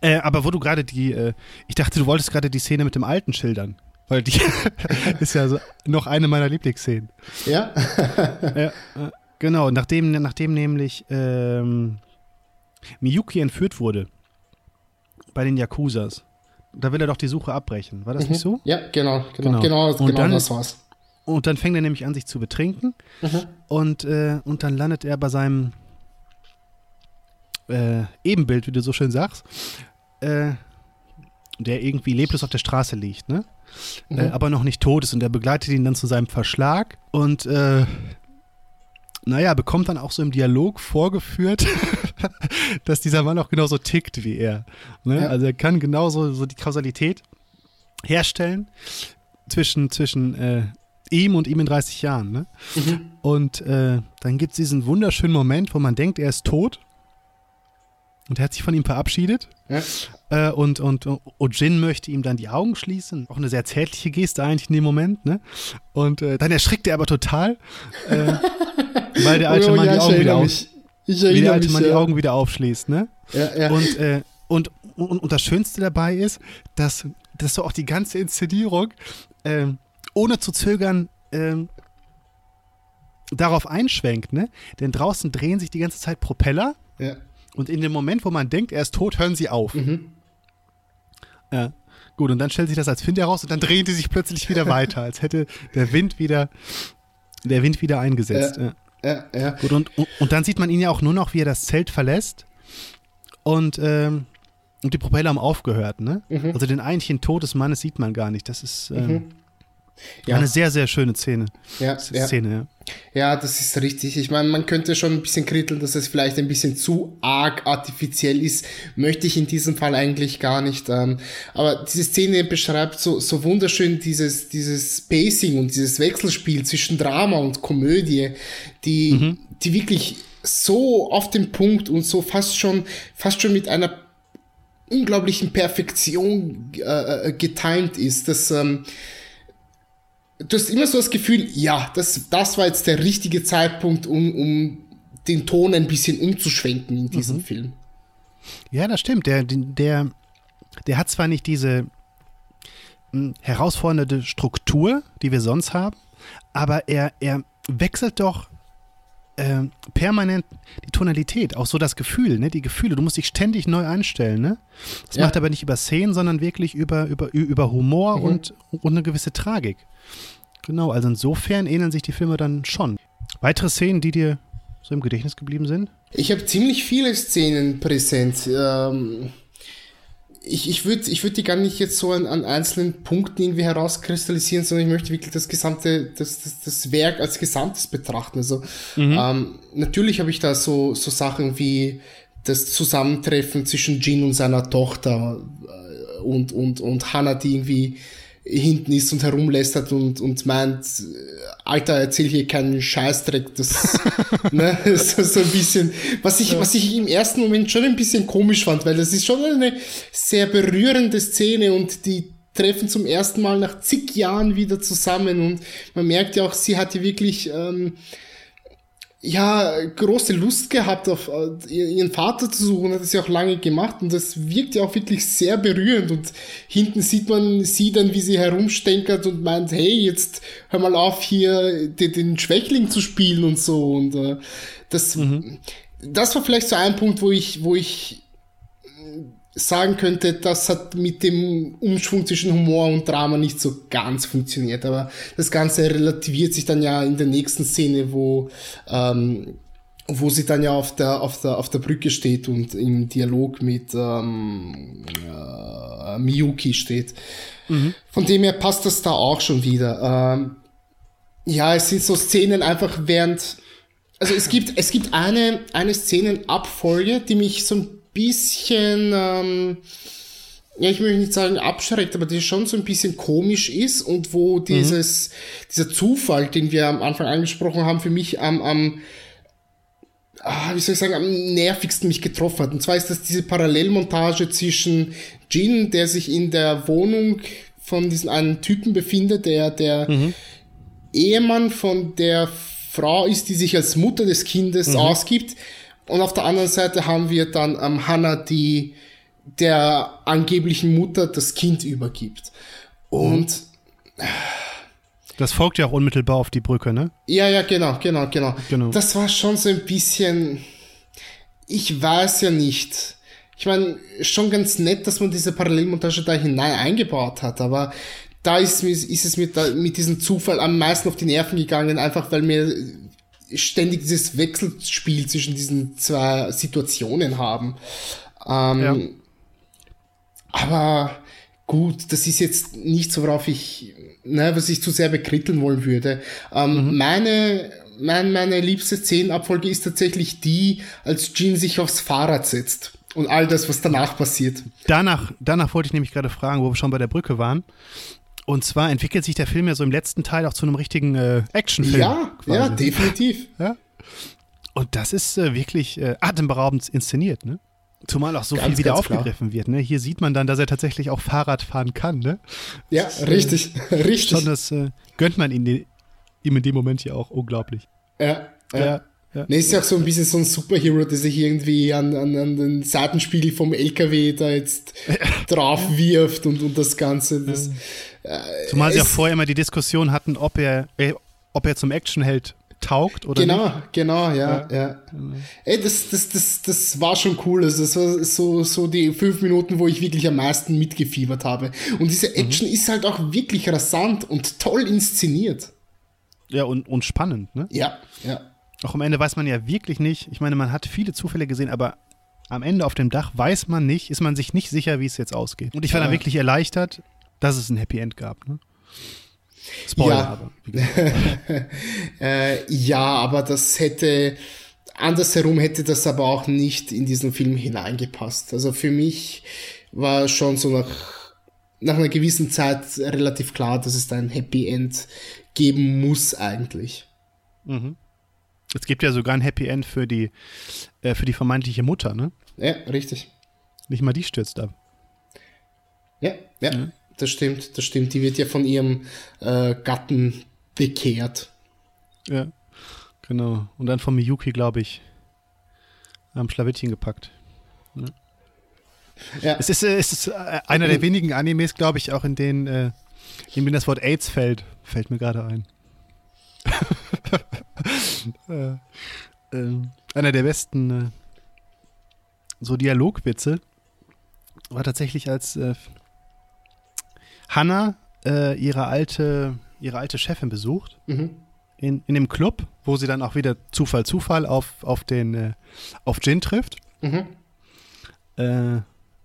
A: Äh, aber wo du gerade die, äh, ich dachte, du wolltest gerade die Szene mit dem Alten schildern. Weil die ist ja so noch eine meiner Lieblingsszenen.
B: Ja.
A: ja äh, genau, nachdem, nachdem nämlich ähm, Miyuki entführt wurde bei den Yakuzas, da will er doch die Suche abbrechen. War das
B: mhm.
A: nicht so?
B: Ja, genau, genau, genau, genau,
A: dann,
B: das war's.
A: Und dann fängt er nämlich an, sich zu betrinken. Mhm. Und, äh, und dann landet er bei seinem äh, Ebenbild, wie du so schön sagst, äh, der irgendwie leblos auf der Straße liegt, ne? Mhm. Äh, aber noch nicht tot ist. Und der begleitet ihn dann zu seinem Verschlag und äh, naja, bekommt dann auch so im Dialog vorgeführt, dass dieser Mann auch genauso tickt wie er. Ne? Ja. Also er kann genauso so die Kausalität herstellen zwischen, zwischen äh, ihm und ihm in 30 Jahren. Ne? Mhm. Und äh, dann gibt es diesen wunderschönen Moment, wo man denkt, er ist tot. Und er hat sich von ihm verabschiedet. Ja. Äh, und, und, und Jin möchte ihm dann die Augen schließen. Auch eine sehr zärtliche Geste eigentlich in dem Moment. Ne? Und äh, dann erschrickt er aber total, äh, weil der alte oh, Mann ja, die Augen wieder auf, wie der alte mich, Mann ja. die Augen wieder aufschließt. Ne?
B: Ja, ja.
A: Und, äh, und, und, und das Schönste dabei ist, dass, dass so auch die ganze Inszenierung ähm, ohne zu zögern ähm, darauf einschwenkt, ne? Denn draußen drehen sich die ganze Zeit Propeller.
B: Ja.
A: Und in dem Moment, wo man denkt, er ist tot, hören sie auf.
B: Mhm.
A: Ja. Gut, und dann stellt sich das als Wind heraus und dann drehen die sich plötzlich wieder weiter, als hätte der Wind wieder, der Wind wieder eingesetzt.
B: Ja, ja. ja.
A: Gut, und, und dann sieht man ihn ja auch nur noch, wie er das Zelt verlässt. Und, ähm, und die Propeller haben aufgehört, ne? Mhm. Also den eigentlichen Tod des Mannes sieht man gar nicht. Das ist, ähm, mhm. Ja. Eine sehr, sehr schöne Szene.
B: Ja,
A: Szene, ja.
B: Ja, das ist richtig. Ich meine, man könnte schon ein bisschen kritteln, dass es vielleicht ein bisschen zu arg artifiziell ist. Möchte ich in diesem Fall eigentlich gar nicht. Ähm, aber diese Szene beschreibt so, so wunderschön dieses, dieses Pacing und dieses Wechselspiel zwischen Drama und Komödie, die, mhm. die wirklich so auf den Punkt und so fast schon, fast schon mit einer unglaublichen Perfektion äh, äh getimt ist, dass, ähm, du hast immer so das Gefühl, ja, das, das war jetzt der richtige Zeitpunkt, um, um den Ton ein bisschen umzuschwenken in diesem mhm. Film.
A: Ja, das stimmt. Der, der, der hat zwar nicht diese hm, herausfordernde Struktur, die wir sonst haben, aber er, er wechselt doch äh, permanent die Tonalität, auch so das Gefühl, ne? die Gefühle. Du musst dich ständig neu einstellen. Ne? Das ja. macht aber nicht über Szenen, sondern wirklich über, über, über Humor mhm. und, und eine gewisse Tragik. Genau, also insofern ähneln sich die Filme dann schon. Weitere Szenen, die dir so im Gedächtnis geblieben sind?
B: Ich habe ziemlich viele Szenen präsent. Ähm, ich ich würde ich würd die gar nicht jetzt so an, an einzelnen Punkten irgendwie herauskristallisieren, sondern ich möchte wirklich das gesamte, das, das, das Werk als Gesamtes betrachten. Also mhm. ähm, natürlich habe ich da so, so Sachen wie das Zusammentreffen zwischen Jin und seiner Tochter äh, und, und, und Hannah, die irgendwie hinten ist und herumlästert und, und meint, Alter, erzähl hier keinen Scheißdreck, das, ne, so, so ein bisschen, was ich, ja. was ich im ersten Moment schon ein bisschen komisch fand, weil das ist schon eine sehr berührende Szene und die treffen zum ersten Mal nach zig Jahren wieder zusammen und man merkt ja auch, sie hat ja wirklich, ähm, ja, große Lust gehabt, auf äh, ihren Vater zu suchen, hat es ja auch lange gemacht und das wirkt ja auch wirklich sehr berührend und hinten sieht man sie dann, wie sie herumstenkert und meint, hey, jetzt hör mal auf, hier den, den Schwächling zu spielen und so und äh, das, mhm. das war vielleicht so ein Punkt, wo ich, wo ich sagen könnte, das hat mit dem Umschwung zwischen Humor und Drama nicht so ganz funktioniert. Aber das Ganze relativiert sich dann ja in der nächsten Szene, wo, ähm, wo sie dann ja auf der, auf der, auf der Brücke steht und im Dialog mit ähm, äh, Miyuki steht. Mhm. Von dem her passt das da auch schon wieder. Ähm, ja, es sind so Szenen einfach während, also es gibt, es gibt eine, eine Szenenabfolge, die mich so ein bisschen, ähm, ja, ich möchte nicht sagen abschreckt, aber die schon so ein bisschen komisch ist und wo dieses, mhm. dieser Zufall, den wir am Anfang angesprochen haben, für mich am, am ah, wie soll ich sagen, am nervigsten mich getroffen hat. Und zwar ist das diese Parallelmontage zwischen Jin, der sich in der Wohnung von diesem einen Typen befindet, der der mhm. Ehemann von der Frau ist, die sich als Mutter des Kindes mhm. ausgibt. Und auf der anderen Seite haben wir dann ähm, Hannah, die der angeblichen Mutter das Kind übergibt. Und mhm.
A: Das folgt ja auch unmittelbar auf die Brücke, ne?
B: Ja, ja, genau, genau, genau. genau. Das war schon so ein bisschen. Ich weiß ja nicht. Ich meine, schon ganz nett, dass man diese Parallelmontage da hinein eingebaut hat, aber da ist, ist es mit, mit diesem Zufall am meisten auf die Nerven gegangen, einfach weil mir ständig dieses Wechselspiel zwischen diesen zwei Situationen haben. Ähm, ja. Aber gut, das ist jetzt nicht so, worauf ich, ne, was ich zu sehr bekritteln wollen würde. Ähm, mhm. Meine, mein, meine liebste Szenenabfolge ist tatsächlich die, als Jean sich aufs Fahrrad setzt und all das, was danach passiert.
A: Danach, danach wollte ich nämlich gerade fragen, wo wir schon bei der Brücke waren. Und zwar entwickelt sich der Film ja so im letzten Teil auch zu einem richtigen äh, Actionfilm.
B: Ja, quasi. ja, definitiv.
A: Ja? Und das ist äh, wirklich äh, atemberaubend inszeniert, ne? Zumal auch so ganz, viel wieder aufgegriffen klar. wird. Ne? Hier sieht man dann, dass er tatsächlich auch Fahrrad fahren kann. Ne?
B: Ja, das, richtig, äh, richtig.
A: Schon das äh, gönnt man ihm, ihm in dem Moment ja auch unglaublich.
B: Ja, ja. ja. Ja. Ne, ist ja auch so ein bisschen so ein Superhero, der sich irgendwie an, an, an den Seitenspiegel vom LKW da jetzt drauf wirft und, und das Ganze. Das,
A: Zumal sie auch vorher immer die Diskussion hatten, ob er, äh, ob er zum Actionheld taugt, oder?
B: Genau,
A: nicht?
B: genau, ja, ja. ja. Ey, das, das, das, das war schon cool. Also das war so, so die fünf Minuten, wo ich wirklich am meisten mitgefiebert habe. Und diese Action mhm. ist halt auch wirklich rasant und toll inszeniert.
A: Ja, und, und spannend, ne?
B: Ja, ja.
A: Auch am Ende weiß man ja wirklich nicht, ich meine, man hat viele Zufälle gesehen, aber am Ende auf dem Dach weiß man nicht, ist man sich nicht sicher, wie es jetzt ausgeht. Und ich war ja. dann wirklich erleichtert, dass es ein Happy End gab. Ne?
B: Spoiler, ja. aber. äh, ja, aber das hätte, andersherum hätte das aber auch nicht in diesen Film hineingepasst. Also für mich war schon so nach, nach einer gewissen Zeit relativ klar, dass es da ein Happy End geben muss eigentlich.
A: Mhm. Es gibt ja sogar ein Happy End für die, äh, für die vermeintliche Mutter, ne?
B: Ja, richtig.
A: Nicht mal die stürzt ab.
B: Ja, ja. ja das stimmt, das stimmt. Die wird ja von ihrem äh, Gatten bekehrt.
A: Ja, genau. Und dann von Miyuki, glaube ich, am Schlawittchen gepackt. Ja. ja. Es ist, äh, es ist äh, einer der wenigen Animes, glaube ich, auch in denen, äh, in denen das Wort AIDS fällt. Fällt mir gerade ein. äh, äh, einer der besten äh, so Dialogwitze war tatsächlich als äh, Hannah äh, ihre alte, ihre alte Chefin besucht. Mhm. In, in dem Club, wo sie dann auch wieder Zufall, Zufall auf, auf den, äh, auf Jin trifft. Mhm. Äh,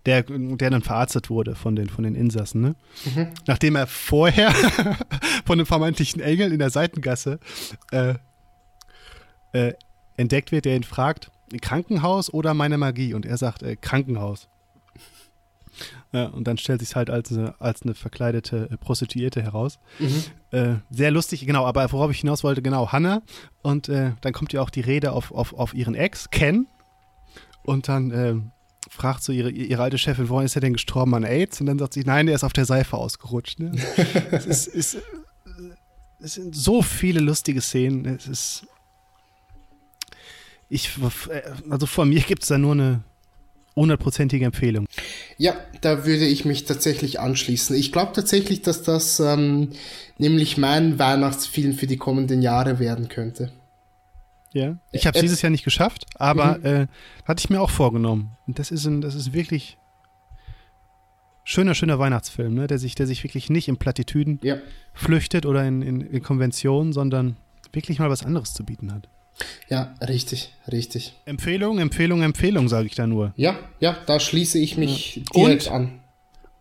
A: der, der dann verarztet wurde von den, von den Insassen, ne? Mhm. Nachdem er vorher von einem vermeintlichen Engel in der Seitengasse äh, äh, entdeckt wird, der ihn fragt, Krankenhaus oder meine Magie? Und er sagt, äh, Krankenhaus. Ja, und dann stellt sich halt als eine, als eine verkleidete äh, Prostituierte heraus. Mhm. Äh, sehr lustig, genau, aber worauf ich hinaus wollte, genau, Hannah. Und äh, dann kommt ja auch die Rede auf, auf, auf ihren Ex, Ken. Und dann äh, fragt so ihre, ihre alte Chefin, woran ist er denn gestorben an AIDS? Und dann sagt sie, nein, der ist auf der Seife ausgerutscht. Ne? es, ist, ist, es sind so viele lustige Szenen. Es ist. Ich, äh, also von mir gibt es da nur eine hundertprozentige Empfehlung.
B: Ja, da würde ich mich tatsächlich anschließen. Ich glaube tatsächlich, dass das ähm, nämlich mein Weihnachtsfilm für die kommenden Jahre werden könnte.
A: Ja, ich habe es dieses Jahr nicht geschafft, aber mhm. äh, hatte ich mir auch vorgenommen. Und das ist ein, das ist wirklich schöner, schöner Weihnachtsfilm, ne? der sich, der sich wirklich nicht in Plattitüden ja. flüchtet oder in, in, in Konventionen, sondern wirklich mal was anderes zu bieten hat.
B: Ja, richtig, richtig.
A: Empfehlung, Empfehlung, Empfehlung, sage ich da nur.
B: Ja, ja, da schließe ich mich ja. direkt Und an.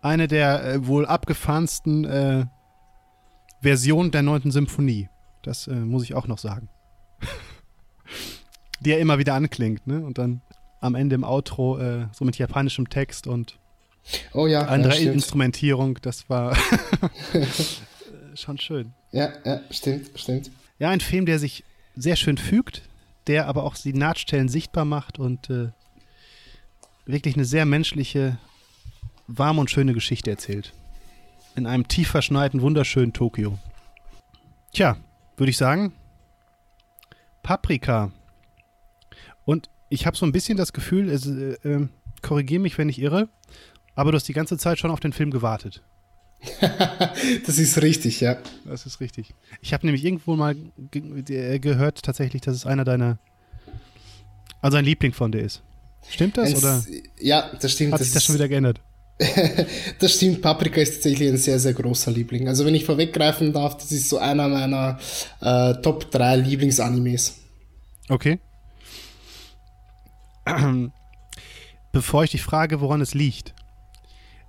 A: Eine der äh, wohl abgefahrensten äh, Versionen der 9. Symphonie. Das äh, muss ich auch noch sagen. Die ja immer wieder anklingt, ne? Und dann am Ende im Outro, äh, so mit japanischem Text und
B: oh ja,
A: anderer
B: ja,
A: Instrumentierung, das war schon schön.
B: Ja, ja, stimmt, stimmt.
A: Ja, ein Film, der sich sehr schön fügt, der aber auch die Nahtstellen sichtbar macht und äh, wirklich eine sehr menschliche, warme und schöne Geschichte erzählt. In einem tief verschneiten, wunderschönen Tokio. Tja, würde ich sagen, Paprika. Und ich habe so ein bisschen das Gefühl, äh, äh, korrigiere mich, wenn ich irre, aber du hast die ganze Zeit schon auf den Film gewartet.
B: das ist richtig, ja.
A: Das ist richtig. Ich habe nämlich irgendwo mal ge gehört, tatsächlich, dass es einer deiner, also ein Liebling von dir ist. Stimmt das?
B: Es,
A: oder?
B: Ja, das stimmt.
A: Hat sich das schon wieder geändert?
B: das stimmt, Paprika ist tatsächlich ein sehr, sehr großer Liebling. Also wenn ich vorweggreifen darf, das ist so einer meiner äh, Top 3 Lieblingsanimes.
A: Okay. Bevor ich dich frage, woran es liegt,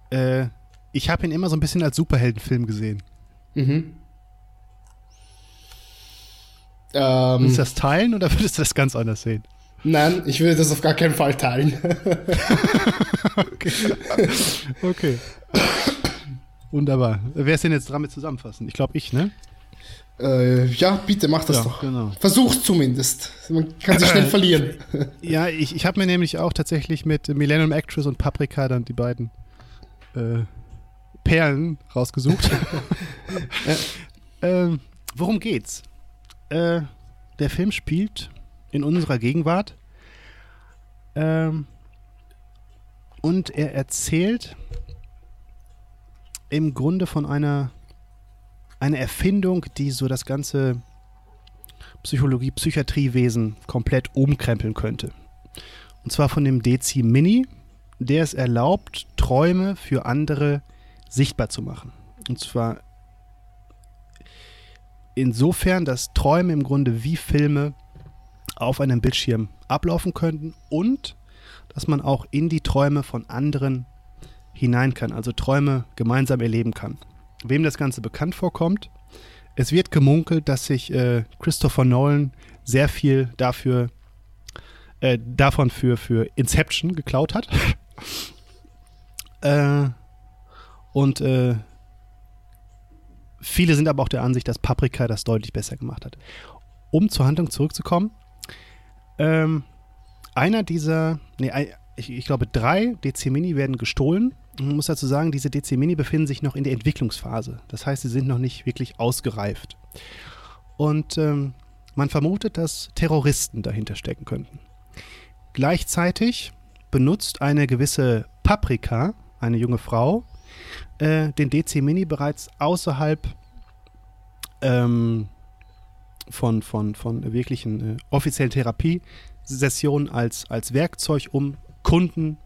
A: äh, ich habe ihn immer so ein bisschen als Superheldenfilm gesehen. Mhm. Ähm, Willst du das teilen oder würdest du das ganz anders sehen?
B: Nein, ich würde das auf gar keinen Fall teilen.
A: okay. okay. Wunderbar. Wer ist denn jetzt dran mit zusammenfassen? Ich glaube, ich, ne?
B: Äh, ja, bitte mach das ja, doch. Genau. Versuch's zumindest. Man kann sich schnell verlieren.
A: Ja, ich, ich habe mir nämlich auch tatsächlich mit Millennium Actress und Paprika dann die beiden äh, Perlen rausgesucht. ähm, worum geht's? Äh, der Film spielt in unserer Gegenwart ähm, und er erzählt im Grunde von einer, einer Erfindung, die so das ganze Psychologie, Psychiatriewesen komplett umkrempeln könnte. Und zwar von dem Dezi Mini, der es erlaubt, Träume für andere sichtbar zu machen. Und zwar insofern, dass Träume im Grunde wie Filme auf einem Bildschirm ablaufen könnten und dass man auch in die Träume von anderen hinein kann, also Träume gemeinsam erleben kann. Wem das Ganze bekannt vorkommt, es wird gemunkelt, dass sich äh, Christopher Nolan sehr viel dafür, äh, davon für, für Inception geklaut hat. äh, und äh, viele sind aber auch der Ansicht, dass Paprika das deutlich besser gemacht hat. Um zur Handlung zurückzukommen, ähm, einer dieser, nee, ich, ich, glaube drei DC Mini werden gestohlen. Man muss dazu sagen, diese DC Mini befinden sich noch in der Entwicklungsphase. Das heißt, sie sind noch nicht wirklich ausgereift. Und ähm, man vermutet, dass Terroristen dahinter stecken könnten. Gleichzeitig benutzt eine gewisse Paprika, eine junge Frau, äh, den DC Mini bereits außerhalb ähm, von, von, von wirklichen äh, offiziellen Therapiesessionen als, als Werkzeug, um Kunden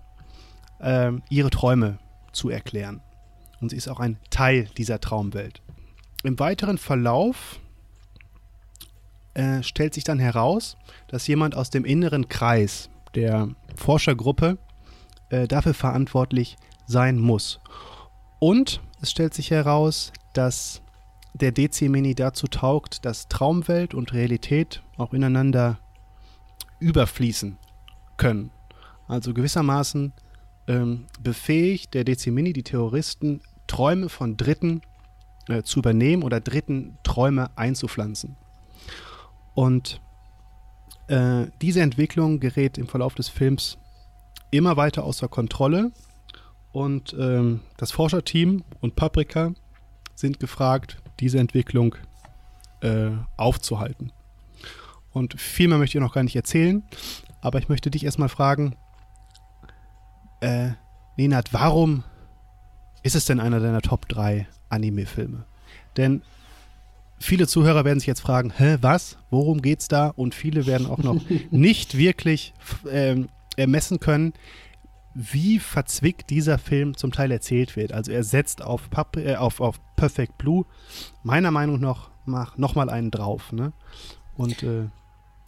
A: äh, ihre Träume zu erklären. Und sie ist auch ein Teil dieser Traumwelt. Im weiteren Verlauf äh, stellt sich dann heraus, dass jemand aus dem inneren Kreis der Forschergruppe äh, dafür verantwortlich sein muss. Und es stellt sich heraus, dass der DC-Mini dazu taugt, dass Traumwelt und Realität auch ineinander überfließen können. Also gewissermaßen ähm, befähigt der DC-Mini die Terroristen, Träume von Dritten äh, zu übernehmen oder Dritten Träume einzupflanzen. Und äh, diese Entwicklung gerät im Verlauf des Films immer weiter außer Kontrolle und ähm, das Forscherteam und Paprika sind gefragt, diese Entwicklung äh, aufzuhalten. Und viel mehr möchte ich noch gar nicht erzählen, aber ich möchte dich erstmal fragen, äh, Nenad, warum ist es denn einer deiner Top 3 Anime-Filme? Denn viele Zuhörer werden sich jetzt fragen, hä, was? Worum geht's da? Und viele werden auch noch nicht wirklich ähm, ermessen können, wie verzwickt dieser Film zum Teil erzählt wird. Also er setzt auf, Pap äh, auf, auf Perfect Blue meiner Meinung nach noch, noch mal einen drauf. Ne? Und äh,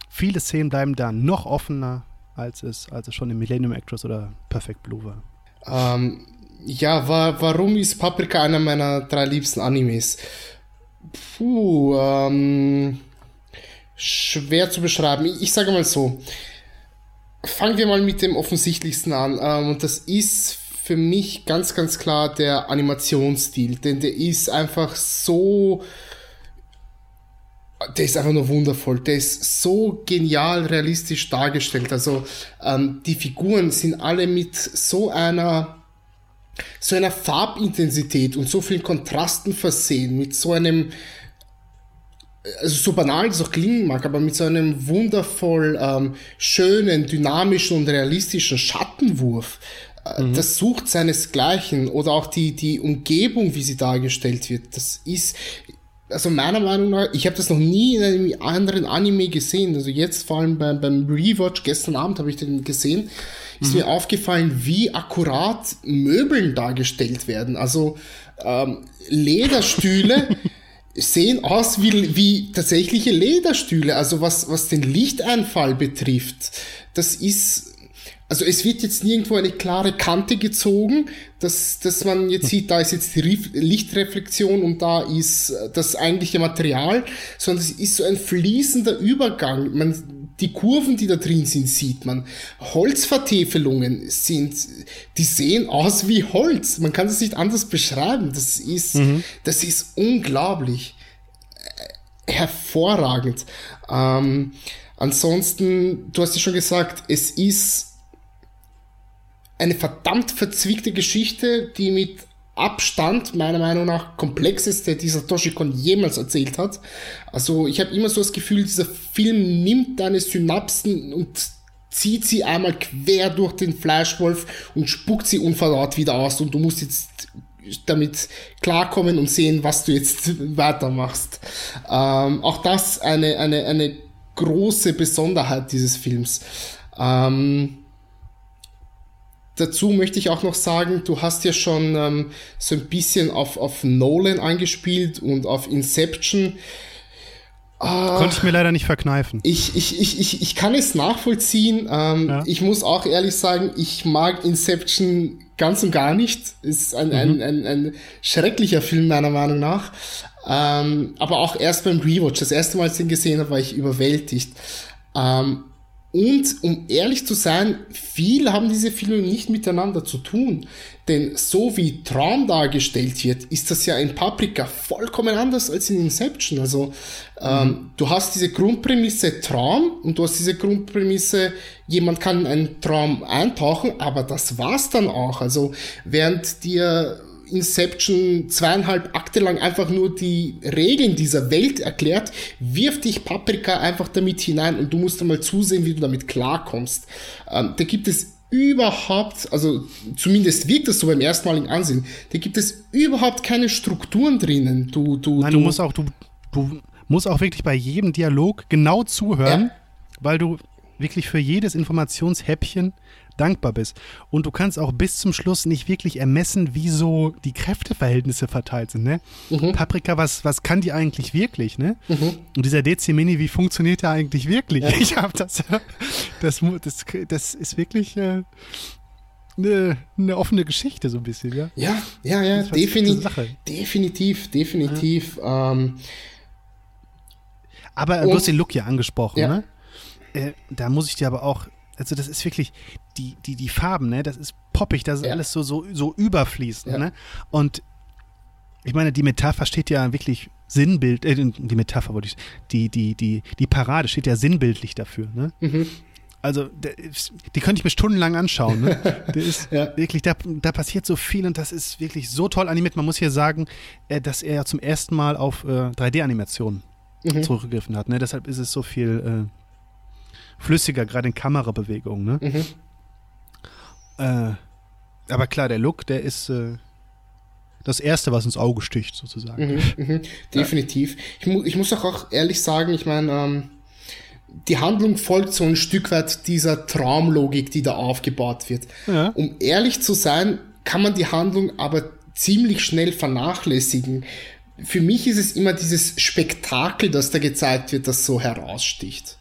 A: viele Szenen bleiben da noch offener, als es, als es schon in Millennium Actress oder Perfect Blue war.
B: Ähm, ja, wa warum ist Paprika einer meiner drei liebsten Animes? Puh, ähm, schwer zu beschreiben. Ich, ich sage mal so fangen wir mal mit dem offensichtlichsten an. Ähm, und das ist für mich ganz, ganz klar der Animationsstil. Denn der ist einfach so. Der ist einfach nur wundervoll. Der ist so genial realistisch dargestellt. Also ähm, die Figuren sind alle mit so einer so einer Farbintensität und so vielen Kontrasten versehen, mit so einem also so banal das auch klingen mag, aber mit so einem wundervoll ähm, schönen, dynamischen und realistischen Schattenwurf. Äh, mhm. Das sucht seinesgleichen. Oder auch die, die Umgebung, wie sie dargestellt wird. Das ist, also meiner Meinung nach, ich habe das noch nie in einem anderen Anime gesehen. Also jetzt vor allem beim, beim Rewatch, gestern Abend habe ich den gesehen, ist mhm. mir aufgefallen, wie akkurat Möbeln dargestellt werden. Also ähm, Lederstühle sehen aus wie, wie tatsächliche Lederstühle. Also was, was den Lichteinfall betrifft, das ist also es wird jetzt nirgendwo eine klare Kante gezogen, dass, dass man jetzt sieht, da ist jetzt die Lichtreflexion und da ist das eigentliche Material, sondern es ist so ein fließender Übergang. Man, die Kurven, die da drin sind, sieht man. Holzvertäfelungen sind, die sehen aus wie Holz. Man kann es nicht anders beschreiben. Das ist, mhm. das ist unglaublich. Äh, hervorragend. Ähm, ansonsten, du hast ja schon gesagt, es ist eine verdammt verzwickte Geschichte, die mit Abstand meiner Meinung nach komplexeste, die Satoshi Kon jemals erzählt hat. Also ich habe immer so das Gefühl, dieser Film nimmt deine Synapsen und zieht sie einmal quer durch den Fleischwolf und spuckt sie unverdaut wieder aus und du musst jetzt damit klarkommen und sehen, was du jetzt weitermachst. Ähm, auch das eine, eine, eine große Besonderheit dieses Films. Ähm, Dazu möchte ich auch noch sagen, du hast ja schon ähm, so ein bisschen auf, auf Nolan angespielt und auf Inception.
A: Ah, Konnte ich mir leider nicht verkneifen.
B: Ich, ich, ich, ich, ich kann es nachvollziehen. Ähm, ja. Ich muss auch ehrlich sagen, ich mag Inception ganz und gar nicht. Ist ein, mhm. ein, ein, ein schrecklicher Film meiner Meinung nach. Ähm, aber auch erst beim Rewatch. Das erste Mal, als ich ihn gesehen habe, war ich überwältigt. Ähm, und um ehrlich zu sein, viel haben diese Filme nicht miteinander zu tun. Denn so wie Traum dargestellt wird, ist das ja in Paprika vollkommen anders als in Inception. Also ähm, mhm. du hast diese Grundprämisse Traum und du hast diese Grundprämisse, jemand kann in einen Traum eintauchen, aber das war's dann auch. Also während dir Inception zweieinhalb Akte lang einfach nur die Regeln dieser Welt erklärt, wirft dich Paprika einfach damit hinein und du musst einmal zusehen, wie du damit klarkommst. Ähm, da gibt es überhaupt, also zumindest wirkt das so beim erstmaligen Ansehen, da gibt es überhaupt keine Strukturen drinnen. Du, du,
A: Nein, du, du musst auch, du, du musst auch wirklich bei jedem Dialog genau zuhören, ja. weil du wirklich für jedes Informationshäppchen dankbar bist. Und du kannst auch bis zum Schluss nicht wirklich ermessen, wie so die Kräfteverhältnisse verteilt sind. Ne? Mhm. Paprika, was, was kann die eigentlich wirklich? Ne? Mhm. Und dieser DC Mini, wie funktioniert der eigentlich wirklich? Ja. Ich habe das, das, das, das ist wirklich äh, eine, eine, offene Geschichte so ein bisschen, ja?
B: Ja, ja, ja, defini definitiv, definitiv. Ja. Ähm,
A: aber du hast den Look ja angesprochen, ja. ne? Äh, da muss ich dir aber auch also das ist wirklich, die, die, die Farben, ne, das ist poppig, das ist ja. alles so, so, so überfließend, ja. ne? Und ich meine, die Metapher steht ja wirklich Sinnbild, äh, die Metapher wollte ich, die, die, die, die Parade steht ja sinnbildlich dafür, ne? Mhm. Also, die könnte ich mir stundenlang anschauen. Ne? Der ist ja. wirklich, da, da passiert so viel und das ist wirklich so toll animiert. Man muss hier sagen, äh, dass er ja zum ersten Mal auf äh, 3D-Animationen mhm. zurückgegriffen hat. Ne? Deshalb ist es so viel äh, flüssiger, gerade in Kamerabewegungen. Ne? Mhm. Äh, aber klar, der Look, der ist äh, das Erste, was ins Auge sticht, sozusagen. Mhm,
B: mhm. Definitiv. Ich, mu ich muss auch, auch ehrlich sagen, ich meine, ähm, die Handlung folgt so ein Stück weit dieser Traumlogik, die da aufgebaut wird. Ja. Um ehrlich zu sein, kann man die Handlung aber ziemlich schnell vernachlässigen. Für mich ist es immer dieses Spektakel, das da gezeigt wird, das so heraussticht.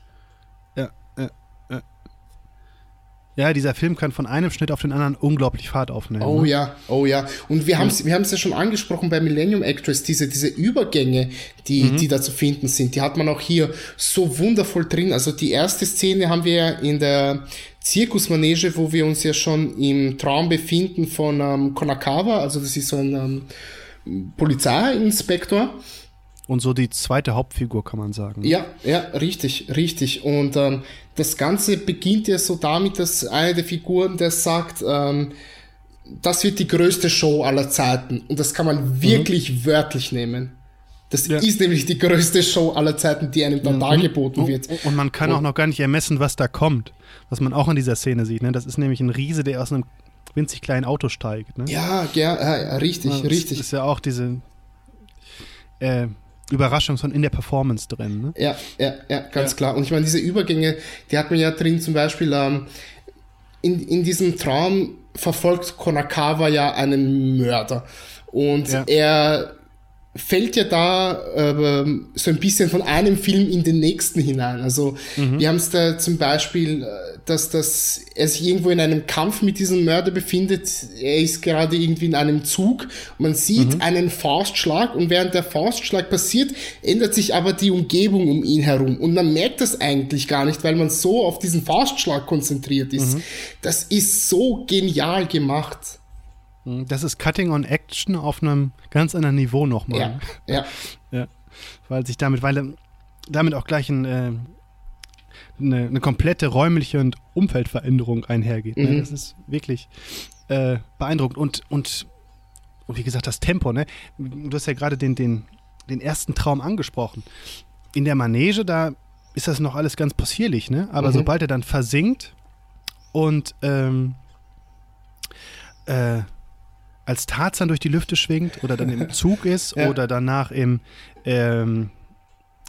A: Ja, dieser Film kann von einem Schnitt auf den anderen unglaublich Fahrt aufnehmen.
B: Oh
A: ne?
B: ja, oh ja. Und wir haben es wir haben's ja schon angesprochen bei Millennium Actress, diese, diese Übergänge, die,
A: Mhm.
B: die da zu finden sind, die hat man auch hier so wundervoll drin. Also die erste Szene haben wir ja in der Zirkusmanege, wo wir uns ja schon im Traum befinden von ähm, Konakawa, also das ist so ein ähm, Polizeiinspektor.
A: Und so die zweite Hauptfigur, kann man sagen.
B: Ja, ja, richtig, richtig. Und ähm, das Ganze beginnt ja so damit, dass eine der Figuren, der sagt, ähm, das wird die größte Show aller Zeiten. Und das kann man wirklich wörtlich nehmen. Das
A: Ja.
B: ist nämlich die größte Show aller Zeiten, die einem da dargeboten wird.
A: Und, und man kann auch noch gar nicht ermessen, was da kommt. Was man auch in dieser Szene sieht. Ne? Das ist nämlich ein Riese, der aus einem winzig kleinen Auto steigt. Ne?
B: Ja, ja, ja, richtig,
A: Das
B: richtig.
A: ist ja auch diese äh, Überraschung schon in der Performance drin. Ne?
B: Ja, ja, ja, ganz
A: Ja.
B: klar. Und ich meine, diese Übergänge, die hat man ja drin zum Beispiel, ähm, in, in diesem Traum verfolgt Konakawa ja einen Mörder. Und
A: Ja.
B: er fällt ja da ähm, so ein bisschen von einem Film in den nächsten hinein. Also wir haben es da zum Beispiel, äh, dass, dass er sich irgendwo in einem Kampf mit diesem Mörder befindet. Er ist gerade irgendwie in einem Zug. Man sieht einen Faustschlag und während der Faustschlag passiert, ändert sich aber die Umgebung um ihn herum. Und man merkt das eigentlich gar nicht, weil man so auf diesen Faustschlag konzentriert ist. Das ist so genial gemacht.
A: Das ist Cutting on Action auf einem ganz anderen Niveau nochmal.
B: Ja, ja.
A: Ja, weil sich damit, weil damit auch gleich ein, äh, eine, eine komplette räumliche und Umfeldveränderung einhergeht. Ne?
B: Mhm.
A: Das ist wirklich äh, beeindruckend. Und, und, und wie gesagt, das Tempo, ne? Du hast ja gerade den, den, den ersten Traum angesprochen. In der Manege, da ist das noch alles ganz possierlich, ne? Aber
B: Mhm.
A: sobald er dann versinkt und ähm, äh, als Tarzan durch die Lüfte schwingt oder dann im Zug ist
B: Ja.
A: oder danach im ähm,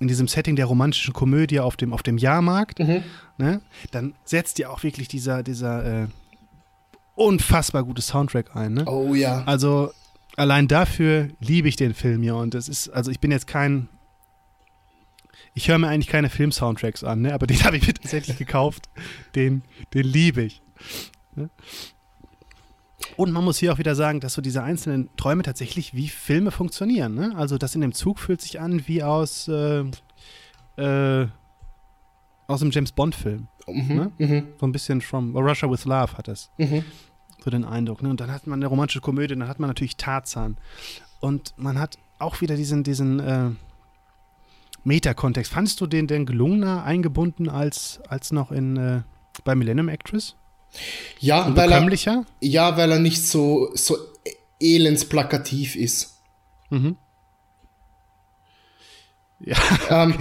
A: in diesem Setting der romantischen Komödie auf dem, auf dem Jahrmarkt,
B: Mhm.
A: ne, dann setzt ja auch wirklich dieser, dieser äh, unfassbar gute Soundtrack ein. Ne?
B: Oh ja.
A: Also allein dafür liebe ich den Film hier und es ist, also ich bin jetzt kein, ich höre mir eigentlich keine Film-Soundtracks an, ne? aber den habe ich mir tatsächlich gekauft, den, den liebe ich. Ne? Und man muss hier auch wieder sagen, dass so diese einzelnen Träume tatsächlich wie Filme funktionieren. Ne? Also das in dem Zug fühlt sich an wie aus, äh, äh, aus einem James Bond-Film.
B: Mhm.
A: Ne?
B: Mhm.
A: So ein bisschen from Russia with Love hat das
B: Mhm.
A: so den Eindruck. Ne? Und dann hat man eine romantische Komödie, dann hat man natürlich Tarzan. Und man hat auch wieder diesen, diesen äh, Meta-Kontext. Fandest du den denn gelungener eingebunden als, als noch in äh, bei Millennium Actress?
B: Ja,
A: Und
B: weil er, ja, weil er nicht so, so elendsplakativ ist.
A: Mhm. Ja,
B: Ähm,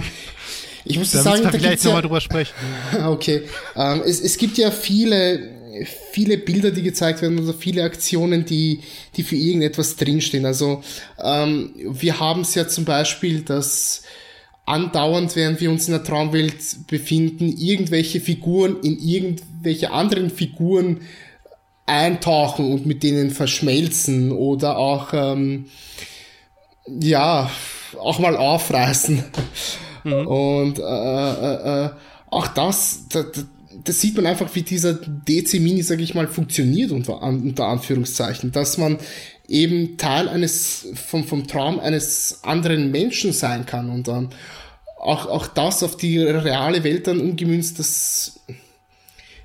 B: ich muss
A: da
B: sagen, da
A: vielleicht nochmal
B: ja,
A: drüber sprechen.
B: okay, ähm, es, es gibt ja viele, viele Bilder, die gezeigt werden, also viele Aktionen, die, die für irgendetwas drinstehen. Also ähm, wir haben es ja zum Beispiel, dass andauernd, während wir uns in der Traumwelt befinden, irgendwelche Figuren in irgendwelche anderen Figuren eintauchen und mit denen verschmelzen oder auch ähm, ja auch mal aufreißen und äh, äh, äh, auch das, da, da, das sieht man einfach, wie dieser DC Mini, sag ich mal, funktioniert unter, unter Anführungszeichen, dass man eben Teil eines vom, vom Traum eines anderen Menschen sein kann. Und ähm, auch, auch das auf die reale Welt dann umgemünzt, dass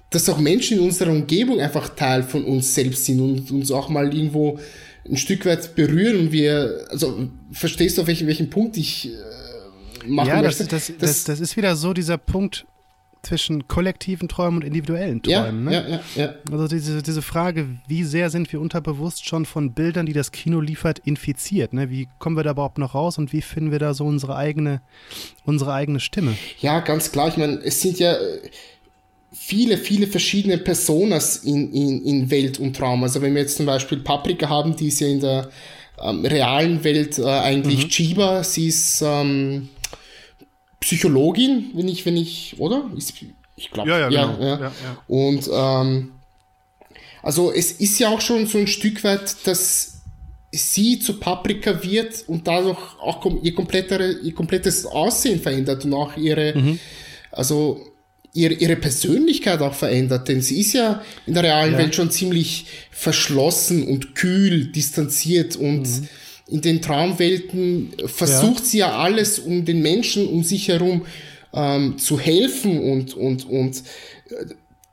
B: dass auch Menschen in unserer Umgebung einfach Teil von uns selbst sind und uns auch mal irgendwo ein Stück weit berühren und wir, also verstehst du, auf welchen, welchen Punkt ich äh, machen
A: Ja, das,
B: möchte?
A: das, das, das ist wieder so dieser Punkt zwischen kollektiven Träumen und individuellen
B: ja,
A: Träumen. ne?
B: ja, ja, ja.
A: Also diese, diese Frage, wie sehr sind wir unterbewusst schon von Bildern, die das Kino liefert, infiziert? Ne? Wie kommen wir da überhaupt noch raus und wie finden wir da so unsere eigene, unsere eigene Stimme?
B: Ja, ganz klar. Ich meine, es sind ja viele, viele verschiedene Personas in, in, in Welt und Traum. Also wenn wir jetzt zum Beispiel Paprika haben, die ist ja in der ähm, realen Welt äh, eigentlich Chiba. Sie ist ähm, Psychologin, wenn ich, wenn ich, oder? Ist, ich glaube,
A: Ja, ja, genau.
B: ja,
A: Ja, ja.
B: Und ähm, also es ist ja auch schon so ein Stück weit, dass sie zu Paprika wird und dadurch auch ihr, komplettere, ihr komplettes Aussehen verändert und auch ihre, also ihre, ihre Persönlichkeit auch verändert, denn sie ist ja in der realen ja. Welt schon ziemlich verschlossen und kühl, distanziert und mhm. in den Traumwelten versucht ja. sie ja alles, um den Menschen um sich herum ähm, zu helfen und, und, und äh,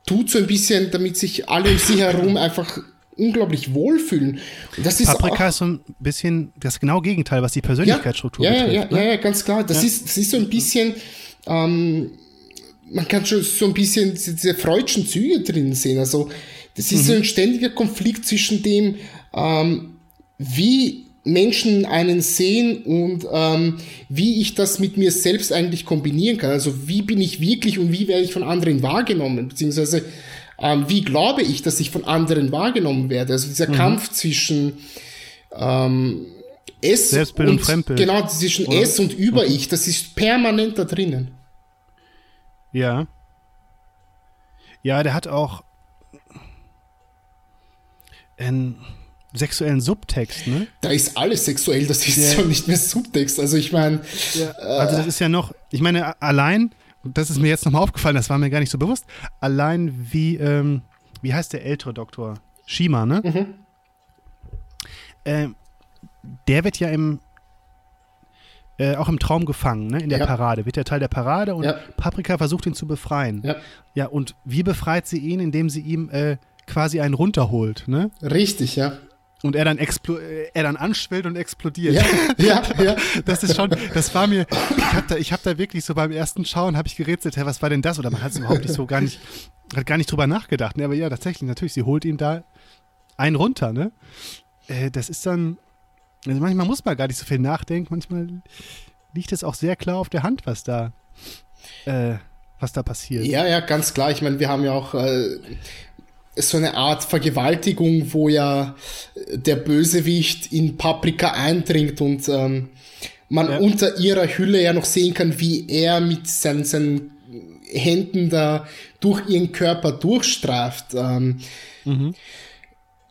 B: tut so ein bisschen, damit sich alle um sie herum einfach unglaublich wohlfühlen.
A: Und das ist Paprika auch, ist so ein bisschen das genaue Gegenteil, was die Persönlichkeitsstruktur
B: ja,
A: ja,
B: betrifft. Ja, ne? ja, ja, ganz klar. Das, ist, das ist so ein bisschen, ähm, man kann schon so ein bisschen diese freudschen Züge drin sehen. Also das ist mhm. so ein ständiger Konflikt zwischen dem, ähm, wie Menschen einen sehen und ähm, wie ich das mit mir selbst eigentlich kombinieren kann. Also wie bin ich wirklich und wie werde ich von anderen wahrgenommen, beziehungsweise ähm, wie glaube ich, dass ich von anderen wahrgenommen werde. Also dieser mhm. Kampf zwischen ähm, S
A: Selbstbild und, und Fremdbild.
B: Genau, zwischen Oder? S und Über-Ich, das ist permanent da drinnen.
A: Ja. Ja, der hat auch einen sexuellen Subtext, ne?
B: Da ist alles sexuell, das ist ja nicht mehr Subtext. Also ich meine.
A: Ja, also das ist ja noch, ich meine, allein, das ist mir jetzt nochmal aufgefallen, das war mir gar nicht so bewusst, allein wie, ähm, wie heißt der ältere Doktor? Shima, ne? Mhm. Ähm, der wird ja im äh, auch im Traum gefangen, ne? in der ja. Parade. Wird der Teil der Parade und ja. Paprika versucht ihn zu befreien. Ja. ja, und wie befreit sie ihn, indem sie ihm äh, quasi einen runterholt, ne?
B: Richtig, ja.
A: Und er dann, explo äh, er dann anschwillt und explodiert.
B: Ja, ja, ja.
A: Das ist schon, das war mir, ich habe da, hab da wirklich so beim ersten Schauen, habe ich gerätselt, hey, was war denn das? Oder man hat es überhaupt nicht so gar nicht, hat gar nicht drüber nachgedacht. Ne? Aber ja, tatsächlich, natürlich, sie holt ihn da einen runter, ne? Äh, das ist dann, also manchmal muss man gar nicht so viel nachdenken, manchmal liegt es auch sehr klar auf der Hand, was da, äh, was da passiert.
B: Ja, ja, ganz klar. Ich meine, wir haben ja auch äh, so eine Art Vergewaltigung, wo ja der Bösewicht in Paprika eindringt und ähm, man ja. unter ihrer Hülle ja noch sehen kann, wie er mit seinen, seinen Händen da durch ihren Körper durchstreift. Ähm, mhm.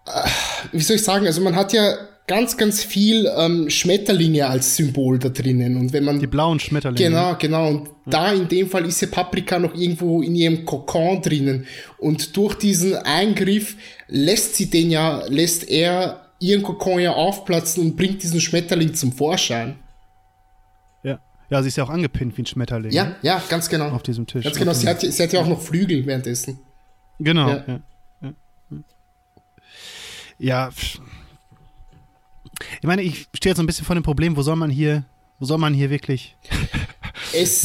B: äh, wie soll ich sagen? Also man hat ja ganz, ganz viel ähm, Schmetterlinge als Symbol da drinnen. Und wenn man.
A: Die blauen Schmetterlinge.
B: Genau, genau. Und ja. da in dem Fall ist ja Paprika noch irgendwo in ihrem Kokon drinnen. Und durch diesen Eingriff lässt sie den ja, lässt er ihren Kokon ja aufplatzen und bringt diesen Schmetterling zum Vorschein.
A: Ja. Ja, sie ist ja auch angepinnt wie ein Schmetterling.
B: Ja, ne? ja, ganz genau.
A: Auf diesem Tisch.
B: Ganz genau. Sie hat, sie hat ja auch noch Flügel währenddessen.
A: Genau. Ja. ja. ja. ja ich meine, ich stehe jetzt so ein bisschen vor dem Problem, wo soll man hier, wo soll man hier wirklich es,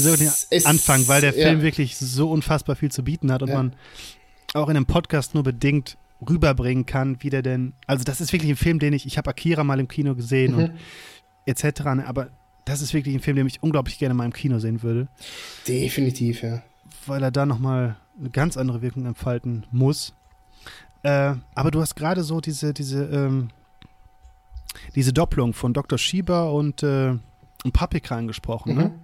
A: es, anfangen, weil der Film ja. wirklich so unfassbar viel zu bieten hat und ja. man auch in einem Podcast nur bedingt rüberbringen kann, wie der denn, also das ist wirklich ein Film, den ich, ich habe Akira mal im Kino gesehen mhm. und etc., ne, aber das ist wirklich ein Film, den ich unglaublich gerne mal im Kino sehen würde.
B: Definitiv, ja.
A: Weil er da nochmal eine ganz andere Wirkung entfalten muss. Äh, aber du hast gerade so diese, diese, ähm, diese Doppelung von Dr. Schieber und, äh, und Paprika angesprochen. Ne? Mhm. Ne?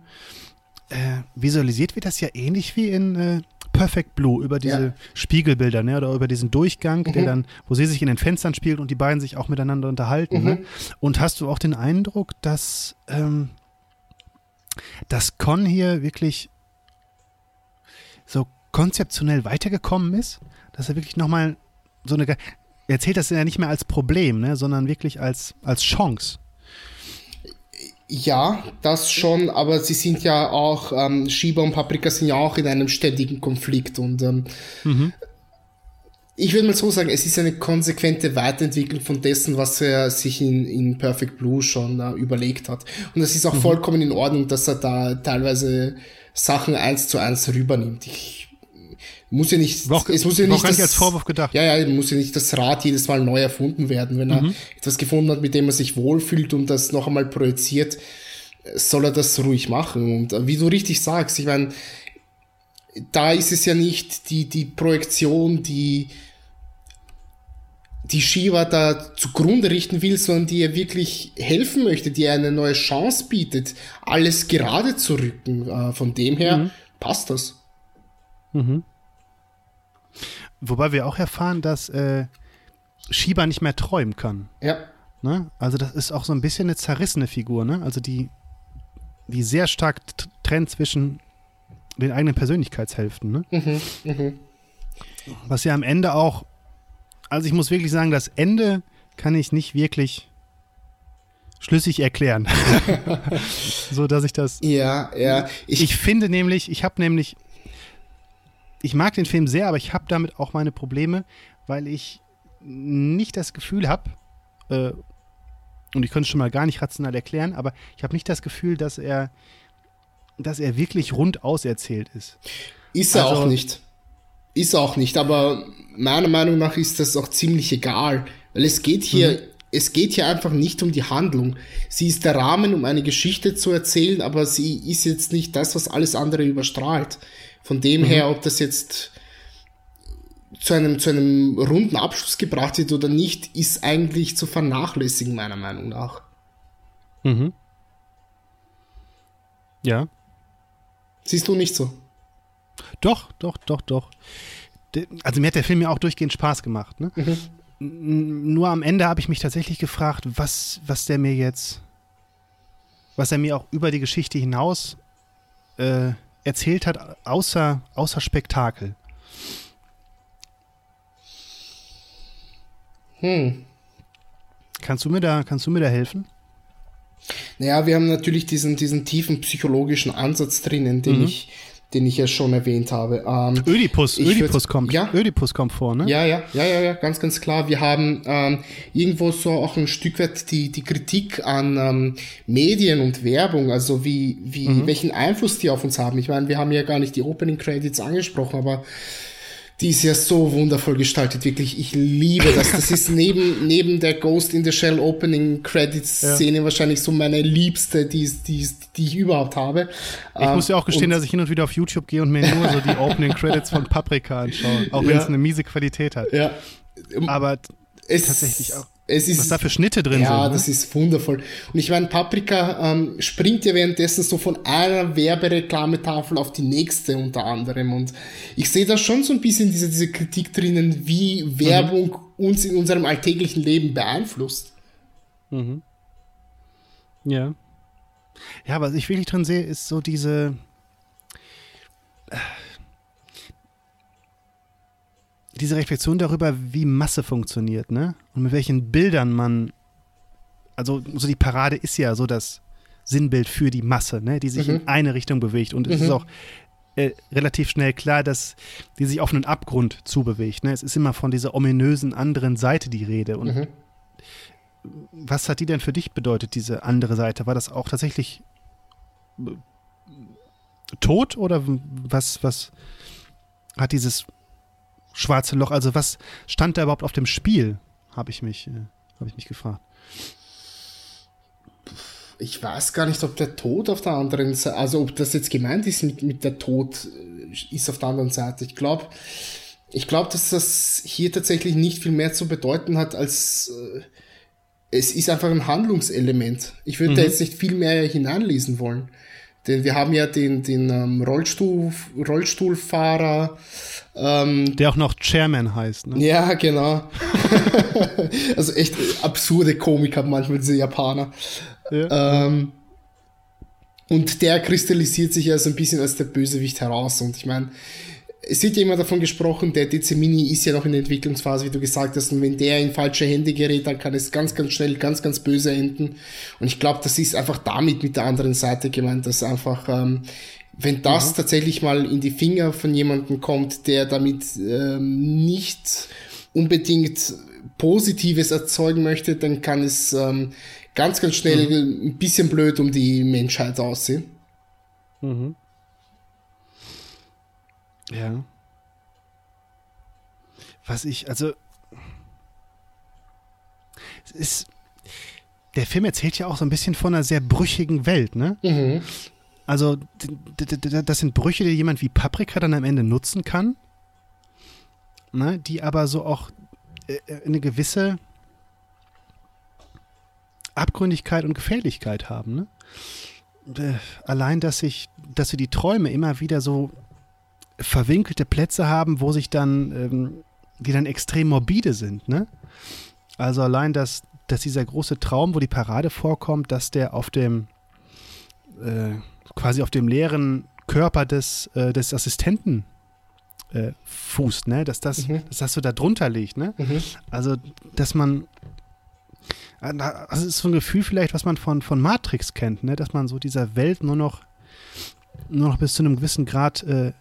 A: Äh, visualisiert wird das ja ähnlich wie in äh, Perfect Blue über diese ja. Spiegelbilder, ne? Oder über diesen Durchgang, mhm. der dann, wo sie sich in den Fenstern spielt und die beiden sich auch miteinander unterhalten. Mhm. Ne? Und hast du auch den Eindruck, dass, ähm, dass Con hier wirklich so konzeptionell weitergekommen ist? Dass er wirklich nochmal so eine erzählt das ja nicht mehr als Problem, ne, sondern wirklich als, als Chance.
B: Ja, das schon, aber sie sind ja auch, ähm, Shiba und Paprika sind ja auch in einem ständigen Konflikt und ähm, mhm. ich würde mal so sagen, es ist eine konsequente Weiterentwicklung von dessen, was er sich in, in Perfect Blue schon äh, überlegt hat. Und es ist auch mhm. vollkommen in Ordnung, dass er da teilweise Sachen eins zu eins rübernimmt. Ich muss ja nicht,
A: auch, es muss ja nicht, das, als Vorwurf gedacht.
B: Ja, ja, muss ja nicht das Rad jedes Mal neu erfunden werden. Wenn mhm. er etwas gefunden hat, mit dem er sich wohlfühlt und das noch einmal projiziert, soll er das ruhig machen. Und äh, wie du richtig sagst, ich meine, da ist es ja nicht die, die Projektion, die, die Shiva da zugrunde richten will, sondern die er wirklich helfen möchte, die er eine neue Chance bietet, alles gerade zu rücken. Äh, von dem her mhm. passt das.
A: Mhm. Wobei wir auch erfahren, dass äh, Shiba nicht mehr träumen kann.
B: Ja.
A: Ne? Also das ist auch so ein bisschen eine zerrissene Figur, ne? Also die, die sehr stark trennt zwischen den eigenen Persönlichkeitshälften. Ne? Mhm, mh. Was ja am Ende auch, also ich muss wirklich sagen, das Ende kann ich nicht wirklich schlüssig erklären. so dass ich das.
B: Ja, ja.
A: Ich, ich finde nämlich, ich habe nämlich, ich mag den Film sehr, aber ich habe damit auch meine Probleme, weil ich nicht das Gefühl habe, äh, und ich könnte es schon mal gar nicht rational erklären, aber ich habe nicht das Gefühl, dass er, dass er wirklich rund auserzählt ist.
B: Ist er also, auch nicht. Ist er auch nicht, aber meiner Meinung nach ist das auch ziemlich egal, weil es geht hier, mhm. es geht hier einfach nicht um die Handlung. Sie ist der Rahmen, um eine Geschichte zu erzählen, aber sie ist jetzt nicht das, was alles andere überstrahlt. Von dem mhm. her, ob das jetzt zu einem, zu einem runden Abschluss gebracht wird oder nicht, ist eigentlich zu vernachlässigen, meiner Meinung nach. Mhm.
A: Ja.
B: Siehst du nicht so?
A: Doch, doch, doch, doch. Also mir hat der Film ja auch durchgehend Spaß gemacht. Ne? Mhm. Nur am Ende habe ich mich tatsächlich gefragt, was, was der mir jetzt, was er mir auch über die Geschichte hinaus äh, erzählt hat, außer, außer Spektakel. Hm. Kannst du mir da, kannst du mir da helfen?
B: Naja, wir haben natürlich diesen, diesen tiefen psychologischen Ansatz drinnen, den mhm. ich, den ich ja schon erwähnt habe.
A: Ähm, Ödipus, Ödipus kommt, ja, Ödipus kommt vor, ne?
B: Ja, ja, ja, ja, ja, ganz, ganz klar. Wir haben ähm, irgendwo so auch ein Stück weit die, die Kritik an ähm, Medien und Werbung, also wie, wie, mhm. welchen Einfluss die auf uns haben. Ich meine, wir haben ja gar nicht die Opening Credits angesprochen, aber die ist ja so wundervoll gestaltet, wirklich. Ich liebe das. Das ist neben, neben der Ghost in the Shell Opening Credits Szene ja. wahrscheinlich so meine liebste, die, die, die ich überhaupt habe.
A: Ich muss ja auch gestehen, und dass ich hin und wieder auf YouTube gehe und mir nur so die Opening Credits von Paprika anschaue, auch wenn ja. es eine miese Qualität hat.
B: Ja.
A: Aber es tatsächlich auch
B: es ist,
A: Was da für Schnitte drin
B: ja,
A: sind. Ja,
B: ne? das ist wundervoll. Und ich meine, Paprika ähm, springt ja währenddessen so von einer Werbereklametafel auf die nächste unter anderem. Und ich sehe da schon so ein bisschen diese, diese Kritik drinnen, wie Werbung mhm. uns in unserem alltäglichen Leben beeinflusst.
A: Mhm. Ja. Ja, was ich wirklich drin sehe, ist so diese diese Reflexion darüber, wie Masse funktioniert, ne? Und mit welchen Bildern man, also so die Parade ist ja so das Sinnbild für die Masse, ne? Die sich mhm. in eine Richtung bewegt. Und mhm. es ist mhm. auch äh, relativ schnell klar, dass die sich auf einen Abgrund zubewegt. Ne? Es ist immer von dieser ominösen anderen Seite die Rede. Und mhm. was hat die denn für dich bedeutet, diese andere Seite? War das auch tatsächlich äh, tot oder was, was hat dieses schwarze Loch? Also was stand da überhaupt auf dem Spiel? Habe ich mich, äh, habe ich mich gefragt.
B: Ich weiß gar nicht, ob der Tod auf der anderen Seite, also ob das jetzt gemeint ist mit, mit der Tod äh, ist auf der anderen Seite. Ich glaube, ich glaube, dass das hier tatsächlich nicht viel mehr zu bedeuten hat als äh, es ist einfach ein Handlungselement. Ich würde mhm. da jetzt nicht viel mehr hineinlesen wollen. Denn wir haben ja den, den ähm, Rollstuhl, Rollstuhlfahrer.
A: Ähm, Der auch noch Chairman heißt, ne?
B: Ja, genau. also echt absurde Komik haben manchmal diese Japaner. Ja. Ähm, und der kristallisiert sich ja so ein bisschen als der Bösewicht heraus. Und ich meine, es wird ja immer davon gesprochen, der DC Mini ist ja noch in der Entwicklungsphase, wie du gesagt hast, und wenn der in falsche Hände gerät, dann kann es ganz, ganz schnell ganz, ganz böse enden. Und ich glaube, das ist einfach damit mit der anderen Seite gemeint, dass einfach, ähm, wenn das ja. tatsächlich mal in die Finger von jemandem kommt, der damit ähm, nicht unbedingt Positives erzeugen möchte, dann kann es ähm, ganz, ganz schnell mhm. ein bisschen blöd um die Menschheit aussehen. Mhm.
A: Ja. Was ich, also. Es ist. Der Film erzählt ja auch so ein bisschen von einer sehr brüchigen Welt, ne? Mhm. Also, das sind Brüche, die jemand wie Paprika dann am Ende nutzen kann, ne? die aber so auch äh, äh, eine gewisse Abgründigkeit und Gefährlichkeit haben. Ne? Äh, allein, dass ich, dass sie die Träume immer wieder so verwinkelte Plätze haben, wo sich dann, ähm, die dann extrem morbide sind, ne? Also allein, dass, dass dieser große Traum, wo die Parade vorkommt, dass der auf dem, äh, quasi auf dem leeren Körper des, äh, des Assistenten äh, fußt, ne? Dass das,
B: Mhm.
A: dass das so da drunter liegt, ne?
B: Mhm.
A: Also, dass man. äh, na, Das ist so ein Gefühl vielleicht, was man von, von Matrix kennt, ne? Dass man so dieser Welt nur noch, nur noch bis zu einem gewissen Grad äh,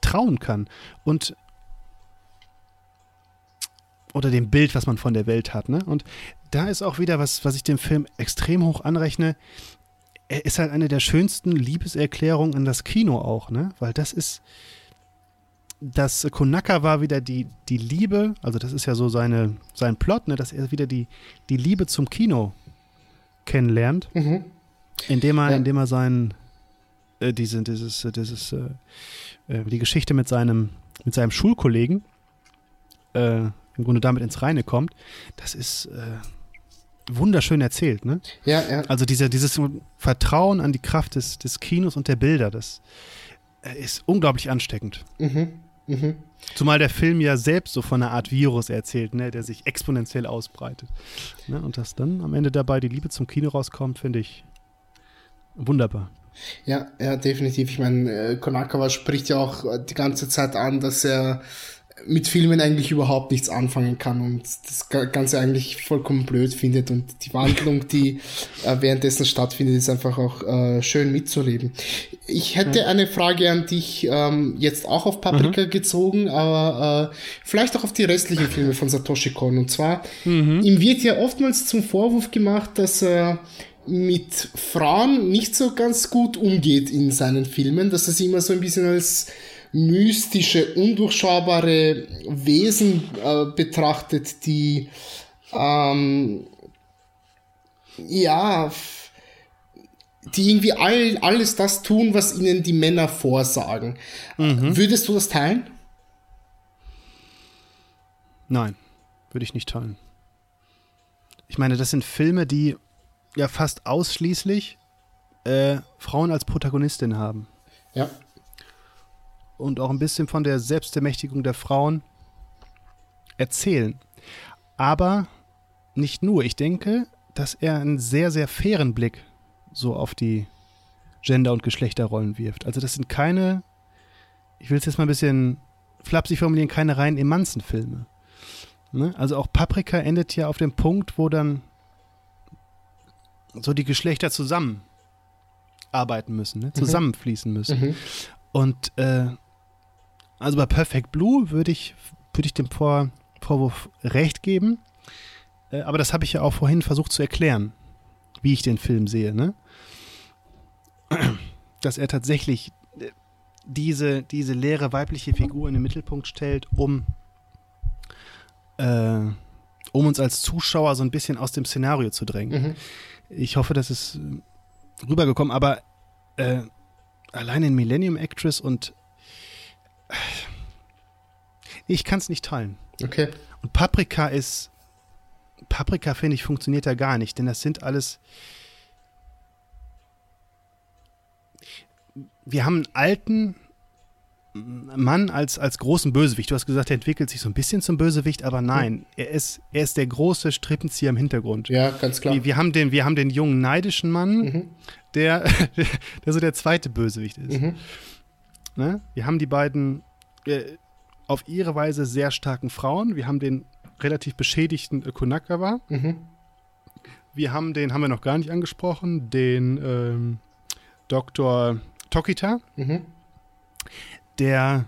A: trauen kann. Und oder dem Bild, was man von der Welt hat, ne? Und da ist auch wieder was, was ich dem Film extrem hoch anrechne. Er ist halt eine der schönsten Liebeserklärungen an das Kino auch, ne? Weil das ist, das Konaka war wieder die, die Liebe, also das ist ja so seine, sein Plot, ne, dass er wieder die, die Liebe zum Kino kennenlernt,
B: Mhm.
A: indem er,
B: Ja.
A: indem er sein, äh, diese, dieses, äh, dieses, äh, äh, die Geschichte mit seinem, mit seinem Schulkollegen äh, im Grunde damit ins Reine kommt. Das ist äh, wunderschön erzählt, ne?
B: Ja, ja.
A: Also diese, dieses Vertrauen an die Kraft des, des Kinos und der Bilder, das äh, ist unglaublich ansteckend.
B: Mhm. Mhm.
A: Zumal der Film ja selbst so von einer Art Virus erzählt, ne, der sich exponentiell ausbreitet. Ne, und dass dann am Ende dabei die Liebe zum Kino rauskommt, finde ich wunderbar.
B: Ja, ja, definitiv. Ich meine, äh, Konakawa spricht ja auch die ganze Zeit an, dass er mit Filmen eigentlich überhaupt nichts anfangen kann und das Ga- Ganze eigentlich vollkommen blöd findet und die Wandlung, die äh, währenddessen stattfindet, ist einfach auch äh, schön mitzuleben. Ich hätte eine Frage an dich, ähm, jetzt auch auf Paprika gezogen, aber äh, vielleicht auch auf die restlichen Filme von Satoshi Kon. Und zwar, ihm wird ja oftmals zum Vorwurf gemacht, dass er mit Frauen nicht so ganz gut umgeht in seinen Filmen, dass er sie immer so ein bisschen als mystische, undurchschaubare Wesen äh, betrachtet, die ähm, ja die irgendwie all, alles das tun, was ihnen die Männer vorsagen. Würdest du das teilen?
A: Nein, würde ich nicht teilen. Ich meine, das sind Filme, die ja fast ausschließlich äh, Frauen als Protagonistin haben.
B: Ja.
A: Und auch ein bisschen von der Selbstermächtigung der Frauen erzählen. Aber nicht nur. Ich denke, dass er einen sehr, sehr fairen Blick so auf die Gender- und Geschlechterrollen wirft. Also das sind keine, ich will es jetzt mal ein bisschen flapsig formulieren, keine reinen Emanzenfilme. Ne? Also auch Paprika endet ja auf dem Punkt, wo dann so die Geschlechter zusammen arbeiten müssen, ne? zusammenfließen müssen.
B: Mhm.
A: Und äh, also bei Perfect Blue würde ich, würde ich dem Vor Vorwurf recht geben. Äh, aber das habe ich ja auch vorhin versucht zu erklären, wie ich den Film sehe, ne? Dass er tatsächlich äh, diese, diese leere weibliche Figur in den Mittelpunkt stellt, um, äh, um uns als Zuschauer so ein bisschen aus dem Szenario zu drängen.
B: Mhm.
A: Ich hoffe, das ist äh, rübergekommen, aber äh, allein in Millennium Actress und ich kann es nicht teilen.
B: Okay.
A: Und Paprika ist Paprika finde ich funktioniert da gar nicht, denn das sind alles wir haben einen alten Mann als, als großen Bösewicht. Du hast gesagt, er entwickelt sich so ein bisschen zum Bösewicht, aber nein, er ist, er ist der große Strippenzieher im Hintergrund.
B: Ja, ganz klar.
A: Wir, wir, haben den, wir haben den jungen, neidischen Mann, der, der so der zweite Bösewicht ist.
B: Mhm.
A: Ne? Wir haben die beiden äh, auf ihre Weise sehr starken Frauen. Wir haben den relativ beschädigten äh, Konakawa.
B: Mhm.
A: Wir haben den, haben wir noch gar nicht angesprochen, den ähm, Dr. Tokita,
B: Mhm.
A: der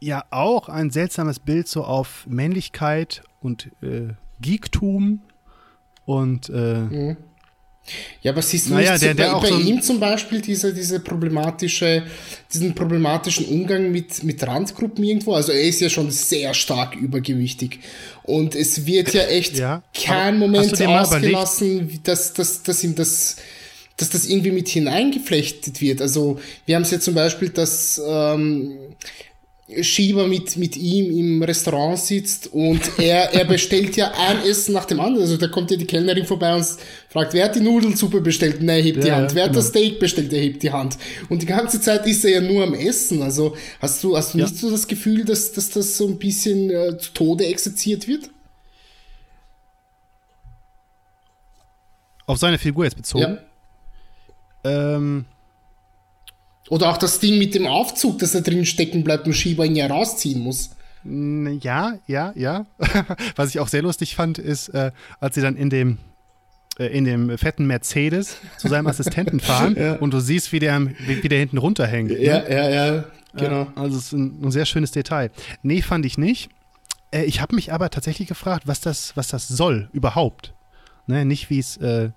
A: ja auch ein seltsames Bild so auf Männlichkeit und äh, Geektum und äh,
B: Ja, aber siehst du
A: Naja,
B: nicht
A: der- der
B: bei,
A: auch
B: bei
A: so
B: ihm zum Beispiel diese, diese problematische, diesen problematischen Umgang mit, mit Randgruppen irgendwo? Also er ist ja schon sehr stark übergewichtig. Und es wird ja echt
A: Ja,
B: kein Moment ausgelassen, dass, dass, dass ihm das dass das irgendwie mit hineingeflechtet wird. Also wir haben es ja zum Beispiel, dass ähm, Shiba mit, mit ihm im Restaurant sitzt und er, er bestellt ja ein Essen nach dem anderen. Also da kommt ja die Kellnerin vorbei und fragt, wer hat die Nudelsuppe bestellt? Nein, hebt die
A: Ja,
B: Hand.
A: ja,
B: wer hat
A: genau.
B: das Steak bestellt? Er hebt die Hand. Und die ganze Zeit ist er ja nur am Essen. Also hast du, hast du
A: Ja.
B: nicht so das Gefühl, dass, dass das so ein bisschen äh, zu Tode exerziert wird?
A: auf seine Figur jetzt bezogen.
B: Ja.
A: Ähm,
B: Oder auch das Ding mit dem Aufzug, dass er drin stecken bleibt und Schieber ihn ja rausziehen muss.
A: Ja, ja, ja. Was ich auch sehr lustig fand, ist, äh, als sie dann in dem äh, in dem fetten Mercedes zu seinem Assistenten fahren ja. und du siehst, wie der, wie, wie der hinten runterhängt.
B: Ja, ne? ja, ja, genau.
A: also es ist ein, ein, sehr schönes Detail. Nee, fand ich nicht. Äh, ich habe mich aber tatsächlich gefragt, was das, was das soll überhaupt. Ne, nicht, wie es äh,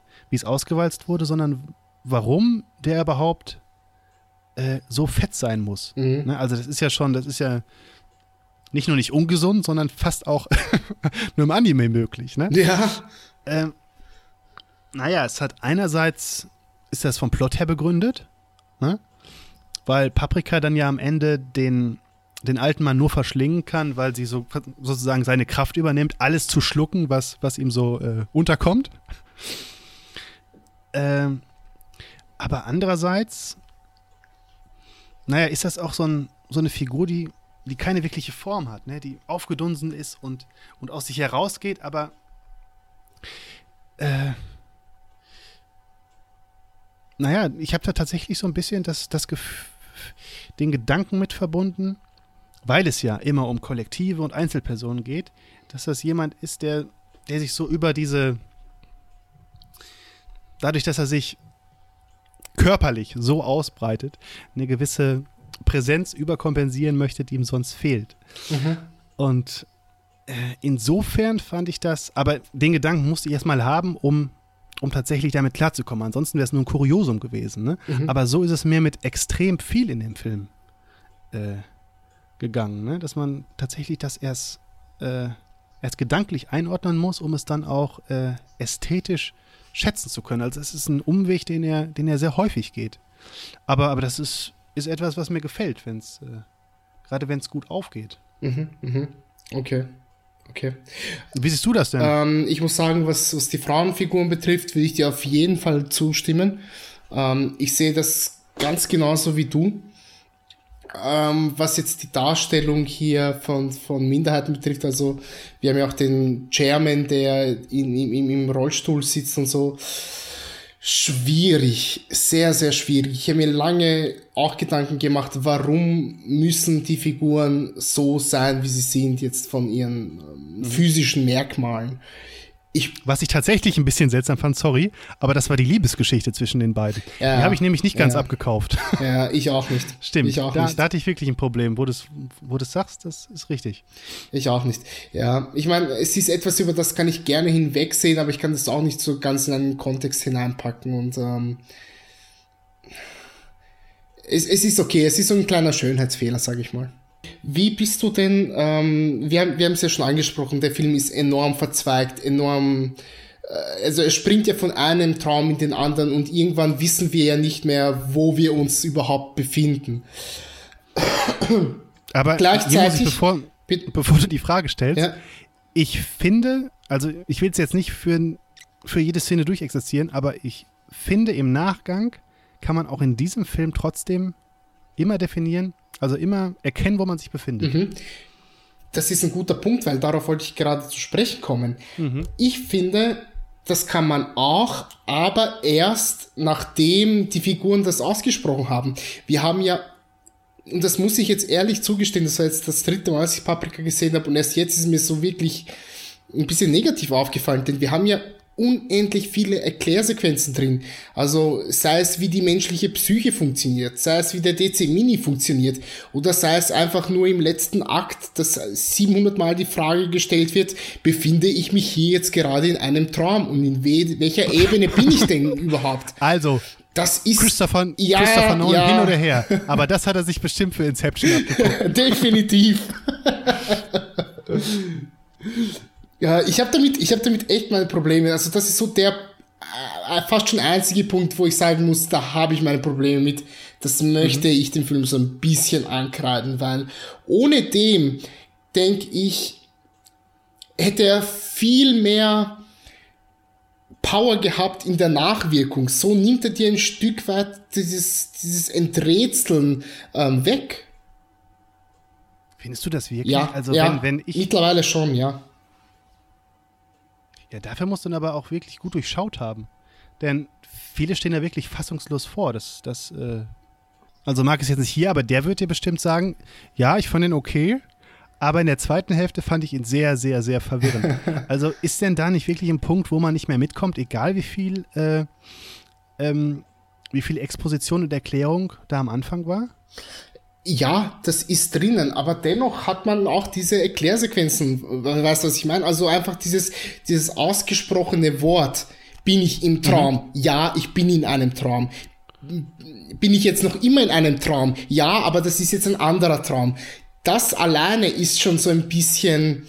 A: ausgewalzt wurde, sondern warum der überhaupt äh, so fett sein muss. Mhm. Ne, also das ist ja schon, das ist ja nicht nur nicht ungesund, sondern fast auch nur im Anime möglich. Ne?
B: Ja.
A: Ähm, naja, es hat einerseits, ist das vom Plot her begründet, ne? weil Paprika dann ja am Ende den, den alten Mann nur verschlingen kann, weil sie so sozusagen seine Kraft übernimmt, alles zu schlucken, was, was ihm so äh, unterkommt. Ähm, aber andererseits, naja, ist das auch so, ein, so eine Figur, die die keine wirkliche Form hat, ne? die aufgedunsen ist und, und aus sich herausgeht, aber äh, naja, ich habe da tatsächlich so ein bisschen das, das den Gedanken mit verbunden, weil es ja immer um Kollektive und Einzelpersonen geht, dass das jemand ist, der, der sich so über diese, dadurch, dass er sich körperlich so ausbreitet, eine gewisse Präsenz überkompensieren möchte, die ihm sonst fehlt. Mhm. Und äh, insofern fand ich das, aber den Gedanken musste ich erstmal haben, um, um tatsächlich damit klarzukommen. Ansonsten wäre es nur ein Kuriosum gewesen. Ne? Mhm. Aber so ist es mir mit extrem viel in dem Film äh, gegangen, ne? dass man tatsächlich das erst, äh, erst gedanklich einordnen muss, um es dann auch äh, ästhetisch schätzen zu können. Also es ist ein Umweg, den er, den er sehr häufig geht. Aber, aber das ist ist etwas, was mir gefällt, wenn es, äh, gerade wenn es gut aufgeht.
B: Mhm, mhm. Okay. Okay.
A: Wie siehst du das denn?
B: Ähm, ich muss sagen, was, was die Frauenfiguren betrifft, will ich dir auf jeden Fall zustimmen. Ähm, ich sehe das ganz genauso wie du. Ähm, was jetzt die Darstellung hier von, von Minderheiten betrifft, also wir haben ja auch den Chairman, der in, in, im Rollstuhl sitzt und so schwierig, sehr, sehr schwierig. Ich habe mir lange auch Gedanken gemacht, warum müssen die Figuren so sein, wie sie sind, jetzt von ihren ähm, mhm. physischen Merkmalen.
A: Ich, Was ich tatsächlich ein bisschen seltsam fand, sorry, aber das war die Liebesgeschichte zwischen den beiden. Ja, die habe ich nämlich nicht ganz
B: ja.
A: abgekauft.
B: Ja, ich auch nicht.
A: Stimmt,
B: ich auch
A: da,
B: nicht.
A: da hatte ich wirklich ein Problem. Wo du es wo sagst, das ist richtig.
B: Ich auch nicht. Ja, ich meine, es ist etwas, über das kann ich gerne hinwegsehen, aber ich kann das auch nicht so ganz in einen Kontext hineinpacken und ähm, es, es ist okay, es ist so ein kleiner Schönheitsfehler, sage ich mal. Wie bist du denn, ähm, wir, haben, wir haben es ja schon angesprochen, der Film ist enorm verzweigt, enorm, äh, also er springt ja von einem Traum in den anderen und irgendwann wissen wir ja nicht mehr, wo wir uns überhaupt befinden.
A: Aber gleichzeitig, ich, bevor, bevor du die Frage stellst, ja. ich finde, also ich will es jetzt nicht für, für jede Szene durchexerzieren, aber ich finde im Nachgang kann man auch in diesem Film trotzdem immer definieren, also immer erkennen, wo man sich befindet. Mhm.
B: Das ist ein guter Punkt, weil darauf wollte ich gerade zu sprechen kommen. Mhm. Ich finde, das kann man auch, aber erst nachdem die Figuren das ausgesprochen haben. Wir haben ja, und das muss ich jetzt ehrlich zugestehen, das war jetzt das dritte Mal, als ich Paprika gesehen habe und erst jetzt ist mir so wirklich ein bisschen negativ aufgefallen, denn wir haben ja unendlich viele Erklärsequenzen drin. Also sei es wie die menschliche Psyche funktioniert, sei es wie der DC Mini funktioniert oder sei es einfach nur im letzten Akt, dass 700 Mal die Frage gestellt wird, befinde ich mich hier jetzt gerade in einem Traum und in we welcher Ebene bin ich denn überhaupt?
A: Also,
B: das ist
A: Christopher, ja, Christopher Nolan ja. hin oder her. Aber das hat er sich bestimmt für Inception abgeguckt.
B: Definitiv. Ja, ich habe damit, ich habe damit echt meine Probleme. Also das ist so der äh, fast schon einzige Punkt, wo ich sagen muss, da habe ich meine Probleme mit. Das möchte mhm. ich dem Film so ein bisschen ankreiden, weil ohne dem denke ich, hätte er viel mehr Power gehabt in der Nachwirkung. So nimmt er dir ein Stück weit dieses, dieses Enträtseln ähm, weg.
A: Findest du das wirklich?
B: Ja, also ja, wenn, wenn ich mittlerweile schon, ja.
A: Ja, dafür musst du ihn aber auch wirklich gut durchschaut haben. Denn viele stehen da wirklich fassungslos vor. Das, das, äh, Also Marc ist jetzt nicht hier, aber der wird dir bestimmt sagen, ja, ich fand ihn okay, aber in der zweiten Hälfte fand ich ihn sehr, sehr, sehr verwirrend. also ist denn da nicht wirklich ein Punkt, wo man nicht mehr mitkommt, egal wie viel, äh, ähm, wie viel Exposition und Erklärung da am Anfang war?
B: Ja, das ist drinnen, aber dennoch hat man auch diese Erklärsequenzen, weißt du, was ich meine? Also einfach dieses, dieses ausgesprochene Wort, bin ich im Traum? Mhm. Ja, ich bin in einem Traum. Bin ich jetzt noch immer in einem Traum? Ja, aber das ist jetzt ein anderer Traum. Das alleine ist schon so ein bisschen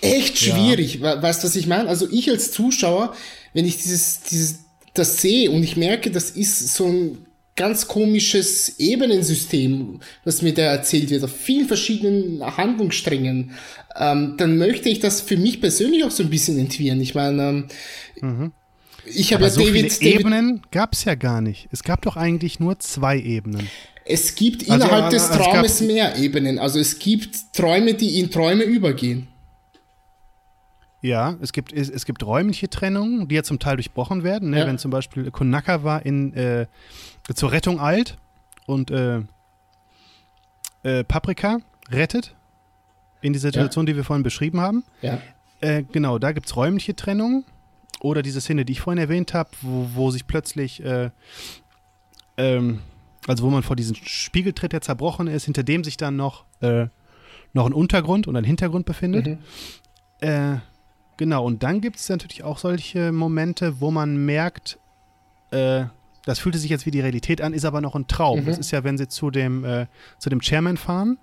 B: echt schwierig. Ja. Weißt du, was ich meine? Also ich als Zuschauer, wenn ich dieses, dieses, das sehe und ich merke, das ist so ein ganz komisches Ebenensystem, was mir da erzählt wird, auf vielen verschiedenen Handlungssträngen, ähm, dann möchte ich das für mich persönlich auch so ein bisschen entwirren. Ich meine, ähm, mhm.
A: ich habe ja so David, viele David, Ebenen gab es ja gar nicht. Es gab doch eigentlich nur zwei Ebenen.
B: Es gibt also, innerhalb also, des Traumes mehr Ebenen. Also es gibt Träume, die in Träume übergehen.
A: Ja, es gibt, es, es gibt räumliche Trennungen, die ja zum Teil durchbrochen werden. Ne? Ja. Wenn zum Beispiel Konaka war in, äh, zur Rettung alt und äh, äh, Paprika rettet in die Situation, ja. die wir vorhin beschrieben haben.
B: Ja.
A: Äh, genau, da gibt es räumliche Trennungen. Oder diese Szene, die ich vorhin erwähnt habe, wo, wo sich plötzlich, äh, ähm, also wo man vor diesem Spiegel tritt, der zerbrochen ist, hinter dem sich dann noch, äh, noch ein Untergrund und ein Hintergrund befindet. Mhm. Äh, genau, und dann gibt es natürlich auch solche Momente, wo man merkt, äh, das fühlte sich jetzt wie die Realität an, ist aber noch ein Traum. Mhm. Das ist ja, wenn sie zu dem, äh, zu dem Chairman fahren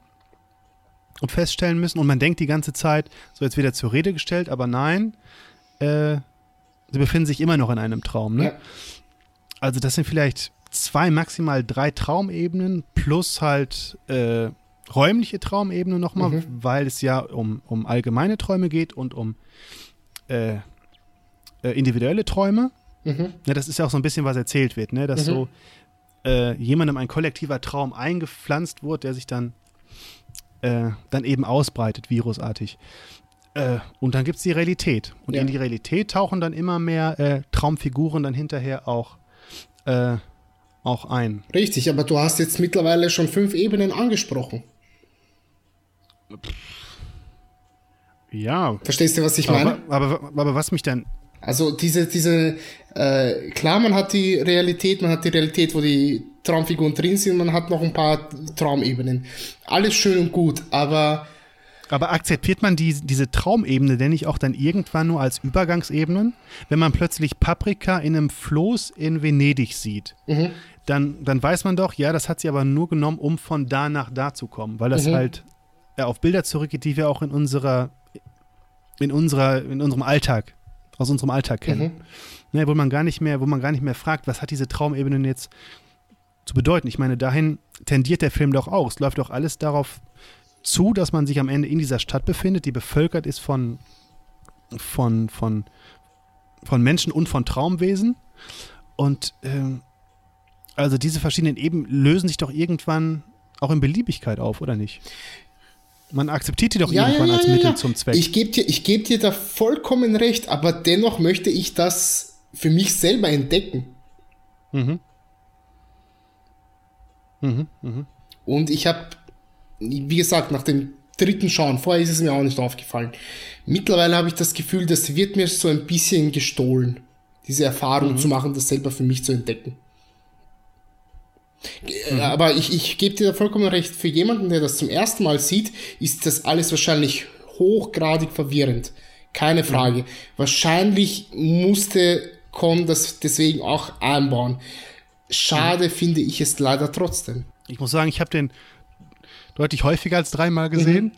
A: und feststellen müssen, und man denkt die ganze Zeit, so jetzt wieder zur Rede gestellt, aber nein, äh, sie befinden sich immer noch in einem Traum. Ne? Ja. Also das sind vielleicht zwei, maximal drei Traumebenen plus halt äh, räumliche Traumebene nochmal, mhm. weil es ja um, um allgemeine Träume geht und um äh, äh individuelle Träume. Mhm. Ja, das ist ja auch so ein bisschen, was erzählt wird, ne? dass mhm. so äh, jemandem ein kollektiver Traum eingepflanzt wurde, der sich dann, äh, dann eben ausbreitet, virusartig. Äh, und dann gibt es die Realität. Und ja. in die Realität tauchen dann immer mehr äh, Traumfiguren dann hinterher auch, äh, auch ein.
B: Richtig, aber du hast jetzt mittlerweile schon fünf Ebenen angesprochen.
A: Ja.
B: Verstehst du, was ich meine?
A: Aber, aber, aber was mich dann
B: also diese, diese, äh, klar, man hat die Realität, man hat die Realität, wo die Traumfiguren drin sind, man hat noch ein paar Traumebenen. Alles schön und gut, aber.
A: Aber akzeptiert man die, diese Traumebene denn nicht auch dann irgendwann nur als Übergangsebenen? Wenn man plötzlich Paprika in einem Floß in Venedig sieht, mhm. dann, dann weiß man doch, ja, das hat sie aber nur genommen, um von da nach da zu kommen, weil das mhm. halt ja, auf Bilder zurückgeht, die wir auch in unserer, in unserer, in unserem Alltag aus unserem Alltag kennen. Mhm. Ne, wo man gar nicht mehr, wo man gar nicht mehr fragt, was hat diese Traumebene jetzt zu bedeuten. Ich meine, dahin tendiert der Film doch auch. Es läuft doch alles darauf zu, dass man sich am Ende in dieser Stadt befindet, die bevölkert ist von, von, von, von Menschen und von Traumwesen. Und ähm, also diese verschiedenen Ebenen lösen sich doch irgendwann auch in Beliebigkeit auf, oder nicht? Man akzeptiert die doch ja, irgendwann ja, ja, als Mittel zum Zweck.
B: Ich gebe dir, geb dir da vollkommen recht, aber dennoch möchte ich das für mich selber entdecken. Mhm. Mhm, mhm. Und ich habe, wie gesagt, nach dem dritten Schauen, vorher ist es mir auch nicht aufgefallen. Mittlerweile habe ich das Gefühl, das wird mir so ein bisschen gestohlen, diese Erfahrung mhm. zu machen, das selber für mich zu entdecken. Mhm. Aber ich, ich gebe dir da vollkommen recht, für jemanden, der das zum ersten Mal sieht, ist das alles wahrscheinlich hochgradig verwirrend. Keine Frage. Mhm. Wahrscheinlich musste Con das deswegen auch einbauen. Schade mhm. finde ich es leider trotzdem.
A: Ich muss sagen, ich habe den deutlich häufiger als dreimal gesehen mhm.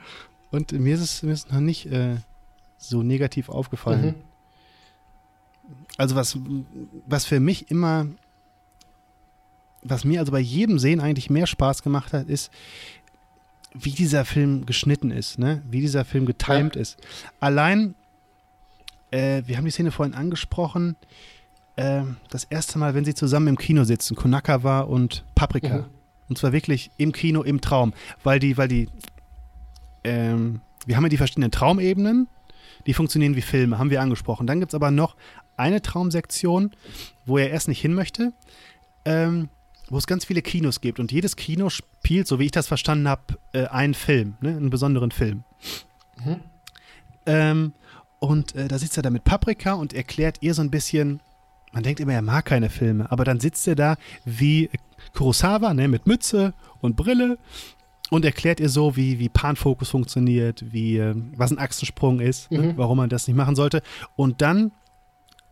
A: und mir ist es, mir ist es noch nicht äh, so negativ aufgefallen. Mhm. Also was, was für mich immer was mir also bei jedem Sehen eigentlich mehr Spaß gemacht hat, ist, wie dieser Film geschnitten ist, ne? wie dieser Film getimed ja. ist. Allein, äh, wir haben die Szene vorhin angesprochen, äh, das erste Mal, wenn sie zusammen im Kino sitzen, Konakawa und Paprika. Mhm. Und zwar wirklich im Kino, im Traum. Weil die, weil die, ähm, wir haben ja die verschiedenen Traumebenen, die funktionieren wie Filme, haben wir angesprochen. Dann gibt es aber noch eine Traumsektion, wo er erst nicht hin möchte. Ähm, wo es ganz viele Kinos gibt und jedes Kino spielt, so wie ich das verstanden habe, äh, einen Film, ne, einen besonderen Film. Mhm. Ähm, und äh, da sitzt er da mit Paprika und erklärt ihr so ein bisschen, man denkt immer, er mag keine Filme, aber dann sitzt er da wie Kurosawa, ne, mit Mütze und Brille und erklärt ihr so, wie, wie Panfokus funktioniert, wie, äh, was ein Achsensprung ist, ne, mhm. ne, warum man das nicht machen sollte. Und dann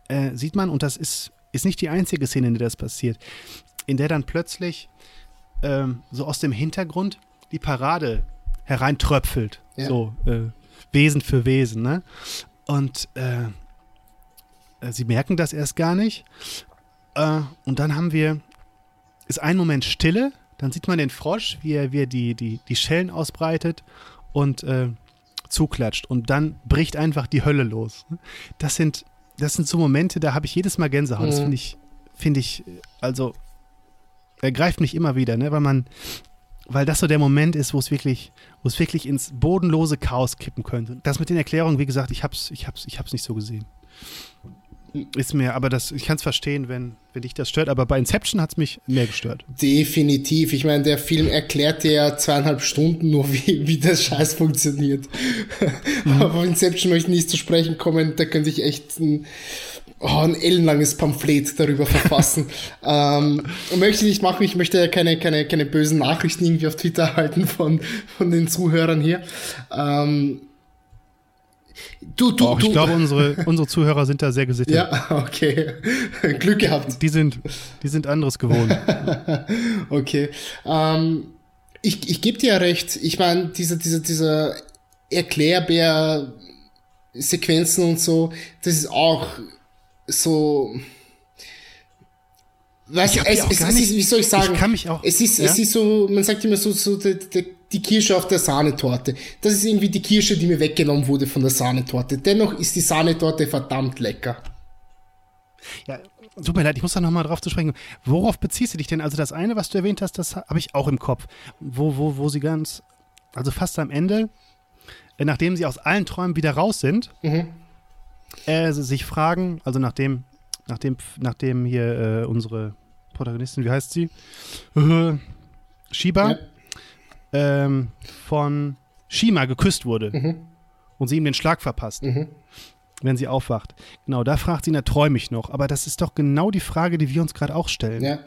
A: äh, sieht man, und das ist, ist nicht die einzige Szene, in der das passiert, in der dann plötzlich ähm, so aus dem Hintergrund die Parade hereintröpfelt. Ja. So, äh, Wesen für Wesen, ne? Und äh, äh, sie merken das erst gar nicht. Äh, und dann haben wir, ist ein Moment Stille, dann sieht man den Frosch, wie er, wie er die, die, die Schellen ausbreitet und äh, zuklatscht. Und dann bricht einfach die Hölle los. Das sind, das sind so Momente, da habe ich jedes Mal Gänsehaut. Mhm. Das finde ich, finde ich, also, er greift mich immer wieder, ne? weil man, weil das so der Moment ist, wo es wirklich, wo es wirklich ins bodenlose Chaos kippen könnte. Das mit den Erklärungen, wie gesagt, ich hab's, ich hab's, ich hab's nicht so gesehen. Ist mir, aber das, ich kann es verstehen, wenn, wenn dich das stört, aber bei Inception hat es mich mehr gestört.
B: Definitiv. Ich meine, der Film erklärt dir ja zweieinhalb Stunden nur, wie, wie das Scheiß funktioniert. Mhm. aber Inception möchte ich nicht zu sprechen kommen, da könnte ich echt ein, oh, ein ellenlanges Pamphlet darüber verfassen. ähm, möchte ich nicht machen, ich möchte ja keine, keine, keine bösen Nachrichten irgendwie auf Twitter erhalten von, von den Zuhörern hier. Ähm,
A: Du, du, oh, ich glaube, unsere, unsere Zuhörer sind da sehr gesittet.
B: Ja, okay. Glück gehabt.
A: Die sind, die sind anderes gewohnt.
B: okay. Ähm, ich ich gebe dir ja recht. Ich meine, diese, diese, diese Erklärbär-Sequenzen und so, das ist auch so. Weißt du, es, es, es ist, wie soll ich sagen?
A: Ich kann mich auch.
B: Es ist, ja? es ist so, man sagt immer so, so der die Kirsche auf der Sahnetorte. Das ist irgendwie die Kirsche, die mir weggenommen wurde von der Sahnetorte. Dennoch ist die Sahnetorte verdammt lecker.
A: Ja, tut mir leid, ich muss da nochmal drauf zu sprechen. Worauf beziehst du dich denn? Also das eine, was du erwähnt hast, das habe ich auch im Kopf. Wo, wo, wo sie ganz, also fast am Ende, nachdem sie aus allen Träumen wieder raus sind, mhm. Äh, sich fragen, also nachdem, nachdem, nachdem hier äh, unsere Protagonistin, wie heißt sie? Shiba. Ja ähm, von Shima geküsst wurde mhm. und sie ihm den Schlag verpasst, mhm. wenn sie aufwacht. Genau, da fragt sie, na, träume ich noch? Aber das ist doch genau die Frage, die wir uns gerade auch stellen.
B: Ja,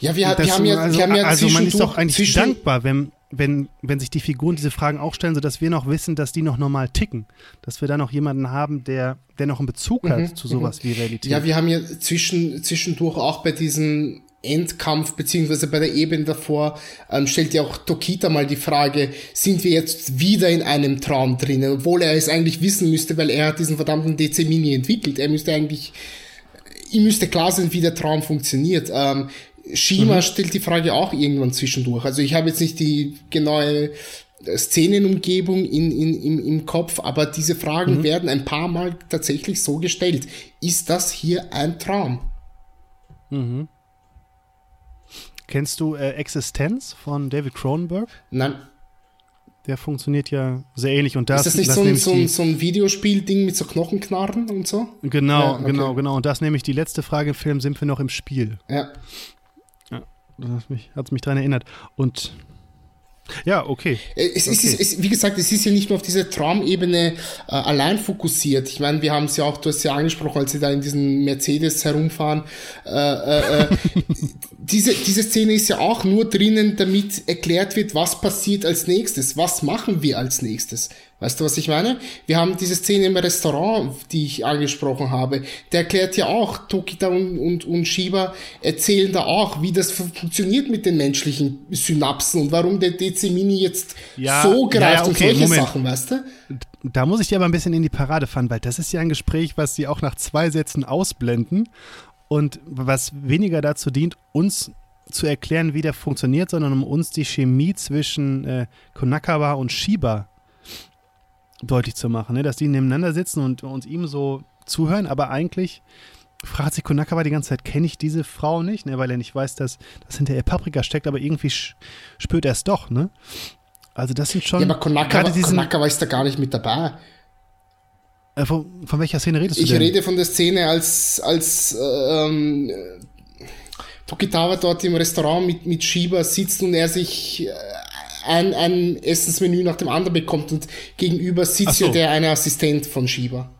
B: ja wir, wir, haben ja, also, wir haben ja
A: Also man ist doch eigentlich dankbar, wenn, wenn, wenn sich die Figuren diese Fragen auch stellen, sodass wir noch wissen, dass die noch normal ticken. Dass wir da noch jemanden haben, der, der noch einen Bezug hat mhm, zu sowas mhm. wie Realität.
B: Ja, wir haben ja zwischen, zwischendurch auch bei diesen Endkampf beziehungsweise bei der Ebene davor ähm, stellt ja auch Tokita mal die Frage, sind wir jetzt wieder in einem Traum drinnen, obwohl er es eigentlich wissen müsste, weil er hat diesen verdammten DC Mini entwickelt. Er müsste eigentlich, ihm müsste klar sein, wie der Traum funktioniert. Ähm, Shima mhm. stellt die Frage auch irgendwann zwischendurch. Also ich habe jetzt nicht die genaue Szenenumgebung in, in, im, im Kopf, aber diese Fragen mhm. werden ein paar Mal tatsächlich so gestellt. Ist das hier ein Traum?
A: Mhm. Kennst du äh, Existenz von David Cronenberg?
B: Nein.
A: Der funktioniert ja sehr ähnlich. Und das,
B: ist das nicht das so, ein, so, ein, so ein Videospiel-Ding mit so Knochenknarren und so?
A: Genau, ja, okay. genau, genau. Und das nämlich die letzte Frage im Film, sind wir noch im Spiel?
B: Ja.
A: Das hat mich, hat mich daran erinnert. Und ja, okay.
B: Äh, es, okay. Ist, es, wie gesagt, es ist ja nicht nur auf diese Traumebene äh, allein fokussiert. Ich meine, wir haben es ja auch, du hast ja angesprochen, als sie da in diesen Mercedes herumfahren. Äh, äh, äh diese, diese Szene ist ja auch nur drinnen, damit erklärt wird, was passiert als nächstes, was machen wir als nächstes. Weißt du, was ich meine? Wir haben diese Szene im Restaurant, die ich angesprochen habe. Der erklärt ja auch, Tokita und, und, und Shiba erzählen da auch, wie das funktioniert mit den menschlichen Synapsen und warum der DC Mini jetzt ja, so greift ja, okay, und solche Moment. Sachen, weißt du?
A: Da muss ich dir aber ein bisschen in die Parade fahren, weil das ist ja ein Gespräch, was sie auch nach zwei Sätzen ausblenden und was weniger dazu dient, uns zu erklären, wie der funktioniert, sondern um uns die Chemie zwischen äh, Konakawa und Shiba deutlich zu machen, ne? dass die nebeneinander sitzen und uns ihm so zuhören, aber eigentlich fragt sich Konakawa die ganze Zeit, kenne ich diese Frau nicht, ne? weil er nicht weiß, dass das hinter ihr Paprika steckt, aber irgendwie spürt er es doch. Ne? Also das sind schon...
B: Ja, aber Konakawa, diesen, Konakawa ist da gar nicht mit dabei.
A: Äh, von, von, welcher Szene redest
B: du
A: Ich
B: denn? rede von der Szene, als, als ähm, Tokitawa dort im Restaurant mit, mit Shiba sitzt und er sich äh, ein, ein Essensmenü nach dem anderen bekommt und gegenüber sitzt so. ja der eine Assistent von Shiba.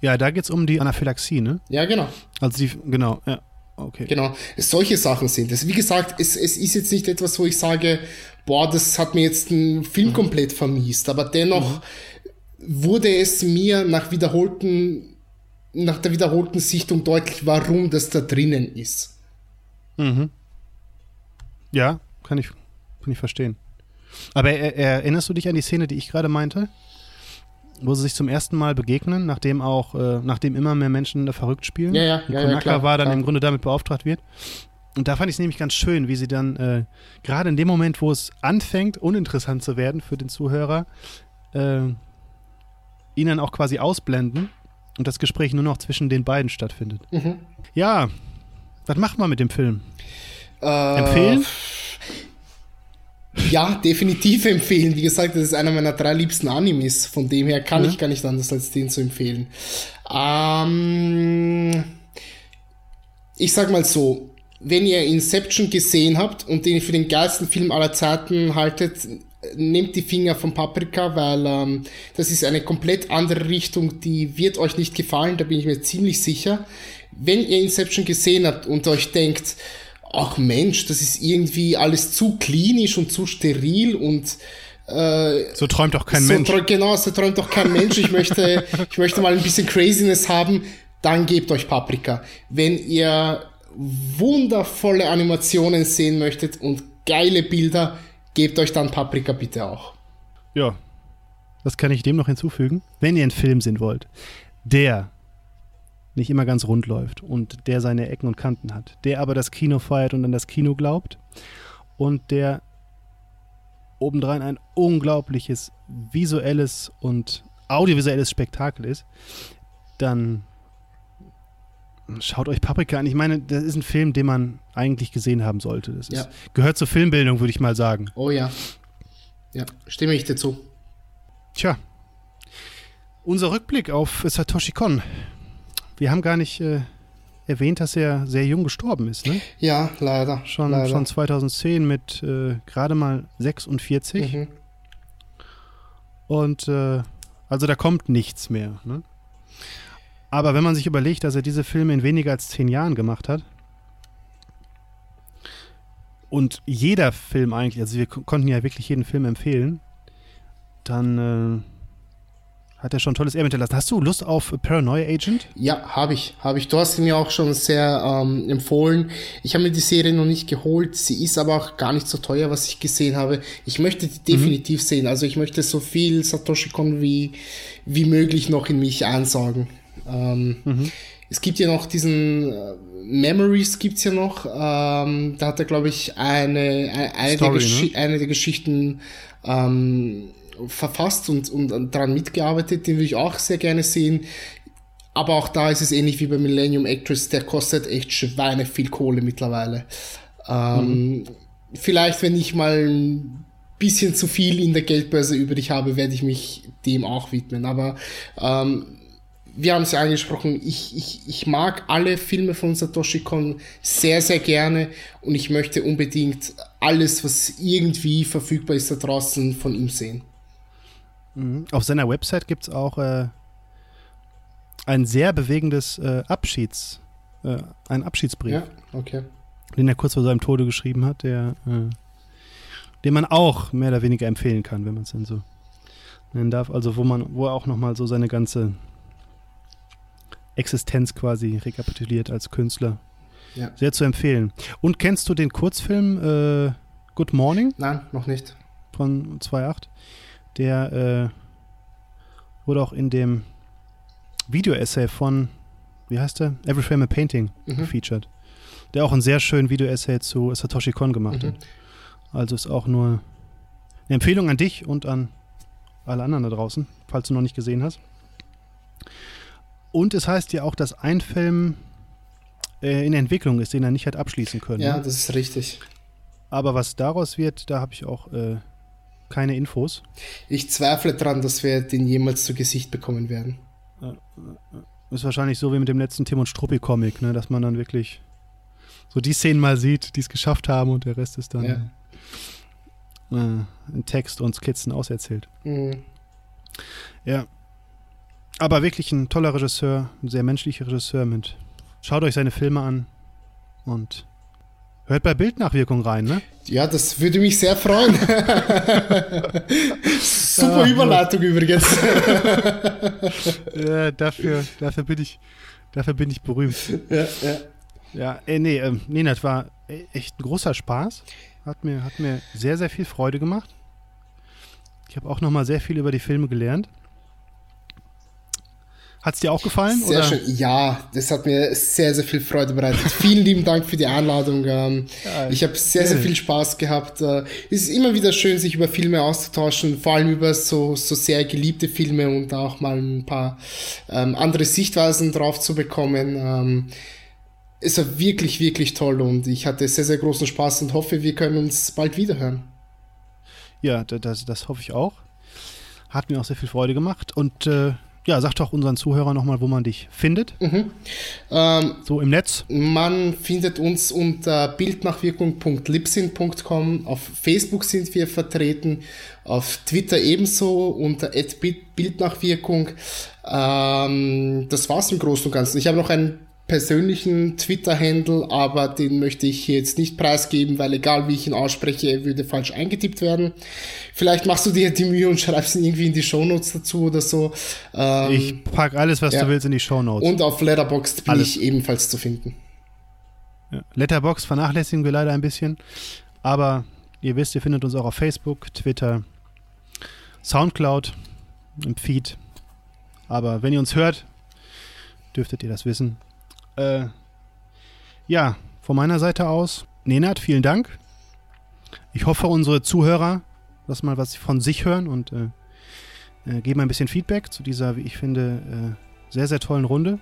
A: Ja, da geht es um die Anaphylaxie, ne?
B: Ja, genau.
A: Also die, genau, ja. Okay.
B: Genau, solche Sachen sind es. Wie gesagt, es, es ist jetzt nicht etwas, wo ich sage, boah, das hat mir jetzt einen Film mhm. komplett vermiest, aber dennoch mhm. wurde es mir nach wiederholten, nach der wiederholten Sichtung deutlich, warum das da drinnen ist.
A: Mhm. Ja, kann ich, kann ich verstehen. Aber er, erinnerst du dich an die Szene, die ich gerade meinte? Wo sie sich zum ersten Mal begegnen, nachdem auch, äh, nachdem immer mehr Menschen da verrückt spielen.
B: Ja, ja, ja.
A: Konaka
B: ja,
A: war dann klar. im Grunde damit beauftragt wird. Und da fand ich es nämlich ganz schön, wie sie dann, äh, gerade in dem Moment, wo es anfängt, uninteressant zu werden für den Zuhörer, äh, ihn dann auch quasi ausblenden und das Gespräch nur noch zwischen den beiden stattfindet. Mhm. Ja, was macht man mit dem Film?
B: Äh, Empfehlen? Ja, definitiv empfehlen. Wie gesagt, das ist einer meiner drei liebsten Animes. Von dem her kann ja. ich gar nicht anders, als den zu empfehlen. Ähm, ich sag mal so, wenn ihr Inception gesehen habt und den für den geilsten Film aller Zeiten haltet, nehmt die Finger von Paprika, weil ähm, das ist eine komplett andere Richtung, die wird euch nicht gefallen, da bin ich mir ziemlich sicher. Wenn ihr Inception gesehen habt und euch denkt, ach Mensch, das ist irgendwie alles zu klinisch und zu steril und
A: äh, so träumt doch kein so Mensch.
B: Genau, so träumt doch kein Mensch. Ich möchte, ich möchte mal ein bisschen Craziness haben. Dann gebt euch Paprika. Wenn ihr wundervolle Animationen sehen möchtet und geile Bilder, gebt euch dann Paprika bitte auch.
A: Ja. Was kann ich dem noch hinzufügen? Wenn ihr einen Film sehen wollt, der nicht immer ganz rund läuft und der seine Ecken und Kanten hat, der aber das Kino feiert und an das Kino glaubt und der obendrein ein unglaubliches visuelles und audiovisuelles Spektakel ist, dann schaut euch Paprika an. Ich meine, das ist ein Film, den man eigentlich gesehen haben sollte. Das ja. gehört zur Filmbildung, würde ich mal sagen.
B: Oh ja. Ja, stimme ich dir zu.
A: Tja. Unser Rückblick auf Satoshi Kon wir haben gar nicht äh, erwähnt, dass er sehr jung gestorben ist, ne?
B: Ja, leider.
A: Schon,
B: leider.
A: schon 2010 mit äh, gerade mal 46. Mhm. Und äh, also da kommt nichts mehr. Ne? Aber wenn man sich überlegt, dass er diese Filme in weniger als zehn Jahren gemacht hat, und jeder Film eigentlich, also wir konnten ja wirklich jeden Film empfehlen, dann äh, hat er schon tolles Erbe hinterlassen. Hast du Lust auf Paranoia Agent?
B: Ja, habe ich. Habe ich. Du hast mir auch schon sehr ähm, empfohlen. Ich habe mir die Serie noch nicht geholt. Sie ist aber auch gar nicht so teuer, was ich gesehen habe. Ich möchte die definitiv mhm. sehen. Also ich möchte so viel Satoshi Kon wie, wie möglich noch in mich einsaugen. Ähm, mhm. Es gibt ja noch diesen äh, Memories gibt's ja noch. Ähm, da hat er, glaube ich, eine, eine, Story, der, ne? eine der Geschichten ähm, verfasst und, und daran mitgearbeitet, den würde ich auch sehr gerne sehen. Aber auch da ist es ähnlich wie bei Millennium Actress, der kostet echt Schweine viel Kohle mittlerweile. Ähm, mhm. Vielleicht, wenn ich mal ein bisschen zu viel in der Geldbörse übrig habe, werde ich mich dem auch widmen. Aber ähm, wir haben es ja angesprochen, ich, ich, ich mag alle Filme von Satoshi Kon sehr, sehr gerne und ich möchte unbedingt alles, was irgendwie verfügbar ist da draußen, von ihm sehen.
A: Mhm. Auf seiner Website gibt es auch äh, ein sehr bewegendes äh, Abschieds, äh, einen Abschiedsbrief.
B: Ja, okay.
A: Den er kurz vor seinem Tode geschrieben hat, der, äh, den man auch mehr oder weniger empfehlen kann, wenn man es denn so nennen darf. Also wo man, wo er auch nochmal so seine ganze Existenz quasi rekapituliert als Künstler. Ja. Sehr zu empfehlen. Und kennst du den Kurzfilm äh, Good Morning?
B: Nein, noch nicht.
A: Von 2.8? Der äh, wurde auch in dem Video-Essay von, wie heißt der? Every Frame a Painting mhm. gefeatured. Der auch einen sehr schönen Video-Essay zu Satoshi Kon gemacht mhm. hat. Also ist auch nur eine Empfehlung an dich und an alle anderen da draußen, falls du noch nicht gesehen hast. Und es heißt ja auch, dass ein Film äh, in Entwicklung ist, den er nicht hat abschließen können.
B: Ja, das ist richtig.
A: Aber was daraus wird, da habe ich auch äh, keine Infos.
B: Ich zweifle daran, dass wir den jemals zu Gesicht bekommen werden.
A: Ist wahrscheinlich so wie mit dem letzten Tim und Struppi-Comic, ne? dass man dann wirklich so die Szenen mal sieht, die es geschafft haben und der Rest ist dann ja. äh, in Text und Skizzen auserzählt. Mhm. Ja. Aber wirklich ein toller Regisseur, ein sehr menschlicher Regisseur mit. Schaut euch seine Filme an und hört bei Bildnachwirkung rein, ne?
B: Ja, das würde mich sehr freuen. Super ah, Überleitung ja. übrigens.
A: ja, dafür, dafür bin ich, dafür bin ich berühmt. Ja, ja. Ja, äh, nee, äh, nee, das war echt ein großer Spaß. Hat mir, hat mir sehr, sehr viel Freude gemacht. Ich habe auch noch mal sehr viel über die Filme gelernt. Hat es dir auch gefallen?
B: Sehr oder? schön. Ja, das hat mir sehr, sehr viel Freude bereitet. Vielen lieben Dank für die Einladung. Ähm, ich habe sehr, sehr viel Spaß gehabt. Äh, es ist immer wieder schön, sich über Filme auszutauschen, vor allem über so, so sehr geliebte Filme und auch mal ein paar ähm, andere Sichtweisen drauf zu bekommen. Ähm, es war wirklich, wirklich toll und ich hatte sehr, sehr großen Spaß und hoffe, wir können uns bald wiederhören.
A: Ja, das, das hoffe ich auch. Hat mir auch sehr viel Freude gemacht und äh, ja, sag doch unseren Zuhörern nochmal, wo man dich findet. Mhm. Ähm, so im Netz.
B: Man findet uns unter bildnachwirkung.lipsyn.com. Auf Facebook sind wir vertreten, auf Twitter ebenso unter Bildnachwirkung. Ähm, das war's im Großen und Ganzen. Ich habe noch einen persönlichen Twitter-Handle, aber den möchte ich jetzt nicht preisgeben, weil egal wie ich ihn ausspreche, er würde falsch eingetippt werden. Vielleicht machst du dir die Mühe und schreibst ihn irgendwie in die Shownotes dazu oder so.
A: Ähm, ich pack alles, was ja. du willst, in die Shownotes.
B: Und auf Letterboxd bin alles. ich ebenfalls zu finden.
A: Ja. Letterboxd vernachlässigen wir leider ein bisschen, aber ihr wisst, ihr findet uns auch auf Facebook, Twitter, Soundcloud, im Feed. Aber wenn ihr uns hört, dürftet ihr das wissen. Äh, ja, von meiner Seite aus, Nenad, vielen Dank. Ich hoffe, unsere Zuhörer lassen mal was von sich hören und äh, äh, geben ein bisschen Feedback zu dieser, wie ich finde, äh, sehr, sehr tollen Runde.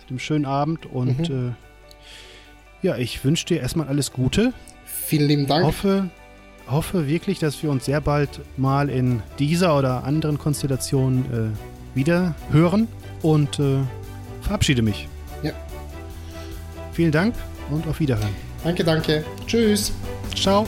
A: Zu dem schönen Abend und mhm. Äh, ja, ich wünsche dir erstmal alles Gute.
B: Vielen lieben Dank.
A: Hoffe, hoffe wirklich, dass wir uns sehr bald mal in dieser oder anderen Konstellation äh, wieder hören und verabschiede mich. Vielen Dank und auf Wiederhören.
B: Danke, danke. Tschüss.
A: Ciao.